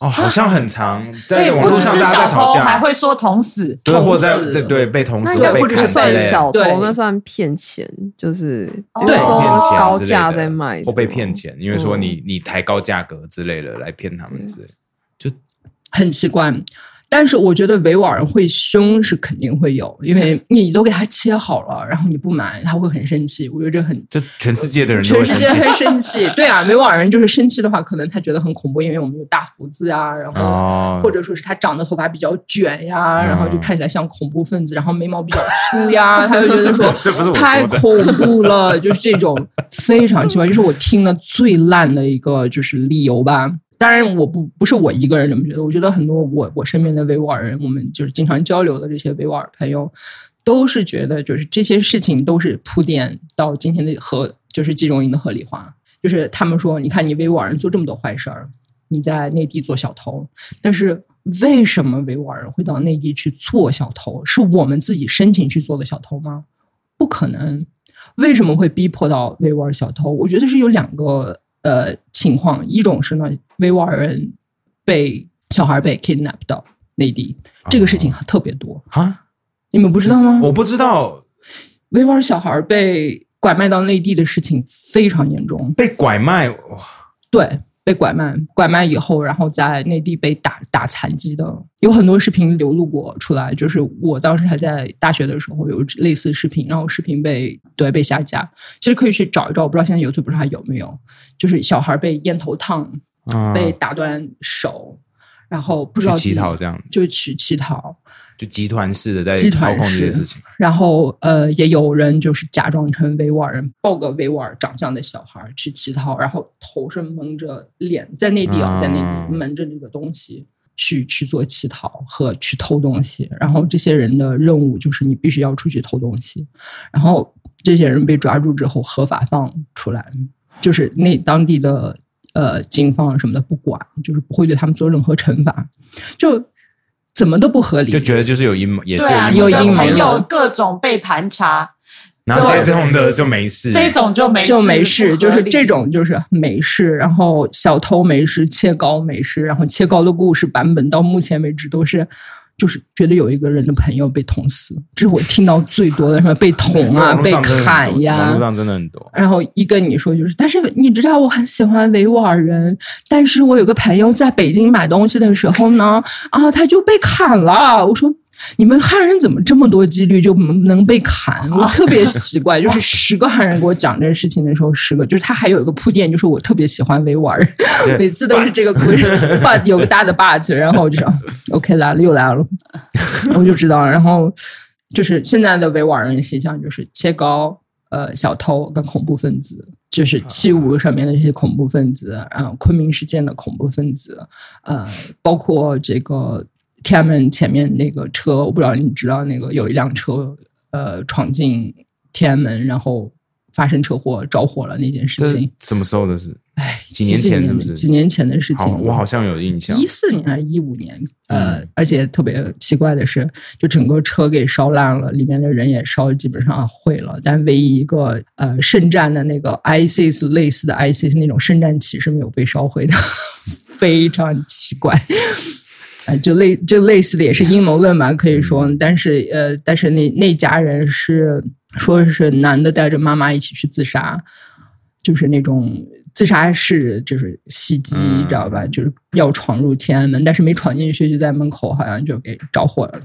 哦，好像很长，所以在网不只是络上大家小偷，在吵架，还会说捅死。对，或者在捅死这对被捅死那个被或者是砍之类的算小偷对，那算骗钱，就是哦比如说骗钱高价在卖，或被骗。钱，因为说嗯你你抬高价格之类的来骗他们之类的。很奇怪。但是我觉得维吾尔人会凶是肯定会有，因为 你都给他切好了，然后你不买，他会很生气。我觉得这很这全世界的人全世界很 生气。对啊，维吾尔人就是生气的话，可能他觉得很恐怖，因为我们有大胡子啊，然后、哦，或者说是他长的头发比较卷呀，嗯然后就看起来像恐怖分子，然后眉毛比较粗呀，他就觉得说 这不是太恐怖了，就是这种非常奇怪，就是我听了最烂的一个就是理由吧。当然，我不不是我一个人这么觉得，我觉得很多我我身边的维吾尔人，我们就是经常交流的这些维吾尔朋友，都是觉得就是这些事情都是铺垫到今天的合，就是集中营的合理化。就是他们说，你看你维吾尔人做这么多坏事儿，你在内地做小偷，但是为什么维吾尔人会到内地去做小偷？是我们自己申请去做的小偷吗？不可能。为什么会逼迫到维吾尔小偷？我觉得是有两个呃情况，一种是呢，维吾尔人被小孩被 kidnap 到内地，这个事情特别多。啊，你们不知道吗？我不知道。维吾尔小孩被拐卖到内地的事情非常严重，被拐卖？哇，对，被拐卖，拐卖以后，然后在内地被打打残疾的，有很多视频流露过出来。就是我当时还在大学的时候，有类似视频，然后视频被对被下架。其实可以去找一找，我不知道现在 YouTube 上还有没有，就是小孩被烟头烫，啊被打断手，然后不知道乞讨这样就去乞讨，就集团式的在集操控这些事情。然后呃，也有人就是假装成维吾尔人，抱个维吾尔长相的小孩儿去乞讨，然后头上蒙着脸，在内地啊，在内啊地蒙着这个东西去去做乞讨和去偷东西。然后这些人的任务就是你必须要出去偷东西，然后这些人被抓住之后合法放出来，就是那当地的呃警方什么的不管，就是不会对他们做任何惩罚，就怎么都不合理，就觉得就是有阴谋，也是有阴谋你的朋友论各种被盘查，然后这种的就没事，这种就没就没，事，就是这种就是没事，然后小偷没事，切糕没事，然后切糕的故事版本到目前为止都是。就是觉得有一个人的朋友被捅死，这是我听到最多的，什么被捅啊、被砍呀多网络，上真的很多。然后一跟你说就是，但是你知道我很喜欢维吾尔人，但是我有个朋友在北京买东西的时候呢，啊，他就被砍了。我说你们汉人怎么这么多几率就能能被砍？我特别奇怪，就是十个汉人给我讲这个事情的时候，十个就是他还有一个铺垫，就是我特别喜欢维吾尔人，每次都是这个故事，but 有个大的 but，然后我就说 OK 来了又来了，我就知道了，然后就是现在的维吾尔人形象就是切糕。呃，小偷跟恐怖分子，就是七五上面的这些恐怖分子，然后昆明事件的恐怖分子，呃，包括这个天安门前面那个车，我不知道你知道那个有一辆车，呃，闯进天安门，然后发生车祸着火了那件事情，什么时候的事？哎，几年前是不是几年前的事情好，，我好像有印象一。四年还是一五年，呃，嗯而且特别奇怪的是，就整个车给烧烂了，里面的人也烧基本上毁了，但唯一一个呃圣战的那个 ISIS 类似的 ISIS 那种圣战旗是没有被烧毁的，非常奇怪。呃，就类就类似的也是阴谋论吧，可以说，但是呃，但是那那家人是说是男的带着妈妈一起去自杀，就是那种自杀式，就是袭击，嗯知道吧？就是要闯入天安门，但是没闯进去，就在门口好像就给着火了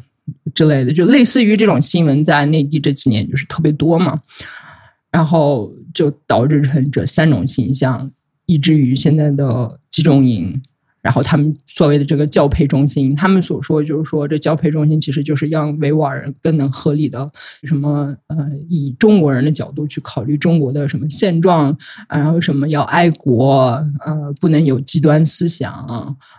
之类的，就类似于这种新闻，在内地这几年就是特别多嘛，然后就导致成这三种形象，以至于现在的集中营。然后他们所谓的这个教培中心，他们所说就是说，这教培中心其实就是让维吾尔人更能合理的什么呃，以中国人的角度去考虑中国的什么现状，啊然后什么要爱国，呃，不能有极端思想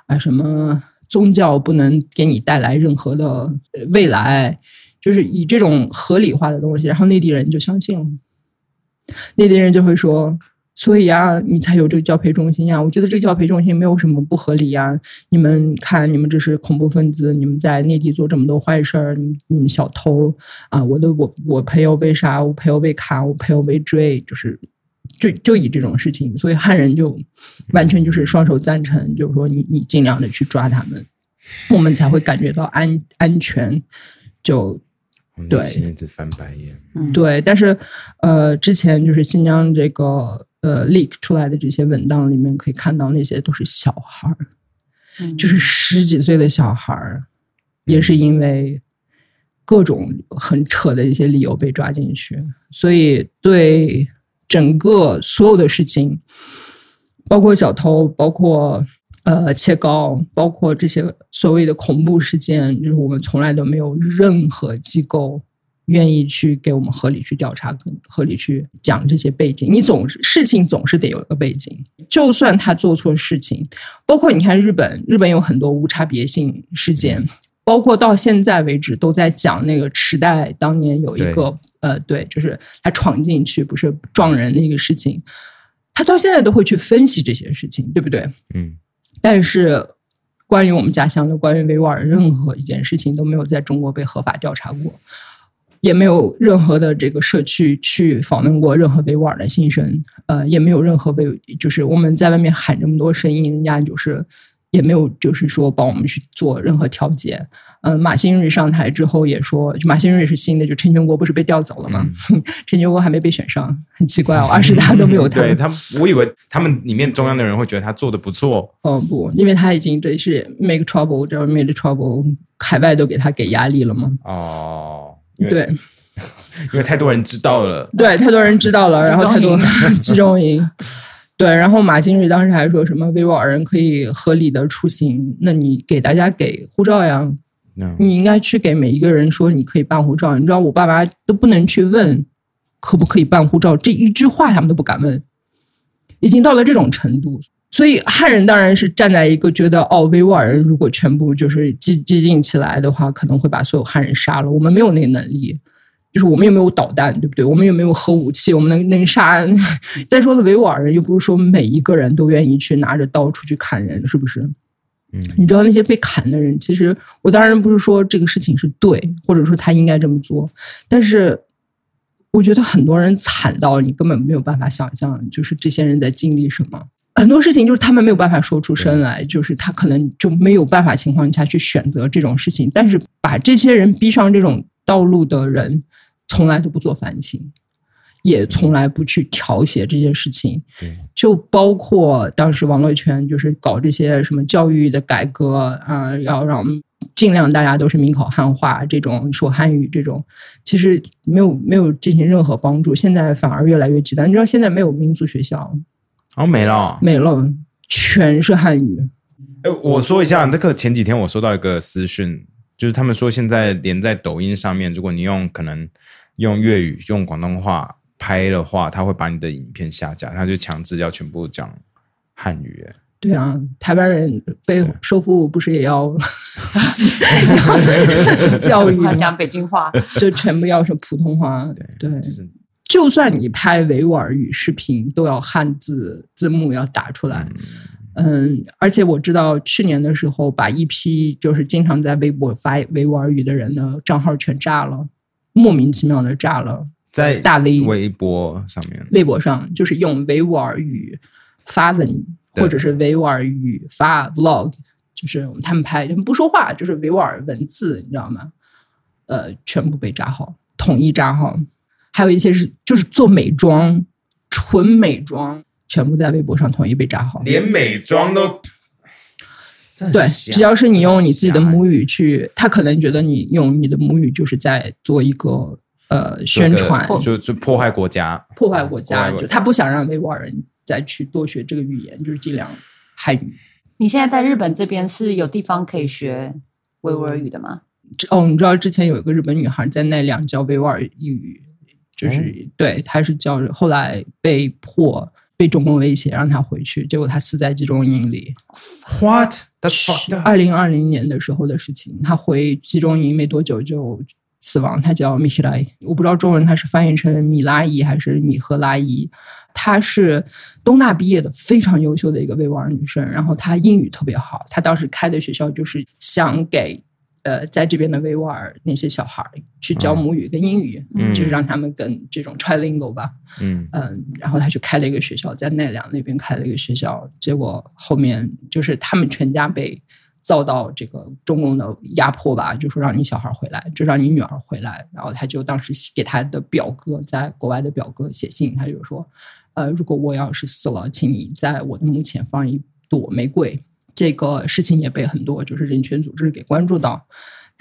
啊，什么宗教不能给你带来任何的未来，就是以这种合理化的东西，然后内地人就相信了，内地人就会说。所以啊，你才有这个教培中心呀。我觉得这个教培中心没有什么不合理呀。你们看，你们这是恐怖分子，你们在内地做这么多坏事儿，你你们小偷啊，我的我我朋友被杀，我朋友被砍，我朋友被追，就是就就以这种事情，所以汉人就完全就是双手赞成，就是说你你尽量的去抓他们，我们才会感觉到安安全。就对我现在只翻白眼。嗯，对，但是呃，之前就是新疆这个呃 leak 出来的这些文档里面可以看到，那些都是小孩儿，嗯就是十几岁的小孩儿，也是因为各种很扯的一些理由被抓进去，所以对整个所有的事情，包括小偷，包括呃切糕，包括这些所谓的恐怖事件，就是我们从来都没有任何机构愿意去给我们合理去调查，跟合理去讲这些背景。你总是事情总是得有一个背景，就算他做错事情，包括你看日本，日本有很多无差别性事件。包括到现在为止都在讲那个池袋当年有一个呃，对，就是他闯进去不是撞人那个事情，他到现在都会去分析这些事情，对不对？嗯，但是关于我们家乡的，关于维吾尔任何一件事情都没有在中国被合法调查过，也没有任何的这个社区去访问过任何维吾尔的新生，呃，也没有任何维，就是我们在外面喊这么多声音，人家就是也没有就是说帮我们去做任何调解。嗯，马新瑞上台之后也说，就马新瑞是新的，就陈全国不是被调走了吗？陈全国还没被选上，很奇怪哦，二十大都没有 他。对他，我以为他们里面中央的人会觉得他做的不错。哦不，因为他已经这是 make trouble，这 make trouble，海外都给他给压力了嘛。哦，对，因为太多人知道了。对，太多人知道了，然后太多 集中营。对，然后马新瑞当时还说什么维吾尔人可以合理的出行，那你给大家给护照呀？你应该去给每一个人说你可以办护照。你知道我爸妈都不能去问可不可以办护照，这一句话他们都不敢问，已经到了这种程度。所以汉人当然是站在一个觉得哦，维吾尔人如果全部就是激激进起来的话，可能会把所有汉人杀了。我们没有那个能力。就是我们又没有导弹，对不对？我们又没有核武器？我们能能杀？再说了，维吾尔人又不是说每一个人都愿意去拿着刀出去砍人，是不是？嗯，你知道那些被砍的人，其实我当然不是说这个事情是对，或者说他应该这么做，但是我觉得很多人惨到你根本没有办法想象，就是这些人在经历什么。很多事情就是他们没有办法说出声来，就是他可能就没有办法情况下去选择这种事情，但是把这些人逼上这种道路的人。从来都不做反省，也从来不去调协这些事情。对，就包括当时网络圈就是搞这些什么教育的改革啊，要让尽量大家都是民考汉化，这种说汉语这种，其实没有没有进行任何帮助。现在反而越来越极端。你知道现在没有民族学校，哦，没了，没了，全是汉语。哎，我说一下，那个前几天我收到一个私讯，就是他们说现在连在抖音上面，如果你用可能。用粤语、用广东话拍的话，他会把你的影片下架，他就强制要全部讲汉语。对啊，台湾人被收复不是也要 教育讲北京话，就全部要说普通话。对，就算你拍维吾尔语视频，都要汉字字幕要打出来。嗯，而且我知道去年的时候，把一批就是经常在微博发维吾尔语的人的账号全炸了。莫名其妙的炸了，在大 V 微博上面，微博上就是用维吾尔语发文，或者是维吾尔语发 vlog，就是他们拍，他们不说话，就是维吾尔文字，你知道吗？呃，全部被炸号，统一炸号，还有一些是就是做美妆，纯美妆，全部在微博上统一被炸号，连美妆都。对，只要是你用你自己的母语去，他可能觉得你用你的母语就是在做一个呃宣传，就就破坏国家，破坏国家，就他不想让维吾尔人再去多学这个语言，就是尽量汉语。你现在在日本这边是有地方可以学维吾尔语的吗？哦，你知道之前有一个日本女孩在奈良教维吾尔语，就是对，他是叫，后来被迫。被中共威胁让他回去，结果他死在集中营里。What？二零二零年的时候的事情，他回集中营没多久就死亡。他叫米希拉伊，我不知道中文他是翻译成米拉伊还是米赫拉伊。她是东大毕业的，非常优秀的一个维吾尔女生。然后她英语特别好，她当时开的学校就是想给。呃，在这边的维吾尔那些小孩去教母语跟英语，就是让他们跟这种 trilingual 吧，嗯。嗯，然后他去开了一个学校，在奈良那边开了一个学校，结果后面就是他们全家被遭到这个中共的压迫吧，就说让你小孩回来，就让你女儿回来，然后他就当时给他的表哥在国外的表哥写信，他就说，呃，如果我要是死了，请你在我的墓前放一朵玫瑰。这个事情也被很多就是人权组织给关注到，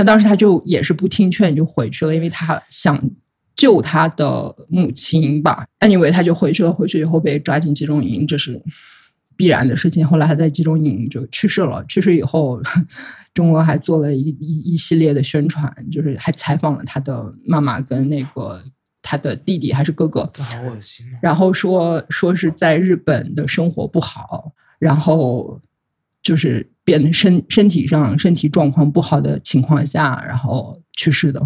那当时他就也是不听劝就回去了，因为他想救他的母亲吧。Anyway，他就回去了，回去以后被抓进集中营，这是必然的事情。后来他在集中营就去世了。去世以后，中国还做了一一一系列的宣传，就是还采访了他的妈妈跟那个他的弟弟还是哥哥，这好恶心。然后说说是在日本的生活不好，然后。就是变得身身体上身体状况不好的情况下，然后去世的，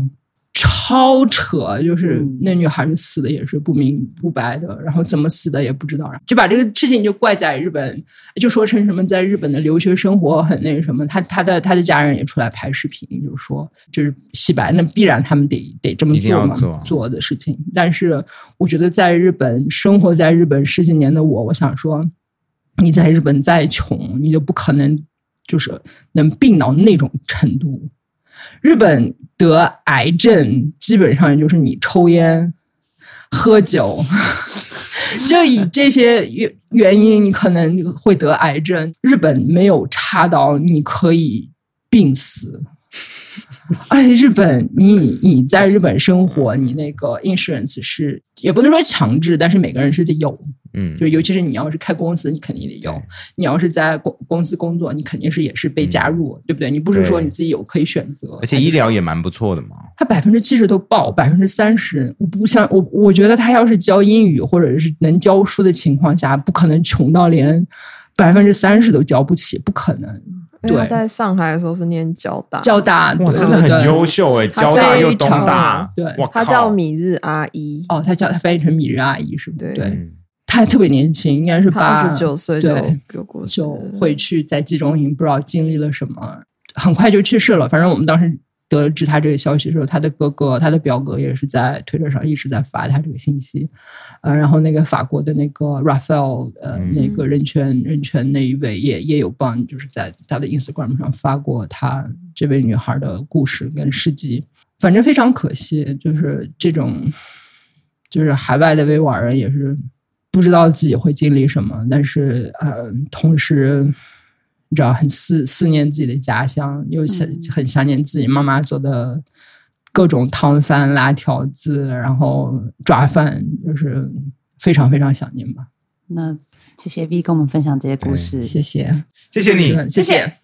超扯！就是那女孩死的也是不明不白的，然后怎么死的也不知道，就把这个事情就怪在日本，就说成什么在日本的留学生活很那什么。他他的他的家人也出来拍视频，就是说就是洗白，那必然他们得得这么做嘛，做的事情。但是我觉得在日本生活在日本十几年的我，我想说。你在日本再穷，你就不可能就是能病到那种程度。日本得癌症基本上就是你抽烟、喝酒，就以这些原原因，你可能会得癌症。日本没有差到你可以病死。而且日本，你你在日本生活，你那个 insurance 是也不能说强制，但是每个人是得有。嗯，就尤其是你要是开公司，你肯定得有；你要是在公公司工作，你肯定是也是被加入，对不对？你不是说你自己有可以选择。而且医疗也蛮不错的嘛。他百分之七十都报，百分之三十，我不像我，我觉得他要是教英语或者是能教书的情况下，不可能穷到连百分之三十都交不起，不可能。对，在上海的时候是念交大，交大哇，真的很优秀哎，交大又东大，对，他叫米日阿姨。哦，他叫他翻译成米日阿姨是不？对，对。他还特别年轻，应该是八十九岁就，就回去在集中营，不知道经历了什么，很快就去世了。反正我们当时。得知他这个消息的时候，他的哥哥、他的表哥也是在推特上一直在发他这个信息，呃，然后那个法国的那个 Raphael，呃，那个人权人权那一位也也有帮，就是在他的 Instagram 上发过他这位女孩的故事跟事迹。反正非常可惜，就是这种，就是海外的维吾尔人也是不知道自己会经历什么，但是呃，同时。你知道很思思念自己的家乡，又想很想念自己妈妈做的各种汤饭、辣条子，然后抓饭，就是非常非常想念吧。那谢谢 V 跟我们分享这些故事，谢谢，谢谢你，谢谢。